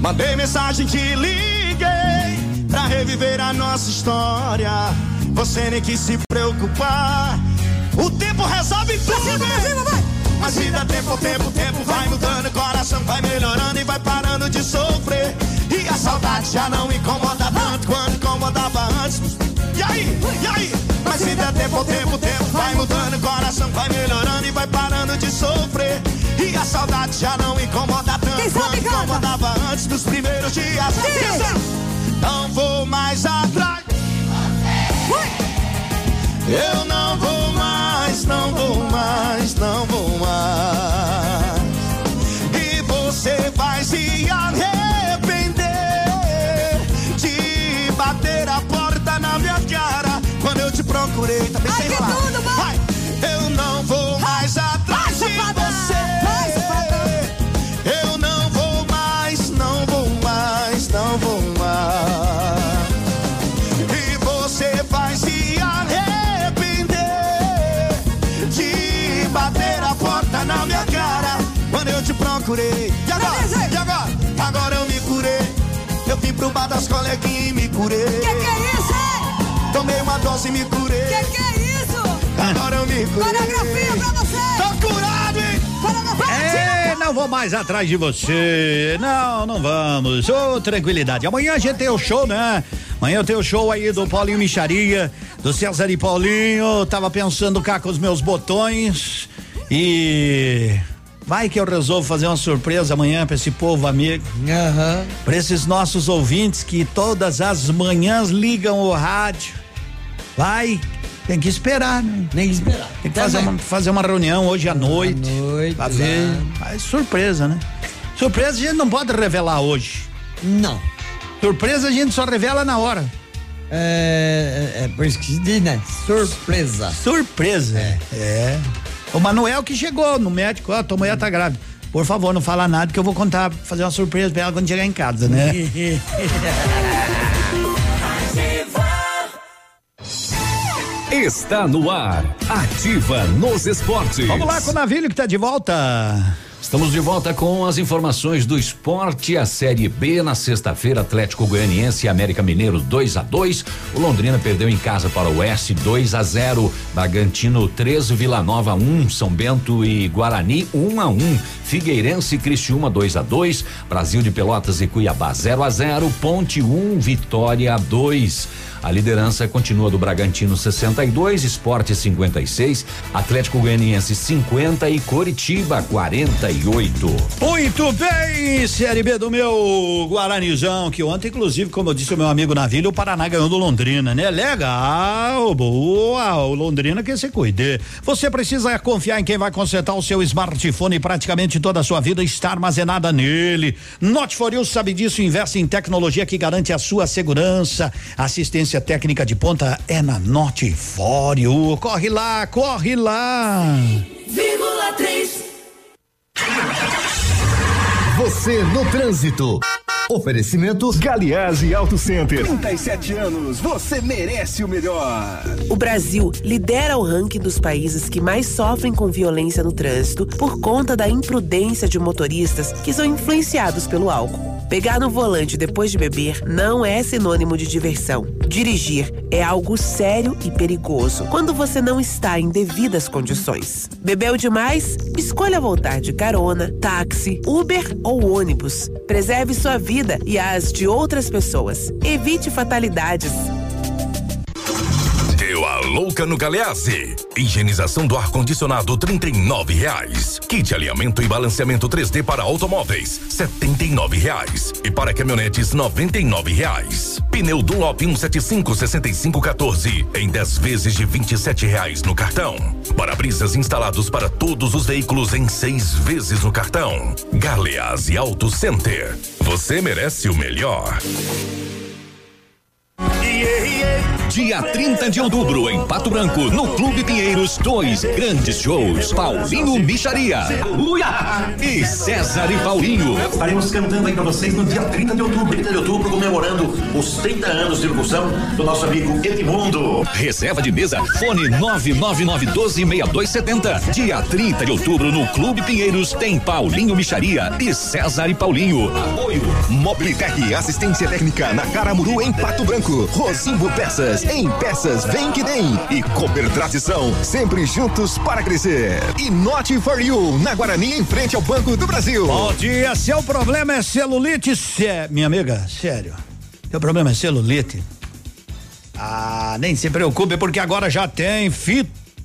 Mandei mensagem, te liguei. Pra reviver a nossa história. Você nem quis se preocupar. O tempo resolve tudo. Mas se dá tempo, tempo, o tempo vai mudando. O coração vai melhorando e vai parando de sofrer. E a saudade já não incomoda tanto quanto incomodava antes. Aí? E aí? Mas se der tempo, o tempo, o tempo vai mudando. O coração vai melhorando e vai parando de sofrer. E a saudade já não incomoda tanto quanto incomodava antes dos primeiros dias. Não vou mais atrás. Eu não vou mais, não vou mais, não vou mais. E você vai se arrepender te procurei. Tá bem sem falar. Vai. Eu não vou mais atrás de você. Eu não vou mais, não vou mais, não vou mais. E você vai se arrepender de bater a porta na minha cara quando eu te procurei. E agora? E agora? Agora eu me curei. Eu vim pro bar das coleguinhas e me curei. Tomei uma dose e me curei. Que que é isso? Agora eu me curei. Coreografia pra você. Tô curado, hein? É, não vou mais atrás de você. Não, não vamos. Ô, tranquilidade. Amanhã a gente tem o show, né? Amanhã eu tenho o show aí do Paulinho Micharia, do César e Paulinho. Tava pensando cá com os meus botões e. Vai que eu resolvo fazer uma surpresa amanhã pra esse povo amigo. Aham. Pra esses nossos ouvintes que todas as manhãs ligam o rádio. Vai, tem que esperar, né? Tem que esperar. Tem que fazer uma, fazer uma reunião hoje à noite. noite, pra ver. Mas surpresa, né? Surpresa a gente não pode revelar hoje. Não. Surpresa a gente só revela na hora. É, é, é por isso que se diz, né? Surpresa. Surpresa. É. O Manuel que chegou no médico, ó, tua mulher tá grávida. Por favor, não fala nada que eu vou contar, fazer uma surpresa pra ela quando chegar em casa, né? Está no ar. Ativa nos esportes. Vamos lá com o Navilho que tá de volta. Estamos de volta com as informações do esporte. A Série B na sexta-feira, Atlético Goianiense e América Mineiro 2 a 2 O Londrina perdeu em casa para o Oeste 2 a 0 Bragantino 3, Vila Nova 1, São Bento e Guarani 1 a 1 Figueirense e Criciúma 2 a 2 Brasil de Pelotas e Cuiabá 0 a 0 Ponte 1, Vitória 2. A liderança continua do Bragantino 62, Esporte 56, Atlético Goianiense 50 e Coritiba 48. Muito bem, Série B do meu Guaranizão, que ontem, inclusive, como eu disse o meu amigo Navilho, o Paraná ganhou do Londrina, né? Legal, boa, o Londrina que se cuide. Você precisa confiar em quem vai consertar o seu smartphone praticamente toda a sua vida está armazenada nele. Note for You sabe disso, investe em tecnologia que garante a sua segurança. Assistência técnica de ponta é na You. Corre lá, corre lá. Vírgula três. Você no trânsito. Oferecimento Galiase Auto Center. 37 anos, você merece o melhor. O Brasil lidera o ranking dos países que mais sofrem com violência no trânsito por conta da imprudência de motoristas que são influenciados pelo álcool. Pegar no volante depois de beber não é sinônimo de diversão. Dirigir é algo sério e perigoso quando você não está em devidas condições. Bebeu demais? Escolha voltar de carona, táxi, Uber ou ônibus. Preserve sua vida e as de outras pessoas. Evite fatalidades. Louca no Galeazzi. Higienização do ar-condicionado, R$ reais. Kit alinhamento e balanceamento 3D para automóveis, R$ reais. E para caminhonetes, R$ reais. Pneu Dunlop 175 6514 em 10 vezes de R$ reais no cartão. Para-brisas instalados para todos os veículos em seis vezes no cartão. Galeazzi Auto Center. Você merece o melhor. Dia 30 de outubro, em Pato Branco, no Clube Pinheiros, dois grandes shows. Paulinho Micharia. E César e Paulinho. Estaremos cantando aí pra vocês no dia 30 de outubro. 30 de outubro, comemorando os 30 anos de locução do nosso amigo Edmundo. Reserva de mesa, fone 999126270. Dia 30 de outubro, no Clube Pinheiros, tem Paulinho Micharia e César e Paulinho. Apoio. Mobilitec, assistência técnica na Caramuru em Pato Branco. Rosimbo Peças, em peças vem que vem. E Cooper Tradição, sempre juntos para crescer. E Not for You, na Guarani, em frente ao Banco do Brasil. Bom dia, seu problema é celulite, sé- minha amiga, sério. Seu problema é celulite. Ah, nem se preocupe, porque agora já tem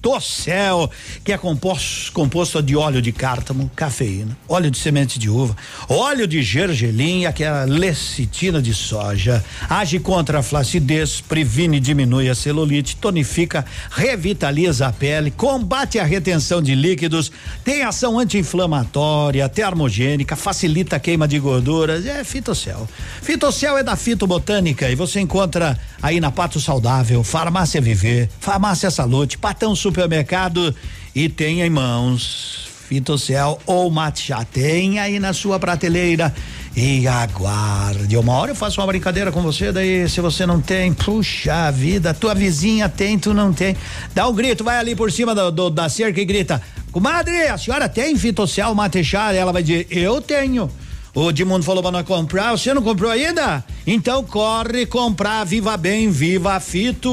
Fitocel, que é composto, composto de óleo de cártamo, cafeína, óleo de semente de uva, óleo de gergelim, aquela lecitina de soja. Age contra a flacidez, previne e diminui a celulite, tonifica, revitaliza a pele, combate a retenção de líquidos, tem ação anti-inflamatória, termogênica, facilita a queima de gorduras. É Fitocel. Fitocel é da Fitobotânica e você encontra aí na Pato Saudável, Farmácia Viver, Farmácia Salute, Patão Supermercado e tem em mãos Fitocel ou Matcha. Tem aí na sua prateleira. E aguarde. Uma hora eu faço uma brincadeira com você, daí se você não tem, puxa vida, tua vizinha tem, tu não tem. Dá um grito, vai ali por cima do, do, da cerca e grita: Comadre, a senhora tem Fitocel Matcha? Ela vai dizer: Eu tenho. O Edmundo falou para nós comprar, você não comprou ainda? Então corre comprar Viva Bem, Viva Fito.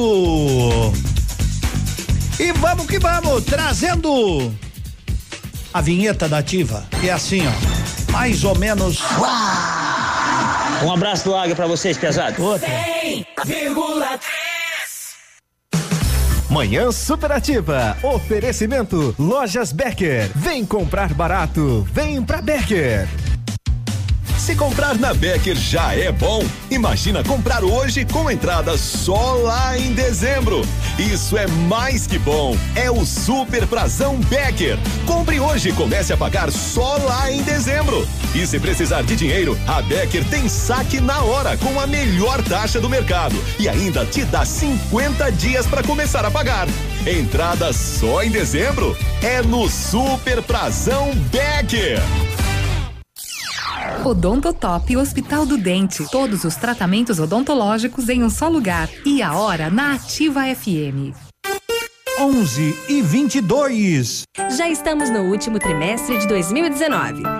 E vamos que vamos, trazendo a vinheta da Ativa. É assim, ó, mais ou menos. Um abraço do Águia pra vocês, pesado. Outra. 100,3 Manhã Superativa. Oferecimento Lojas Becker. Vem comprar barato. Vem pra Becker. Se comprar na Becker já é bom, imagina comprar hoje com entrada só lá em dezembro. Isso é mais que bom. É o Super Prazão Becker. Compre hoje e comece a pagar só lá em dezembro. E se precisar de dinheiro, a Becker tem saque na hora com a melhor taxa do mercado e ainda te dá 50 dias para começar a pagar. Entrada só em dezembro é no Super Prazão Becker. Odontotop Hospital do Dente. Todos os tratamentos odontológicos em um só lugar. E a hora na Ativa FM. 11 e 22. Já estamos no último trimestre de 2019.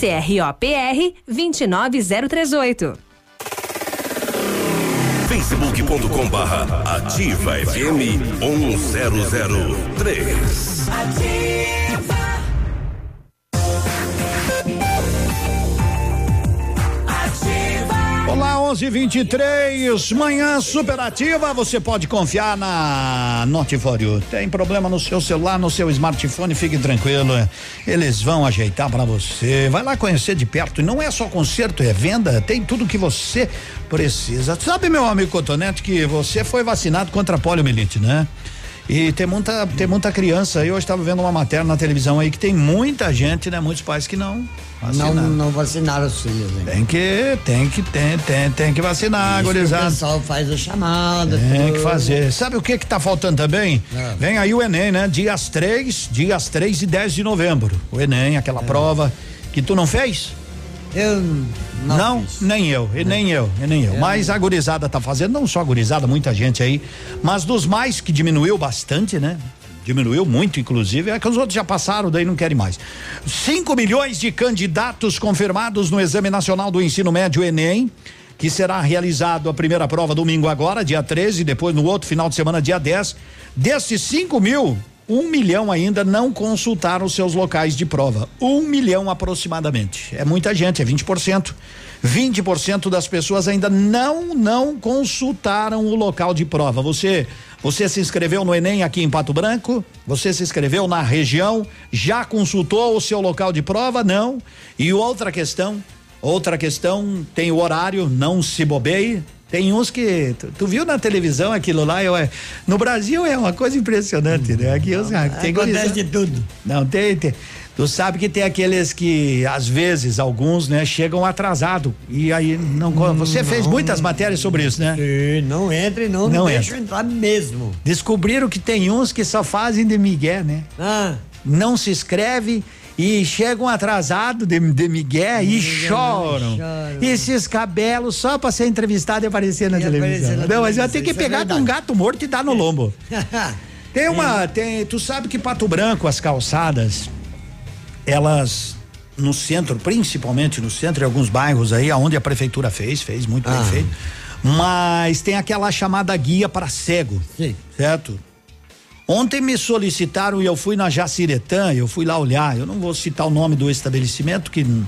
CROPR 29038. facebook.com barra ativa FM 1003. Olá, 11:23, manhã superativa. Você pode confiar na Notifório. Tem problema no seu celular, no seu smartphone? Fique tranquilo. Eles vão ajeitar para você. Vai lá conhecer de perto. E não é só conserto, é venda. Tem tudo que você precisa. Sabe, meu amigo Cotonete, que você foi vacinado contra a poliomielite, né? E tem muita, tem muita criança. Eu estava vendo uma matéria na televisão aí que tem muita gente, né? Muitos pais que não Não, vacinaram. não vacinaram os filhos, né? Tem que, tem que, tem, tem, tem que vacinar, Isso que gurizada. O pessoal faz a chamada. Tem que tudo. fazer. Sabe o que que tá faltando também? Ah. Vem aí o Enem, né? Dias 3, dias 3 e 10 de novembro. O Enem, aquela prova que tu não fez? Eu não. nem eu, e nem eu, e nem eu. Mas a gurizada tá fazendo, não só a gurizada, muita gente aí, mas dos mais que diminuiu bastante, né? Diminuiu muito, inclusive, é que os outros já passaram, daí não querem mais. 5 milhões de candidatos confirmados no Exame Nacional do Ensino Médio Enem, que será realizado a primeira prova domingo agora, dia 13, depois no outro final de semana, dia 10. Desses 5 mil, um milhão ainda não consultaram seus locais de prova. Um milhão aproximadamente. É muita gente, é 20%. 20% das pessoas ainda não não consultaram o local de prova. Você você se inscreveu no Enem aqui em Pato Branco? Você se inscreveu na região? Já consultou o seu local de prova? Não. E outra questão, outra questão, tem o horário, não se bobeie. Tem uns que tu, tu viu na televisão aquilo lá, eu, é, no Brasil é uma coisa impressionante, né? Aqui os, tem Acontece de tudo. não, tem, tem. Tu sabe que tem aqueles que, às vezes, alguns, né, chegam atrasado. E aí não. co- você fez muitas matérias sobre isso, né? Sim, não entra e não, Não deixa entrar mesmo. Descobriram que tem uns que só fazem de migué, né? Ah. Não se inscreve e chegam atrasados de, de migué e choram. choram. E esses cabelos só pra ser entrevistado e aparecer na E televisão. aparecer na não, mas eu tenho que é pegar com um gato morto e dar no lombo. Tem uma, tem, tu sabe que Pato Branco, as calçadas, elas no centro, principalmente no centro e alguns bairros aí, aonde a prefeitura fez, fez muito bem Ah. feito. Mas tem aquela chamada guia para cego. Sim. Certo? Ontem me solicitaram e eu fui na Jaciretã, eu fui lá olhar. Eu não vou citar o nome do estabelecimento, que não,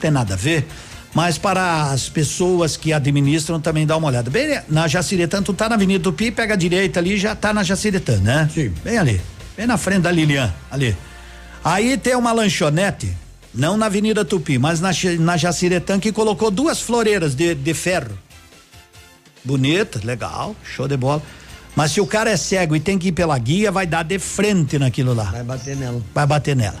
tem nada a ver. Mas para as pessoas que administram também dá uma olhada. Bem na Jaciretã, tu tá na Avenida Tupi, pega a direita ali já tá na Jaciretã, né? Sim. Bem ali. Bem na frente da Lilian, ali. Aí tem uma lanchonete, não na Avenida Tupi, mas na, na Jaciretã, que colocou duas floreiras de, de ferro. Bonita, legal, show de bola. Mas se o cara é cego e tem que ir pela guia, vai dar de frente naquilo lá. Vai bater nela. Vai bater nela.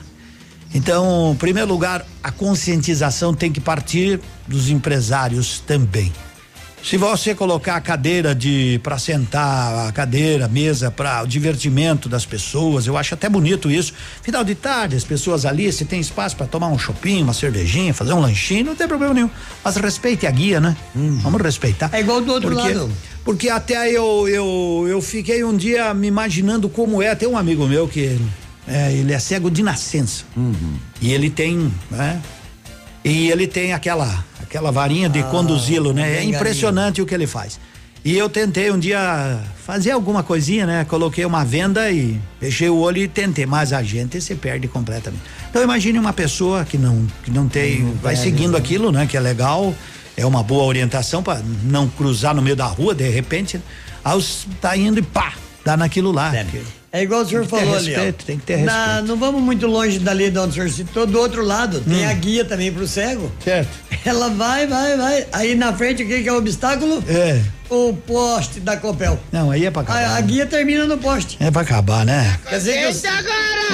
Então, em primeiro lugar, a conscientização tem que partir dos empresários também. Se você colocar a cadeira de para sentar, a cadeira, a mesa para o divertimento das pessoas, eu acho até bonito isso. Final de tarde, as pessoas ali, se tem espaço para tomar um chopinho, uma cervejinha, fazer um lanchinho, não tem problema nenhum. Mas respeite a guia, né? Vamos respeitar. É igual do outro porque, lado. Porque até eu, eu eu fiquei um dia me imaginando como é. Tem um amigo meu que é, ele é cego de nascença. E ele tem, né? E ele tem aquela aquela varinha de Ah, conduzi-lo, né? É impressionante o que ele faz. E eu tentei um dia fazer alguma coisinha, né? Coloquei uma venda e fechei o olho e tentei, mas a gente se perde completamente. Então imagine uma pessoa que não que não tem, vai perde, seguindo né? aquilo, né? Que é legal, é uma boa orientação para não cruzar no meio da rua de repente. Aí os- tá indo e pá, dá naquilo lá. É igual o senhor falou ali. ó. respeito, tem que ter Na- respeito. não vamos muito longe dali de onde o senhor citou, do outro lado, tem Hum. a guia também pro cego. Certo. Ela vai, vai, vai. Aí na frente, o que, que é o obstáculo? É. O poste da Copel. Não, aí é pra acabar. A, a guia termina no poste. É pra acabar, né? Quer dizer que eu-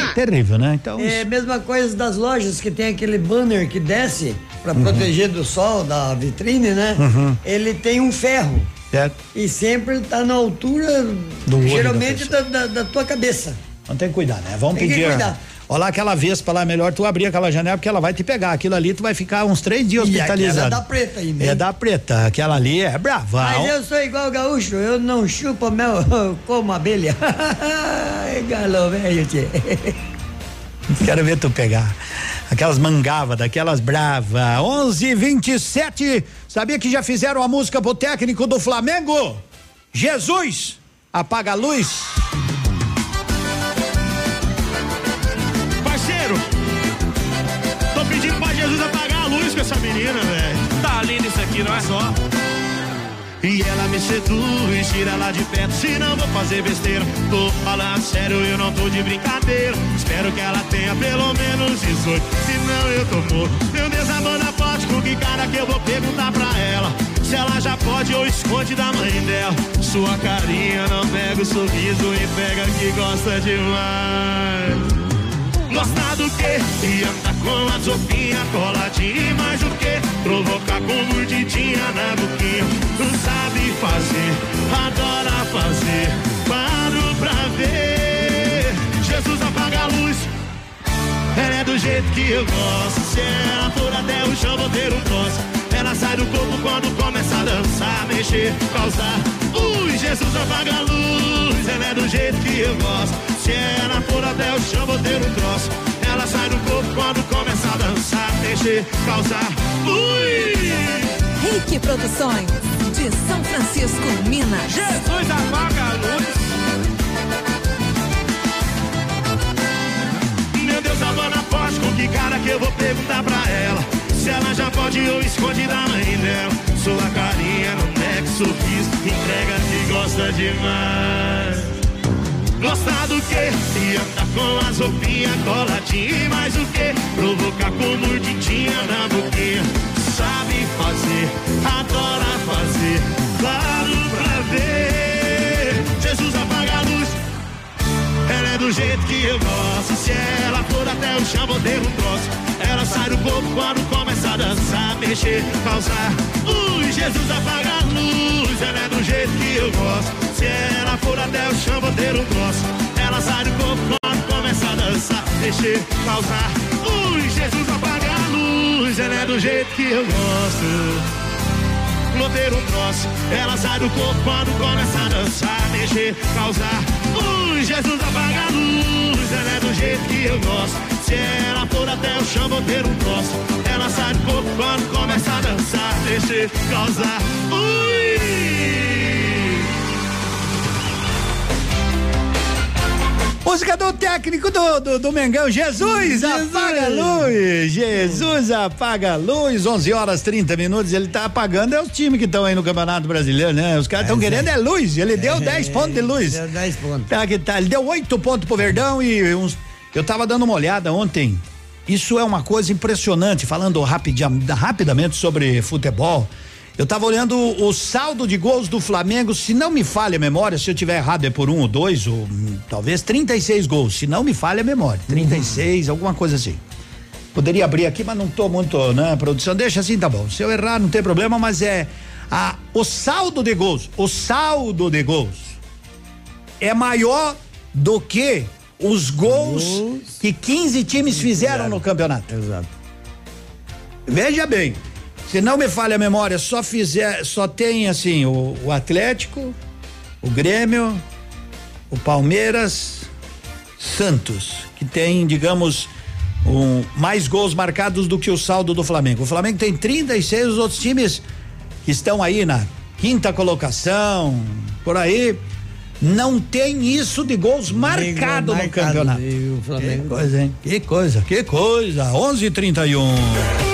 É terrível, né? Então. É mesma coisa das lojas que tem aquele banner que desce pra proteger do sol da vitrine, né? Uhum. Ele tem um ferro. Certo. E sempre tá na altura, Do geralmente, da da, da- tua cabeça. Então tem que cuidar, né? Vamos Tem que pedir. cuidar. Olha lá aquela vespa lá, melhor tu abrir aquela janela porque ela vai te pegar. Aquilo ali tu vai ficar uns três dias hospitalizado. é da preta ainda, É hein? da preta. Aquela ali é brava. Mas eu sou igual gaúcho, eu não chupo mel como abelha. Galo velho, tchê. Quero ver tu pegar. Aquelas mangava, daquelas brava. 11 27 Sabia que já fizeram a música pro técnico do Flamengo? Jesus! Apaga a luz. Parceiro, tô pedindo pra Jesus apagar a luz com essa menina, velho. Tá lindo isso aqui, não é só? E ela me seduz, tira ela de perto, senão vou fazer besteira. Tô falando sério, eu não tô de brincadeira. Espero que ela tenha pelo menos 18, senão eu tô morto. Meu Deus, a banda forte, com que cara que eu vou perguntar pra ela? Se ela já pode ou esconde da mãe dela. Sua carinha não pega o sorriso e pega que gosta demais. Gosta do quê? E anda com as roupinhas coladinha e mais o quê? Provocar com mordidinha na boquinha. Não sabe fazer, adora fazer. Paro pra ver. Jesus apaga a luz. Ela é do jeito que eu gosto. Se ela for até o chão, vou ter um troço. Ela sai do corpo quando começa a dançar, mexer, causar. Ui, Jesus apaga a luz. Ela é do jeito que eu gosto. Se ela for até o chão, vou ter um troço. Ela sai do corpo quando começa a dançar, mexer, causar. Ui! Rick Produções, de São Francisco, Minas. Jesus apaga a luz. Meu Deus, a dona forte, com que cara que eu vou perguntar pra ela? Se ela já pode ou esconde da mãe dela. Sua carinha no nexo fiz, entrega que gosta demais. Gosta do quê? E anda com as roupinhas coladinha e mais o quê? Provocar com mordidinha na boquinha. Sabe fazer, adora fazer, claro pra ver. Jesus apaga a luz. Ela é do jeito que eu gosto. Se ela for até o chão, vou ter um troço. Ela sai do corpo quando começa a dançar, mexer, causar. Ui, Jesus apaga a luz. Ela é do jeito que eu gosto. Se ela for até o chão, vou ter um troço. Ela sai do corpo quando começa a dançar, mexer, causar. Ui, Jesus apaga a luz. Ela é do jeito que eu gosto vou ter um troço. Ela sai do corpo quando começa a dançar, mexer, causar. Ui, Jesus apaga a luz, ela é do jeito que eu gosto. Se ela for até o chão, vou ter um troço. Ela sai do corpo quando começa a dançar, deixa causar. Ui! Música do técnico do, do, do Mengão, Jesus, apaga a luz, Jesus apaga a luz, 11 horas 30 minutos, ele tá apagando, é os times que estão aí no Campeonato Brasileiro, né? Os caras estão querendo é luz, ele deu 10 pontos de luz. Deu 10 pontos. Tá que tá, ele deu 8 pontos pro Verdão e uns, eu tava dando uma olhada ontem, isso é uma coisa impressionante, falando rapidamente sobre futebol, eu tava olhando o saldo de gols do Flamengo, se não me falha a memória, se eu tiver errado é por um ou dois, ou hum, talvez 36 gols, se não me falha a memória, 36, alguma coisa assim. Poderia abrir aqui, mas não tô muito, né, produção, deixa assim, tá bom. Se eu errar não tem problema, mas é a, o saldo de gols, o saldo de gols é maior do que os gols que 15 times fizeram no campeonato. Exato. Veja bem, se não me falha a memória, só fizer, só tem assim o, o Atlético, o Grêmio, o Palmeiras, Santos, que tem, digamos, um, mais gols marcados do que o saldo do Flamengo. O Flamengo tem 36, os outros times que estão aí na quinta colocação, por aí, não tem isso de gols marcado no marcado, campeonato. e o Flamengo- Que coisa, hein? Que coisa, que coisa. 11:31.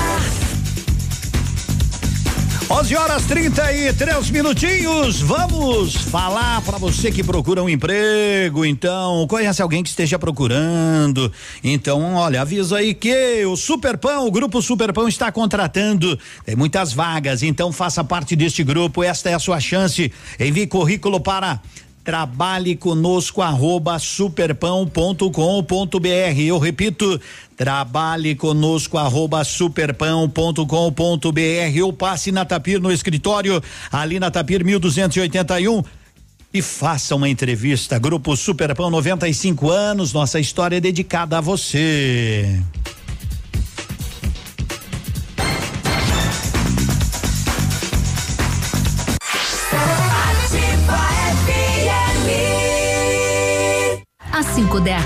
11 horas 33 minutinhos. Vamos falar para você que procura um emprego. Então, conhece alguém que esteja procurando? Então, olha, aviso aí que o Superpão, o grupo Superpão está contratando. Tem muitas vagas, então faça parte deste grupo. Esta é a sua chance. Envie currículo para Trabalhe conosco arroba. Eu repito, trabalhe conosco arroba superpão.com.br ou passe na Tapir no escritório, ali na Tapir 1281 e faça uma entrevista. Grupo Superpão 95 anos, nossa história é dedicada a você.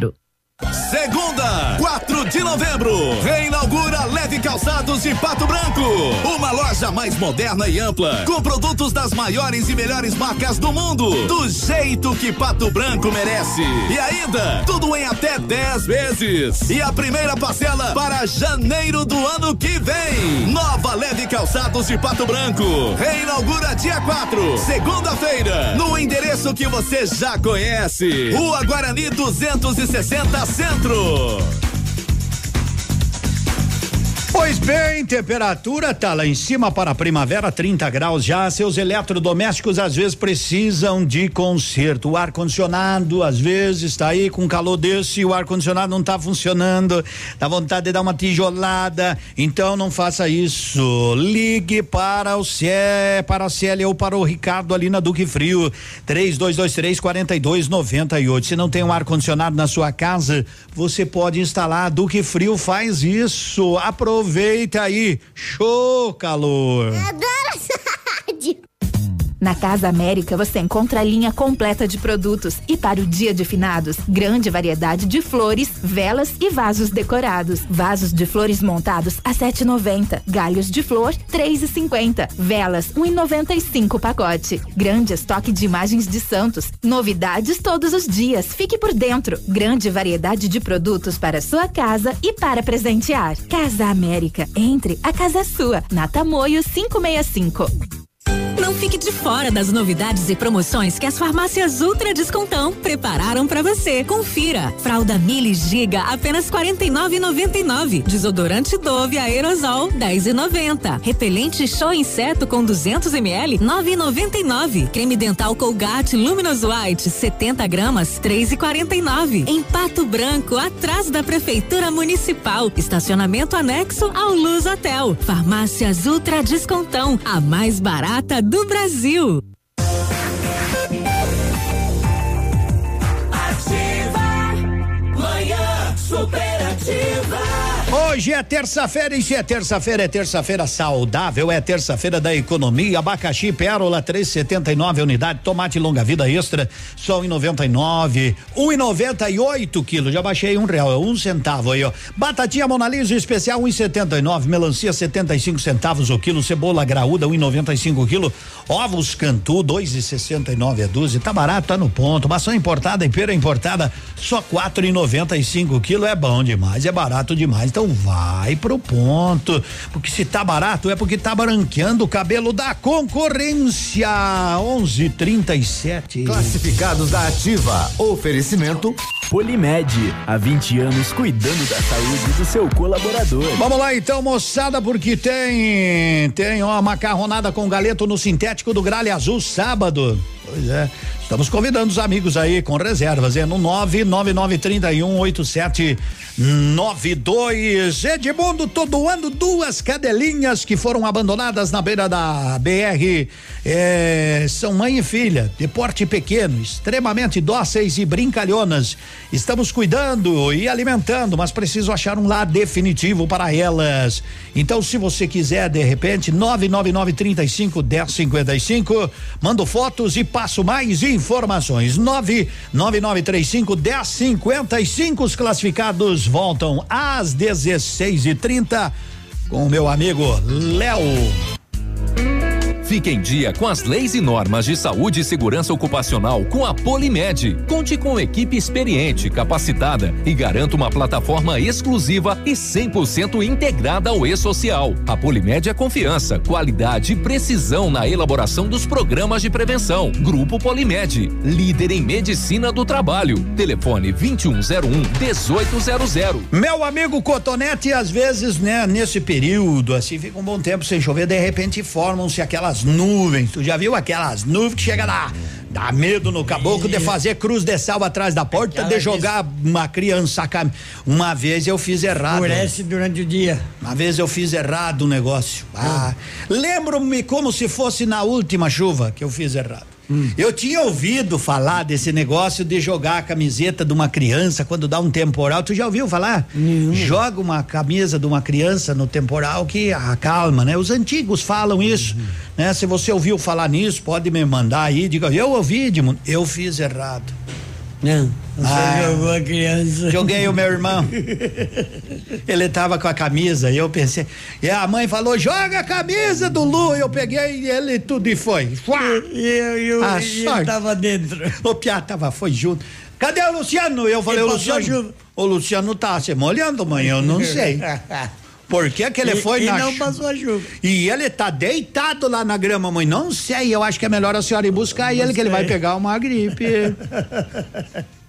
22 5500. Segunda, 4 de novembro, reinaugura Leve Calçados de Pato Branco. Uma loja mais moderna e ampla, com produtos das maiores e melhores marcas do mundo, do jeito que Pato Branco merece. E ainda, tudo em até 10 vezes. E a primeira parcela para janeiro do ano que vem. Nova Leve Calçados de Pato Branco, reinaugura dia 4, segunda-feira, no endereço que você já conhece. Rua Guarani 260 Centro. Pois bem, temperatura tá lá em cima para a primavera, 30 graus já. Seus eletrodomésticos às vezes precisam de conserto. O ar condicionado às vezes está aí com calor desse, e o ar condicionado não está funcionando, dá vontade de dar uma tijolada. Então não faça isso. Ligue para o CE, para a Célia ou para o Ricardo ali na Duque Frio, 3223 4298. Se não tem um ar condicionado na sua casa, você pode instalar. Duque Frio faz isso. Aproveita Aproveita aí. Show calor. Adoro essa rádio. Na Casa América você encontra a linha completa de produtos e para o Dia de Finados, grande variedade de flores, velas e vasos decorados. Vasos de flores montados a 7,90, galhos de flor 3,50, velas 1,95 pacote. Grande estoque de imagens de santos, novidades todos os dias. Fique por dentro. Grande variedade de produtos para sua casa e para presentear. Casa América, entre a casa é sua. Na Tamoio 565. Não fique de fora das novidades e promoções que as farmácias Ultra Descontão prepararam para você. Confira. Fralda Mili Giga apenas 49,99. Desodorante Dove Aerosol 10,90. Repelente Show Inseto com 200 ml 9,99. Creme dental Colgate Luminous White 70 gramas 3,49. Em Pato Branco, atrás da Prefeitura Municipal. Estacionamento anexo ao Luz Hotel. Farmácias Ultra Descontão, a mais barata do Brasil. Hoje é terça-feira e se é terça-feira, é terça-feira saudável, é terça-feira da economia. Abacaxi Pérola 3,79 unidade, tomate longa vida extra, só 1,99, 1,98 quilos. Já baixei um real, é um centavo aí, ó. Batatinha Monalisa especial 1,79, melancia 75 centavos o quilo, cebola graúda 1,95 quilo, ovos Cantu 2,69 a dúzia. Tá barato, tá no ponto. Maçã importada e pera importada só 4,95 quilo é bom demais, é barato demais. Então vai pro ponto, porque se tá barato é porque tá branqueando o cabelo da concorrência. 11:37. Classificados da Ativa. Oferecimento Polimed, há 20 anos cuidando da saúde do seu colaborador. Vamos lá então, moçada, porque tem tem ó, macarronada com galeto no sintético do Gralha Azul sábado. Pois é. Estamos convidando os amigos aí com reservas, é no 999318792. Edmundo, todo ano duas cadelinhas que foram abandonadas na beira da BR. É, são mãe e filha, de porte pequeno, extremamente dóceis e brincalhonas. Estamos cuidando e alimentando, mas preciso achar um lar definitivo para elas. Então, se você quiser, de repente, 99935 1055, mando fotos e passo mais informações. 99935 1055. Os classificados voltam às 16 e 30 com o meu amigo Léo. Fique em dia com as leis e normas de saúde e segurança ocupacional com a Polimed. Conte com equipe experiente, capacitada e garanta uma plataforma exclusiva e 100% integrada ao e-social. A Polimed é confiança, qualidade e precisão na elaboração dos programas de prevenção. Grupo Polimed, líder em medicina do trabalho. Telefone 2101 1800. Meu amigo Cotonete, às vezes, né, nesse período, assim, fica um bom tempo sem chover, de repente formam-se aquelas nuvens. Tu já viu aquelas nuvens que chega lá, dá medo no caboclo de fazer cruz de sal atrás da porta, de jogar uma criança. Uma vez eu fiz errado. Escurece durante o dia. Uma vez eu fiz errado o negócio. Ah, lembro-me como se fosse na última chuva que eu fiz errado. Eu tinha ouvido falar desse negócio de jogar a camiseta de uma criança quando dá um temporal. Tu já ouviu falar? Joga uma camisa de uma criança no temporal que acalma, né? Os antigos falam isso, né? Se você ouviu falar nisso, pode me mandar aí, diga, eu ouvi, Edmundo, eu fiz errado. Não, você jogou a criança. Joguei o meu irmão. Ele tava com a camisa e eu pensei. E a mãe falou: joga a camisa do Lu. Eu peguei ele tudo e foi. E eu, eu, A e sorte. tava dentro. O Piá tava, foi junto. Cadê o Luciano? Eu falei, o Luciano. O Luciano tá se molhando, mãe, eu não sei. Por que que ele E- foi e na não passou a chuva. E ele tá deitado lá na grama, mãe. Não sei, eu acho que é melhor a senhora ir buscar ele, que ele vai pegar uma gripe.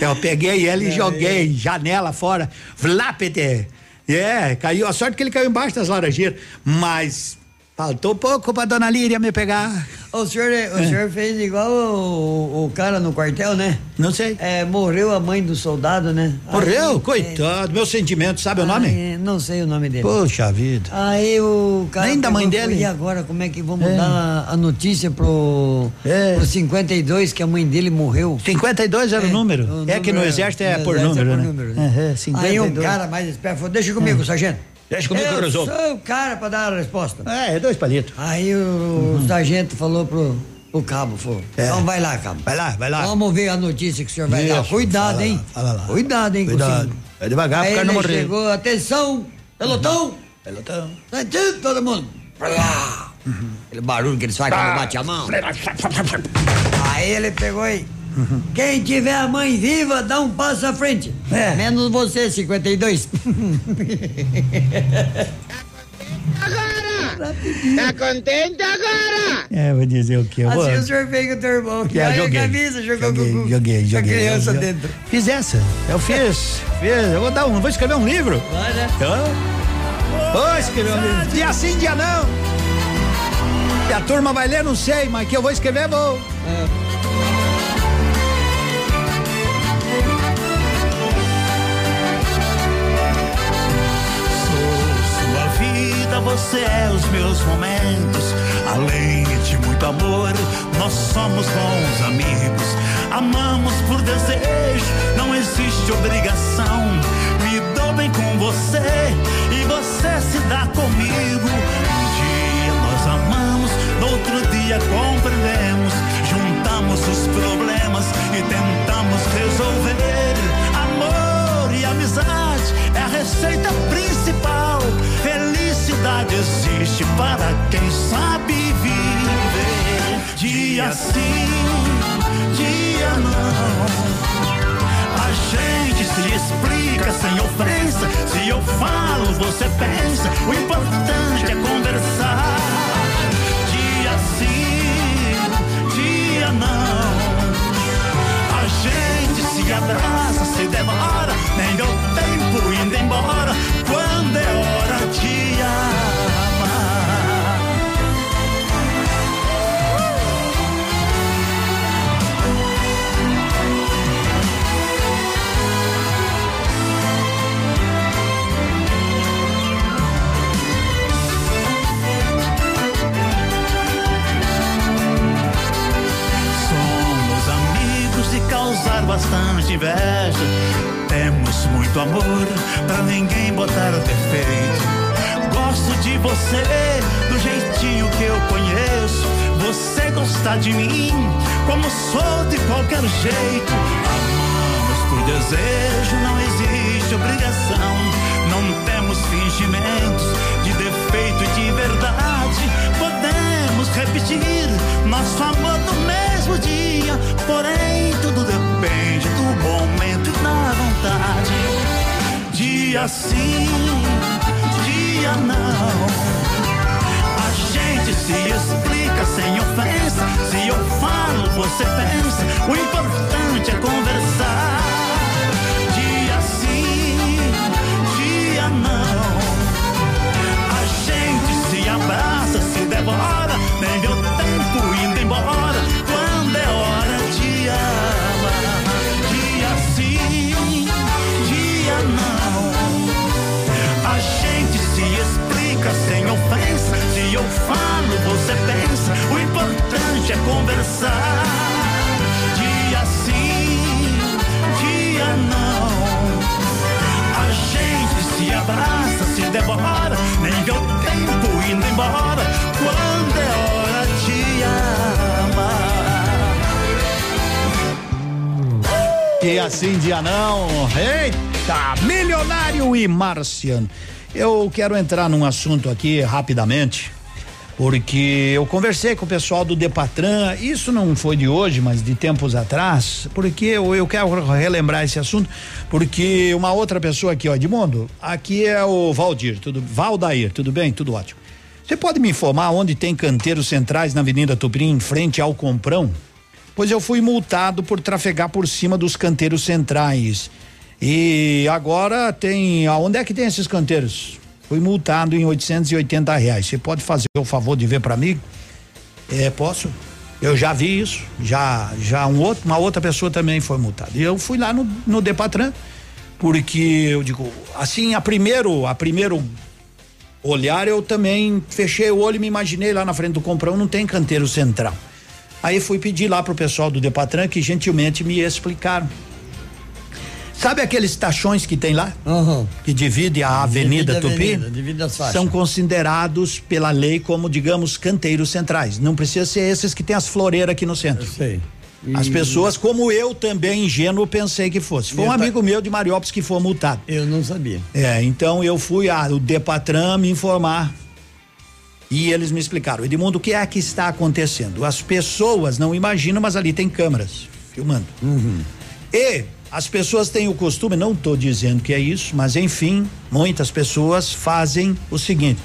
Eu peguei ele e joguei janela fora. Vlápete. É, caiu. A sorte que ele caiu embaixo das laranjeiras. Mas faltou pouco pra dona Líria me pegar. O senhor, o É. senhor fez igual o, o cara no quartel, né? Não sei. É, morreu a mãe do soldado, né? Morreu? Aí, Coitado, meu sentimento, sabe o nome? Aí, não sei o nome dele. Poxa vida. Aí o cara. Nem da mãe dele? E agora, como é que vamos É. dar a, notícia pro, pro 52 que a mãe dele morreu? 52 era o número. o É que no número exército é por número, é por né? número, Aham, Aí 52. um cara mais esperto falou: Deixa comigo, sargento. Deixa comigo que eu eu resolvo. sou o cara pra dar a resposta. É, é dois palitos. Aí o sargento falou pro, pro cabo, falou, É. então vai lá, cabo. Vai lá, vai lá. Vamos ver a notícia que o senhor vai dar. Cuidado, fala hein? lá, fala lá. Cuidado, hein? Cuidado. Vai devagar pro cara não morrer. chegou, atenção, pelotão. Pelotão. Sentido, todo mundo. Lá. Aquele barulho que eles fazem quando bate a mão. Aí ele pegou e... Quem tiver a mãe viva, dá um passo à frente. Menos você, 52. Tá contente agora? É, vou dizer o quê? Eu vou... Assim o senhor fez com o teu irmão. É, aí joguei. a camisa jogou joguei, com, joguei, com a joguei. criança Eu- dentro. Fiz essa. Eu fiz. fiz. Eu vou dar um. Vou escrever um livro. Vai, né? Eu vou escrever um livro. Dia sim, dia não. E a turma vai ler, não sei, mas que eu vou escrever, vou. Sou você é os meus momentos. Além de muito amor, nós somos bons amigos. Amamos por desejo, não existe obrigação. Me dou bem com você e você se dá comigo. Um dia nós amamos, no outro dia compreendemos. Juntamos os problemas e tentamos resolver. Amor e amizade é a receita principal. Felicidade existe para quem sabe viver. Dia sim, dia não. A gente se explica sem ofensa. Se eu falo, você pensa. O importante é conversar. Dia sim, dia não. A gente se abraça, se demora. Nem deu tempo indo embora. Bastante inveja. Temos muito amor pra ninguém botar defeito. Gosto de você do jeitinho que eu conheço. Você gosta de mim como sou de qualquer jeito. Amamos por desejo, não existe obrigação. Não temos fingimentos de defeito e de verdade. Repetir nosso amor no mesmo dia. Porém, tudo depende do momento e da vontade. Dia sim, dia não. A gente se explica sem ofensa. Se eu falo, você pensa. O importante é conversar. Falo, você pensa. O importante é conversar. Dia sim, dia não. A gente se abraça, se devora. Nem deu tempo indo embora. Quando é hora de amar. Que assim dia não. Eita, milionário e marciano. Eu quero entrar num assunto aqui rapidamente, porque eu conversei com o pessoal do Depatran, isso não foi de hoje, mas de tempos atrás, porque eu, eu quero relembrar esse assunto, porque uma outra pessoa aqui, ó, Edmundo, aqui é o Valdir, tudo, Valdair, tudo bem? Tudo ótimo. Você pode me informar onde tem canteiros centrais na Avenida Tuprim, em frente ao Comprão? Pois eu fui multado por trafegar por cima dos canteiros centrais. E agora tem. Aonde é que tem esses canteiros? Fui multado em 880 reais. Você pode fazer o favor de ver para mim? É, posso? Eu já vi isso. Já, já um outro, uma outra pessoa também foi multada. E eu fui lá no, no Depatran, porque eu digo, assim, a primeiro, a primeiro olhar eu também fechei o olho e me imaginei lá na frente do comprão não tem canteiro central. Aí fui pedir lá pro pessoal do Depatran que gentilmente me explicaram. Sabe aqueles tachões que tem lá? Que divide a Avenida Divide Tupi? avenida, divide as faixas. São considerados pela lei como, digamos, canteiros centrais. Não precisa ser esses que tem as floreiras aqui no centro. sei. As pessoas, como eu também, ingênuo, pensei que fosse. Foi um Eu amigo meu de Mariópolis que foi multado. Eu não sabia. É, então eu fui ao Depatran me informar. E eles me explicaram, Edmundo, o que é que está acontecendo? As pessoas não imaginam, mas ali tem câmeras filmando. E as pessoas têm o costume, não estou dizendo que é isso, mas enfim, muitas pessoas fazem o seguinte: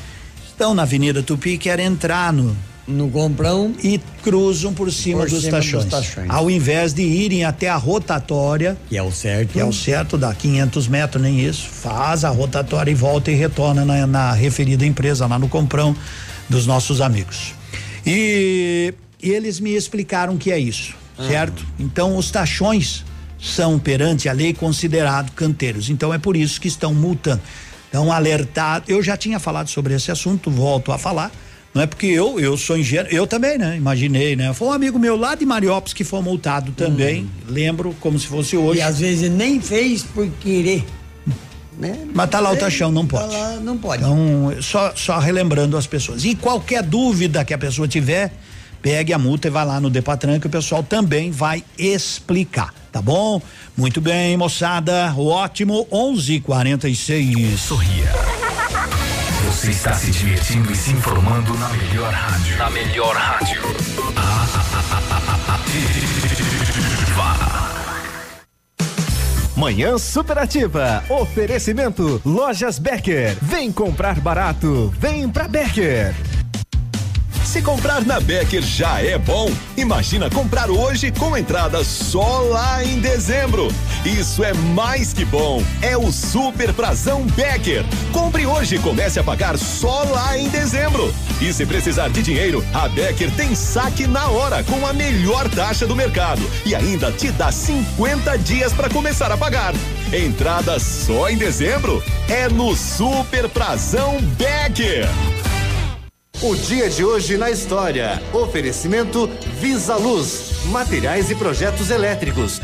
estão na Avenida Tupi e querem entrar no no comprão e cruzam por cima, Por dos, cima dos tachões, tachões. Ao invés de irem até a rotatória, que é o certo, que é o certo, dá 500 metros, nem isso, faz a rotatória e volta e retorna na, na referida empresa, lá no comprão dos nossos amigos. E, e eles me explicaram que é isso, certo? Então, os tachões são, perante a lei, considerados canteiros. Então, é por isso que estão multando. Então, alertado. Eu já tinha falado sobre esse assunto, volto a falar. Não é porque eu, eu sou engenheiro, eu também, né? Imaginei, né? Foi um amigo meu lá de Mariópolis que foi multado também. Lembro como se fosse hoje. E às vezes nem fez por querer. Né? Mas tá lá o taxão, não Tá pode. lá, não pode. Então, só, só relembrando as pessoas. E qualquer dúvida que a pessoa tiver, pegue a multa e vá lá no Depatran que o pessoal também vai explicar, tá bom? Muito bem, moçada, ótimo, 11:46. Sorria. Você está se divertindo e se informando na melhor rádio. Na melhor rádio. Manhã Superativa. Oferecimento Lojas Becker. Vem comprar barato. Vem pra Becker. Se comprar na Becker já é bom, imagina comprar hoje com entrada só lá em dezembro. Isso é mais que bom. É o Super Prazão Becker. Compre hoje e comece a pagar só lá em dezembro. E se precisar de dinheiro, a Becker tem saque na hora com a melhor taxa do mercado e ainda te dá 50 dias para começar a pagar. Entrada só em dezembro é no Super Prazão Becker. O dia de hoje na história. Oferecimento Visa Luz, materiais e projetos elétricos.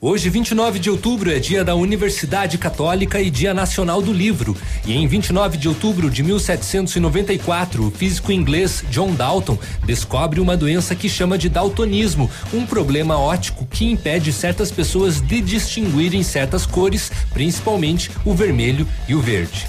Hoje, 29 de outubro, é dia da Universidade Católica e Dia Nacional do Livro. E em 29 de outubro de 1794, o físico inglês John Dalton descobre uma doença que chama de daltonismo, um problema óptico que impede certas pessoas de distinguirem certas cores, principalmente o vermelho e o verde.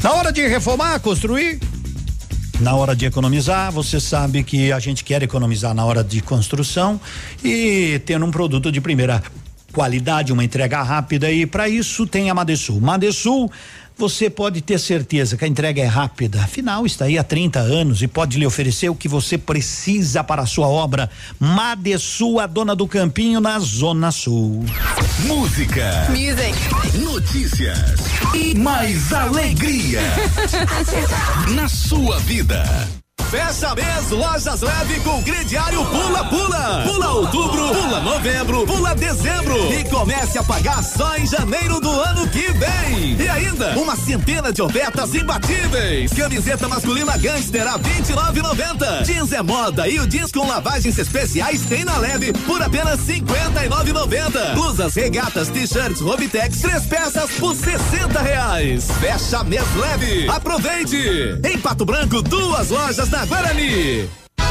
Na hora de reformar, construir, na hora de economizar, você sabe que a gente quer economizar na hora de construção e tendo um produto de primeira qualidade, uma entrega rápida e para isso tem a Madesul. Madesul, você pode ter certeza que a entrega é rápida. Afinal, está aí há 30 anos e pode lhe oferecer o que você precisa para a sua obra. Madesul, a dona do campinho na Zona Sul. Música. Music. Notícias. E mais alegria. Na sua vida. Fecha mês, lojas leve com crediário Pula Pula. Pula outubro, pula novembro, pula dezembro. E comece a pagar só em janeiro do ano que vem. E ainda, uma centena de ofertas imbatíveis. Camiseta masculina Gangster a 29,90. Jeans é moda e o jeans com lavagens especiais tem na leve por apenas 59,90. Blusas, regatas, t-shirts, Robitex, três peças por 60 reais. Fecha mês leve. Aproveite! Em Pato Branco, duas lojas na Guarani.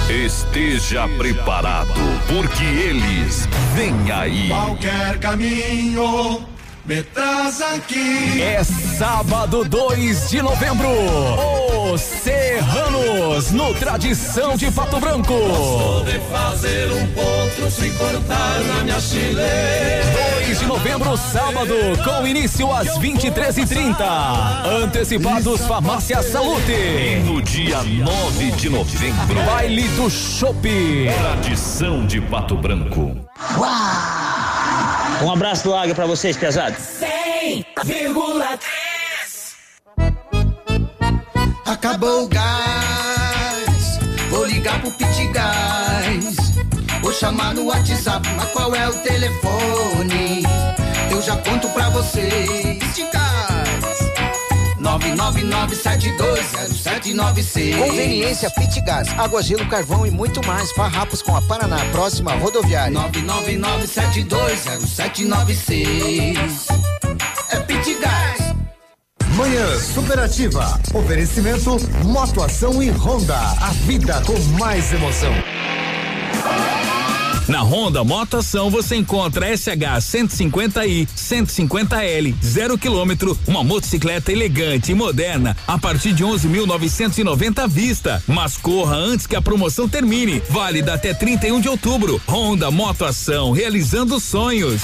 Esteja preparado, porque eles vêm aí. Qualquer caminho me traz aqui. É sábado 2 de novembro. Os Serranos no Tradição de Pato Branco. de fazer um potro se cortar na minha chile. 2 de novembro, sábado, com início às 23h30. Antecipados Farmácia Salute. E no dia 9 de novembro, Baile do Chopp. Tradição de Pato Branco. Um abraço do Águia pra vocês, pesados. 100,3 Acabou o gás. Vou ligar pro Pit Gás. Vou chamar no WhatsApp, mas qual é o telefone? Eu já conto pra vocês. Pit Gás. 999720796. Conveniência Pitgás, água, gelo, carvão e muito mais. Farrapos com a Paraná, próxima rodoviária. 999720796. É Pit Gás. Manhã Superativa. Oferecimento Motoação e Honda. A vida com mais emoção. Na Honda Motoação você encontra SH 150i, 150L, 0 km, uma motocicleta elegante e moderna a partir de 11.990 à vista. Mas corra antes que a promoção termine. Válida até 31 de outubro. Honda Motoação, realizando sonhos.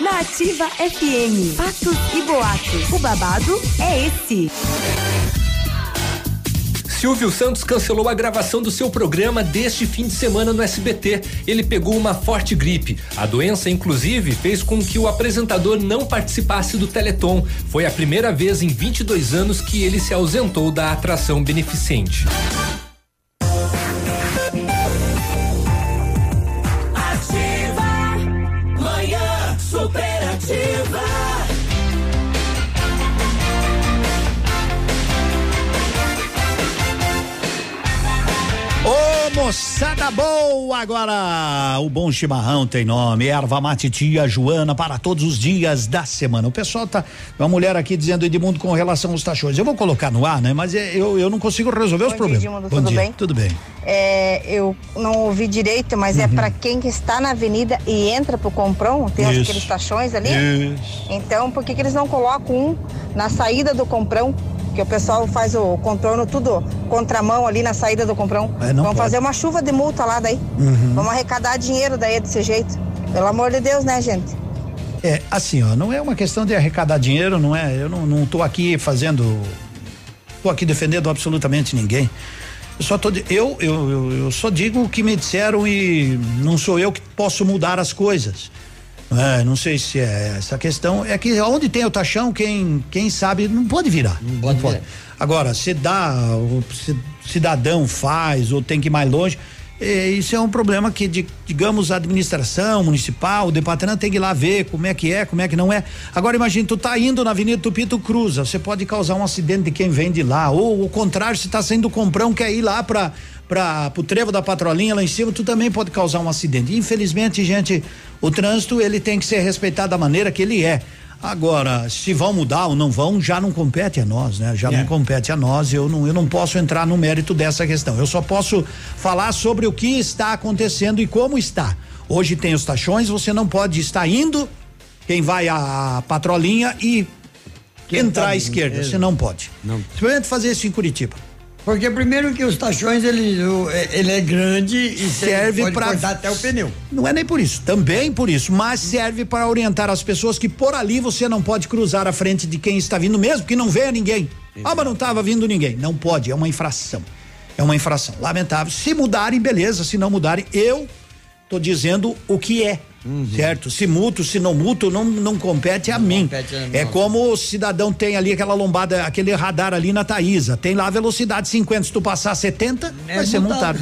Na Ativa FM, fatos e boatos. O babado é esse. Silvio Santos cancelou a gravação do seu programa deste fim de semana no SBT. Ele pegou uma forte gripe. A doença, inclusive, fez com que o apresentador não participasse do Teleton. Foi a primeira vez em 22 anos que ele se ausentou da atração beneficente. Moçada boa, agora o bom chimarrão tem nome, erva mate tia Joana para todos os dias da semana. O pessoal tá, uma mulher aqui dizendo Edmundo com relação aos tachões. Eu vou colocar no ar, né? Mas é, eu, eu não consigo resolver os Bom dia, problemas. Edmundo, bom tudo dia, bem? tudo bem. É, eu não ouvi direito, mas é para quem que está na avenida e entra pro Comprão, tem Isso. aqueles tachões ali. Isso. Então, por que, que eles não colocam um na saída do Comprão? Que o pessoal faz o contorno tudo contramão ali na saída do Comprão. É, Vamos pode. fazer uma chuva de multa lá daí. Uhum. Vamos arrecadar dinheiro daí desse jeito. Pelo amor de Deus, né, gente? É, assim, ó, não é uma questão de arrecadar dinheiro, não é? Eu não, não tô aqui fazendo. tô aqui defendendo absolutamente ninguém. Eu só tô. de- Eu, eu, eu, eu só digo o que me disseram e não sou eu que posso mudar as coisas. É, não sei se é essa questão. É que onde tem o taxão, quem, quem sabe não pode virar. Não pode. Agora, se dá, o ci- cidadão faz ou tem que ir mais longe, é, isso é um problema que, de- digamos, a administração municipal, o departamento tem que ir lá ver como é que é, como é que não é. Agora imagine, tu tá indo na Avenida Tupi, tu cruza, você pode causar um acidente de quem vem de lá, ou o contrário, se tá saindo do comprão, quer ir lá pra, pra, pro trevo da patrolinha lá em cima, tu também pode causar um acidente. Infelizmente, gente, o trânsito, ele tem que ser respeitado da maneira que ele é. Agora, se vão mudar ou não vão, já não compete a nós, né? Já não compete a nós. Eu não, eu não posso entrar no mérito dessa questão. Eu só posso falar sobre o que está acontecendo e como está. Hoje tem os taxões, você não pode estar indo, quem vai à patrolinha e entrar à esquerda. Você não pode. Não. Experimente fazer isso em Curitiba. Porque primeiro que os tachões, ele, é- ele é grande e serve para até o pneu. Não é nem por isso, também por isso, mas serve para orientar as pessoas que por ali você não pode cruzar a frente de quem está vindo mesmo que não venha ninguém. Ah, mas não estava vindo ninguém. Não pode, é uma infração. É uma infração. Lamentável. Se mudarem, beleza. Se não mudarem, eu tô dizendo o que é. Certo? Se muto, se não muto, não, não compete a mim. compete a é como o cidadão tem ali aquela lombada, aquele radar ali na Taísa. Tem lá a velocidade 50. Se tu passar 70, É vai ser multado.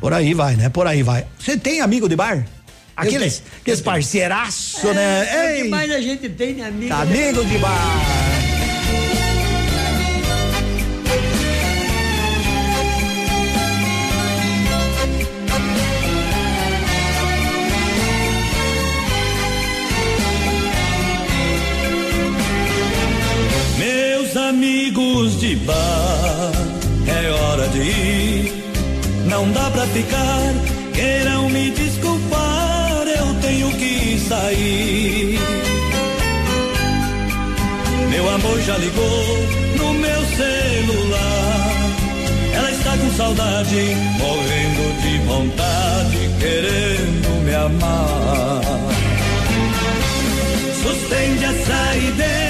Por aí vai, né? Por aí vai. Você tem amigo de bar? Aqueles, aqueles parceiraço, É, né? que Ei, mais a gente tem, né, amigo? amigo de bar. Amigos de bar, é hora de ir. não dá pra ficar. Queiram me desculpar, eu tenho que sair. Meu amor já ligou no meu celular. Ela está com saudade, morrendo de vontade, querendo me amar. Suspende a saideira,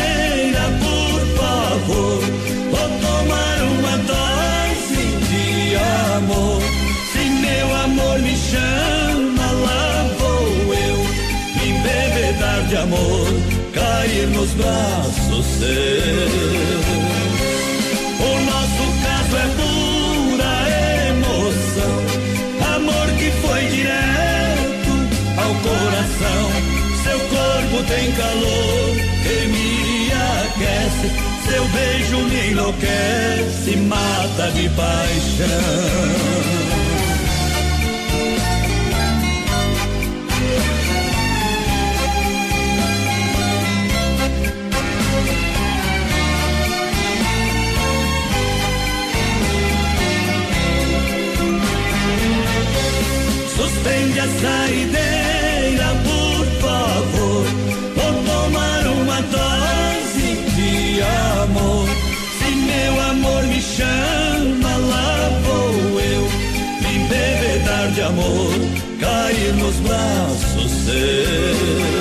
cair nos braços seus. O nosso caso é pura emoção, amor que foi direto ao coração. Seu corpo tem calor que me aquece, seu beijo me enlouquece, mata de paixão. Suspende a saideira, por favor. Vou tomar uma dose de amor. Se meu amor me chama, lá vou eu. Me embebedar de amor, cair nos braços seus.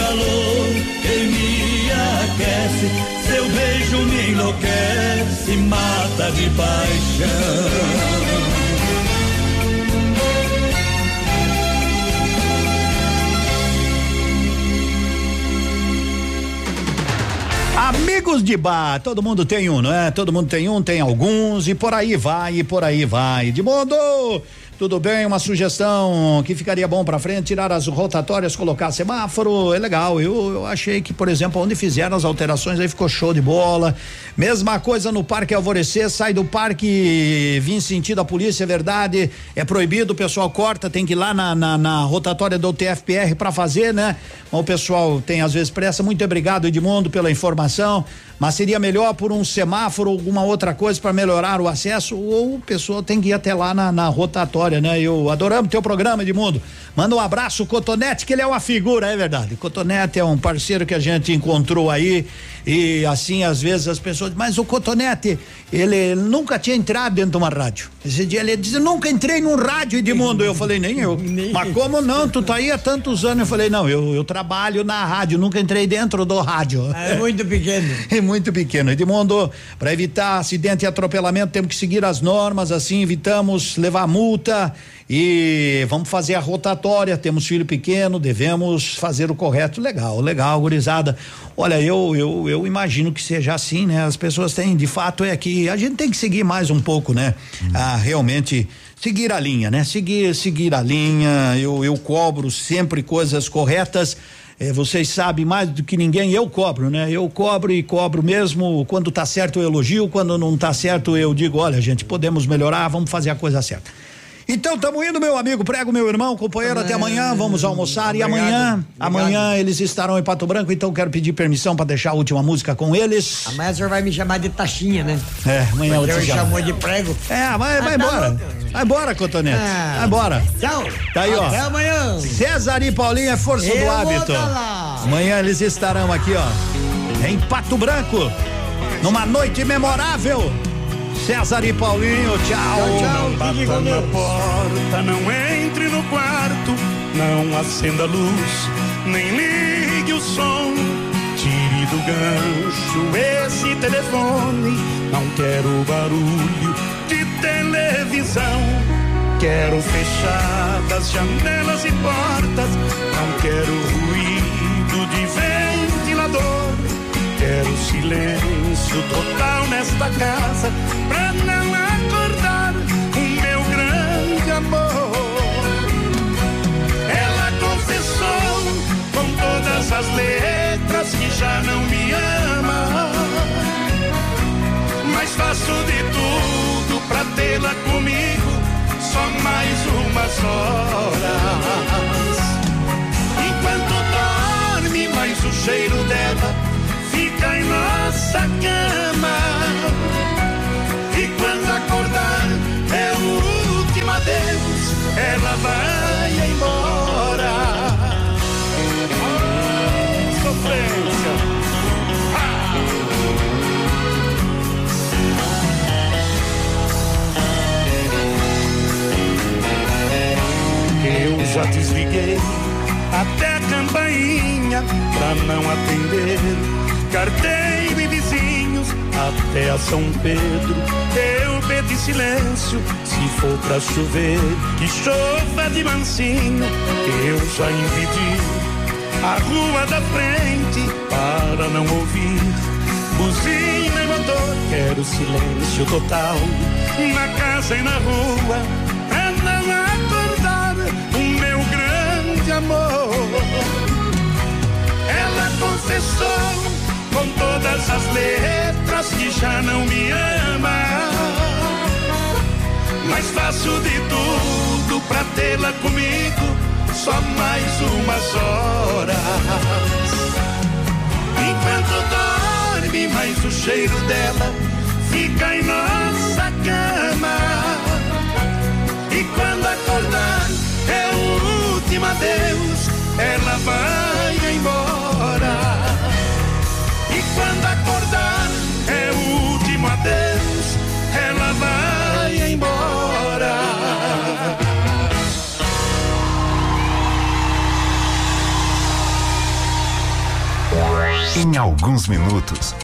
Calor que me aquece, seu beijo me enlouquece, mata de paixão. Amigos de bar, todo mundo tem um, não é? Todo mundo tem um, tem alguns e por aí vai, e por aí vai. De modo, tudo bem? Uma sugestão que ficaria bom para frente, tirar as rotatórias, colocar semáforo, é legal. Eu, eu achei que, por exemplo, onde fizeram as alterações aí ficou show de bola. Mesma coisa no Parque Alvorecer, sai do parque, vim sentido a polícia, é verdade, é proibido, o pessoal corta, tem que ir lá na, na, na rotatória do TFPR para fazer, né? O pessoal tem às vezes pressa. Muito obrigado, Edmundo, pela informação. Mas seria melhor por um semáforo, alguma outra coisa para melhorar o acesso, ou o pessoal tem que ir até lá na, na rotatória, né? Eu adoramos teu programa, Edmundo. Manda um abraço, Cotonete, que ele é uma figura, é verdade. Cotonete é um parceiro que a gente encontrou aí. E assim, às vezes as pessoas, mas o Cotonete, ele nunca tinha entrado dentro de uma rádio. Esse dia ele disse, nunca entrei num rádio, Edmundo. Eu falei, nem eu. Mas como não? Tu tá aí há tantos anos. Eu falei, não, eu, eu trabalho na rádio, nunca entrei dentro do rádio. É muito pequeno. É muito pequeno. Edmundo, para evitar acidente e atropelamento, temos que seguir as normas, assim evitamos levar multa e vamos fazer a rotatória. Temos filho pequeno, devemos fazer o correto. Legal, legal, gurizada. Olha, eu, eu, eu imagino que seja assim, né? As pessoas têm, de fato, é que a gente tem que seguir mais um pouco, né? Ah, realmente seguir a linha, né? Seguir, seguir a linha. Eu, eu cobro sempre coisas corretas. É, vocês sabem mais do que ninguém, eu cobro, né? Eu cobro e cobro mesmo. Quando tá certo eu elogio, quando não tá certo eu digo, olha, gente, podemos melhorar, vamos fazer a coisa certa. Então, estamos indo, meu amigo, prego, meu irmão, companheiro, até amanhã, vamos almoçar e amanhã, amanhã eles estarão em Pato Branco, então quero pedir permissão para deixar a última música com eles. Amanhã o senhor vai me chamar de taxinha, né? É, amanhã eu Porque te eu chamo. chamou de prego. É, vai, Ah, vai tá embora. louco. Vai embora, Cotonete. Ah. Vai embora. Tchau. Tá aí, ó. Até amanhã. César e Paulinho é força Eu do hábito. tá. Amanhã eles estarão aqui, ó, em Pato Branco, numa noite memorável. César e Paulinho, tchau. Bata na porta, não entre no quarto, não acenda a luz, nem ligue o som. Tire do gancho esse telefone, não quero barulho de televisão. Quero fechadas janelas e portas, não quero ruído de ventilador quero silêncio total nesta casa pra não acordar o meu grande amor. Ela confessou com todas as letras que já não me ama, mas faço de tudo pra tê-la comigo só mais umas horas. Enquanto dorme, mais o cheiro dela fica em nossa cama. E quando acordar, é o último adeus, ela vai embora. Sofrência! Eu já desliguei até a campainha pra não atender Carteiro e vizinhos até a São Pedro. Eu pedi silêncio, se for pra chover, que chova de mansinho, eu já impedi. A rua da frente para não ouvir. Buzina e motor, quero silêncio total. Na casa e na rua, pra não acordar o meu grande amor. Ela confessou com todas as letras que já não me ama. Mas faço de tudo pra tê-la comigo, só mais umas horas. Enquanto dorme, mais o cheiro dela fica em nossa cama. E quando acordar, é o último adeus, ela vai embora. Quando acordar, é o último adeus, ela vai embora. Em alguns minutos,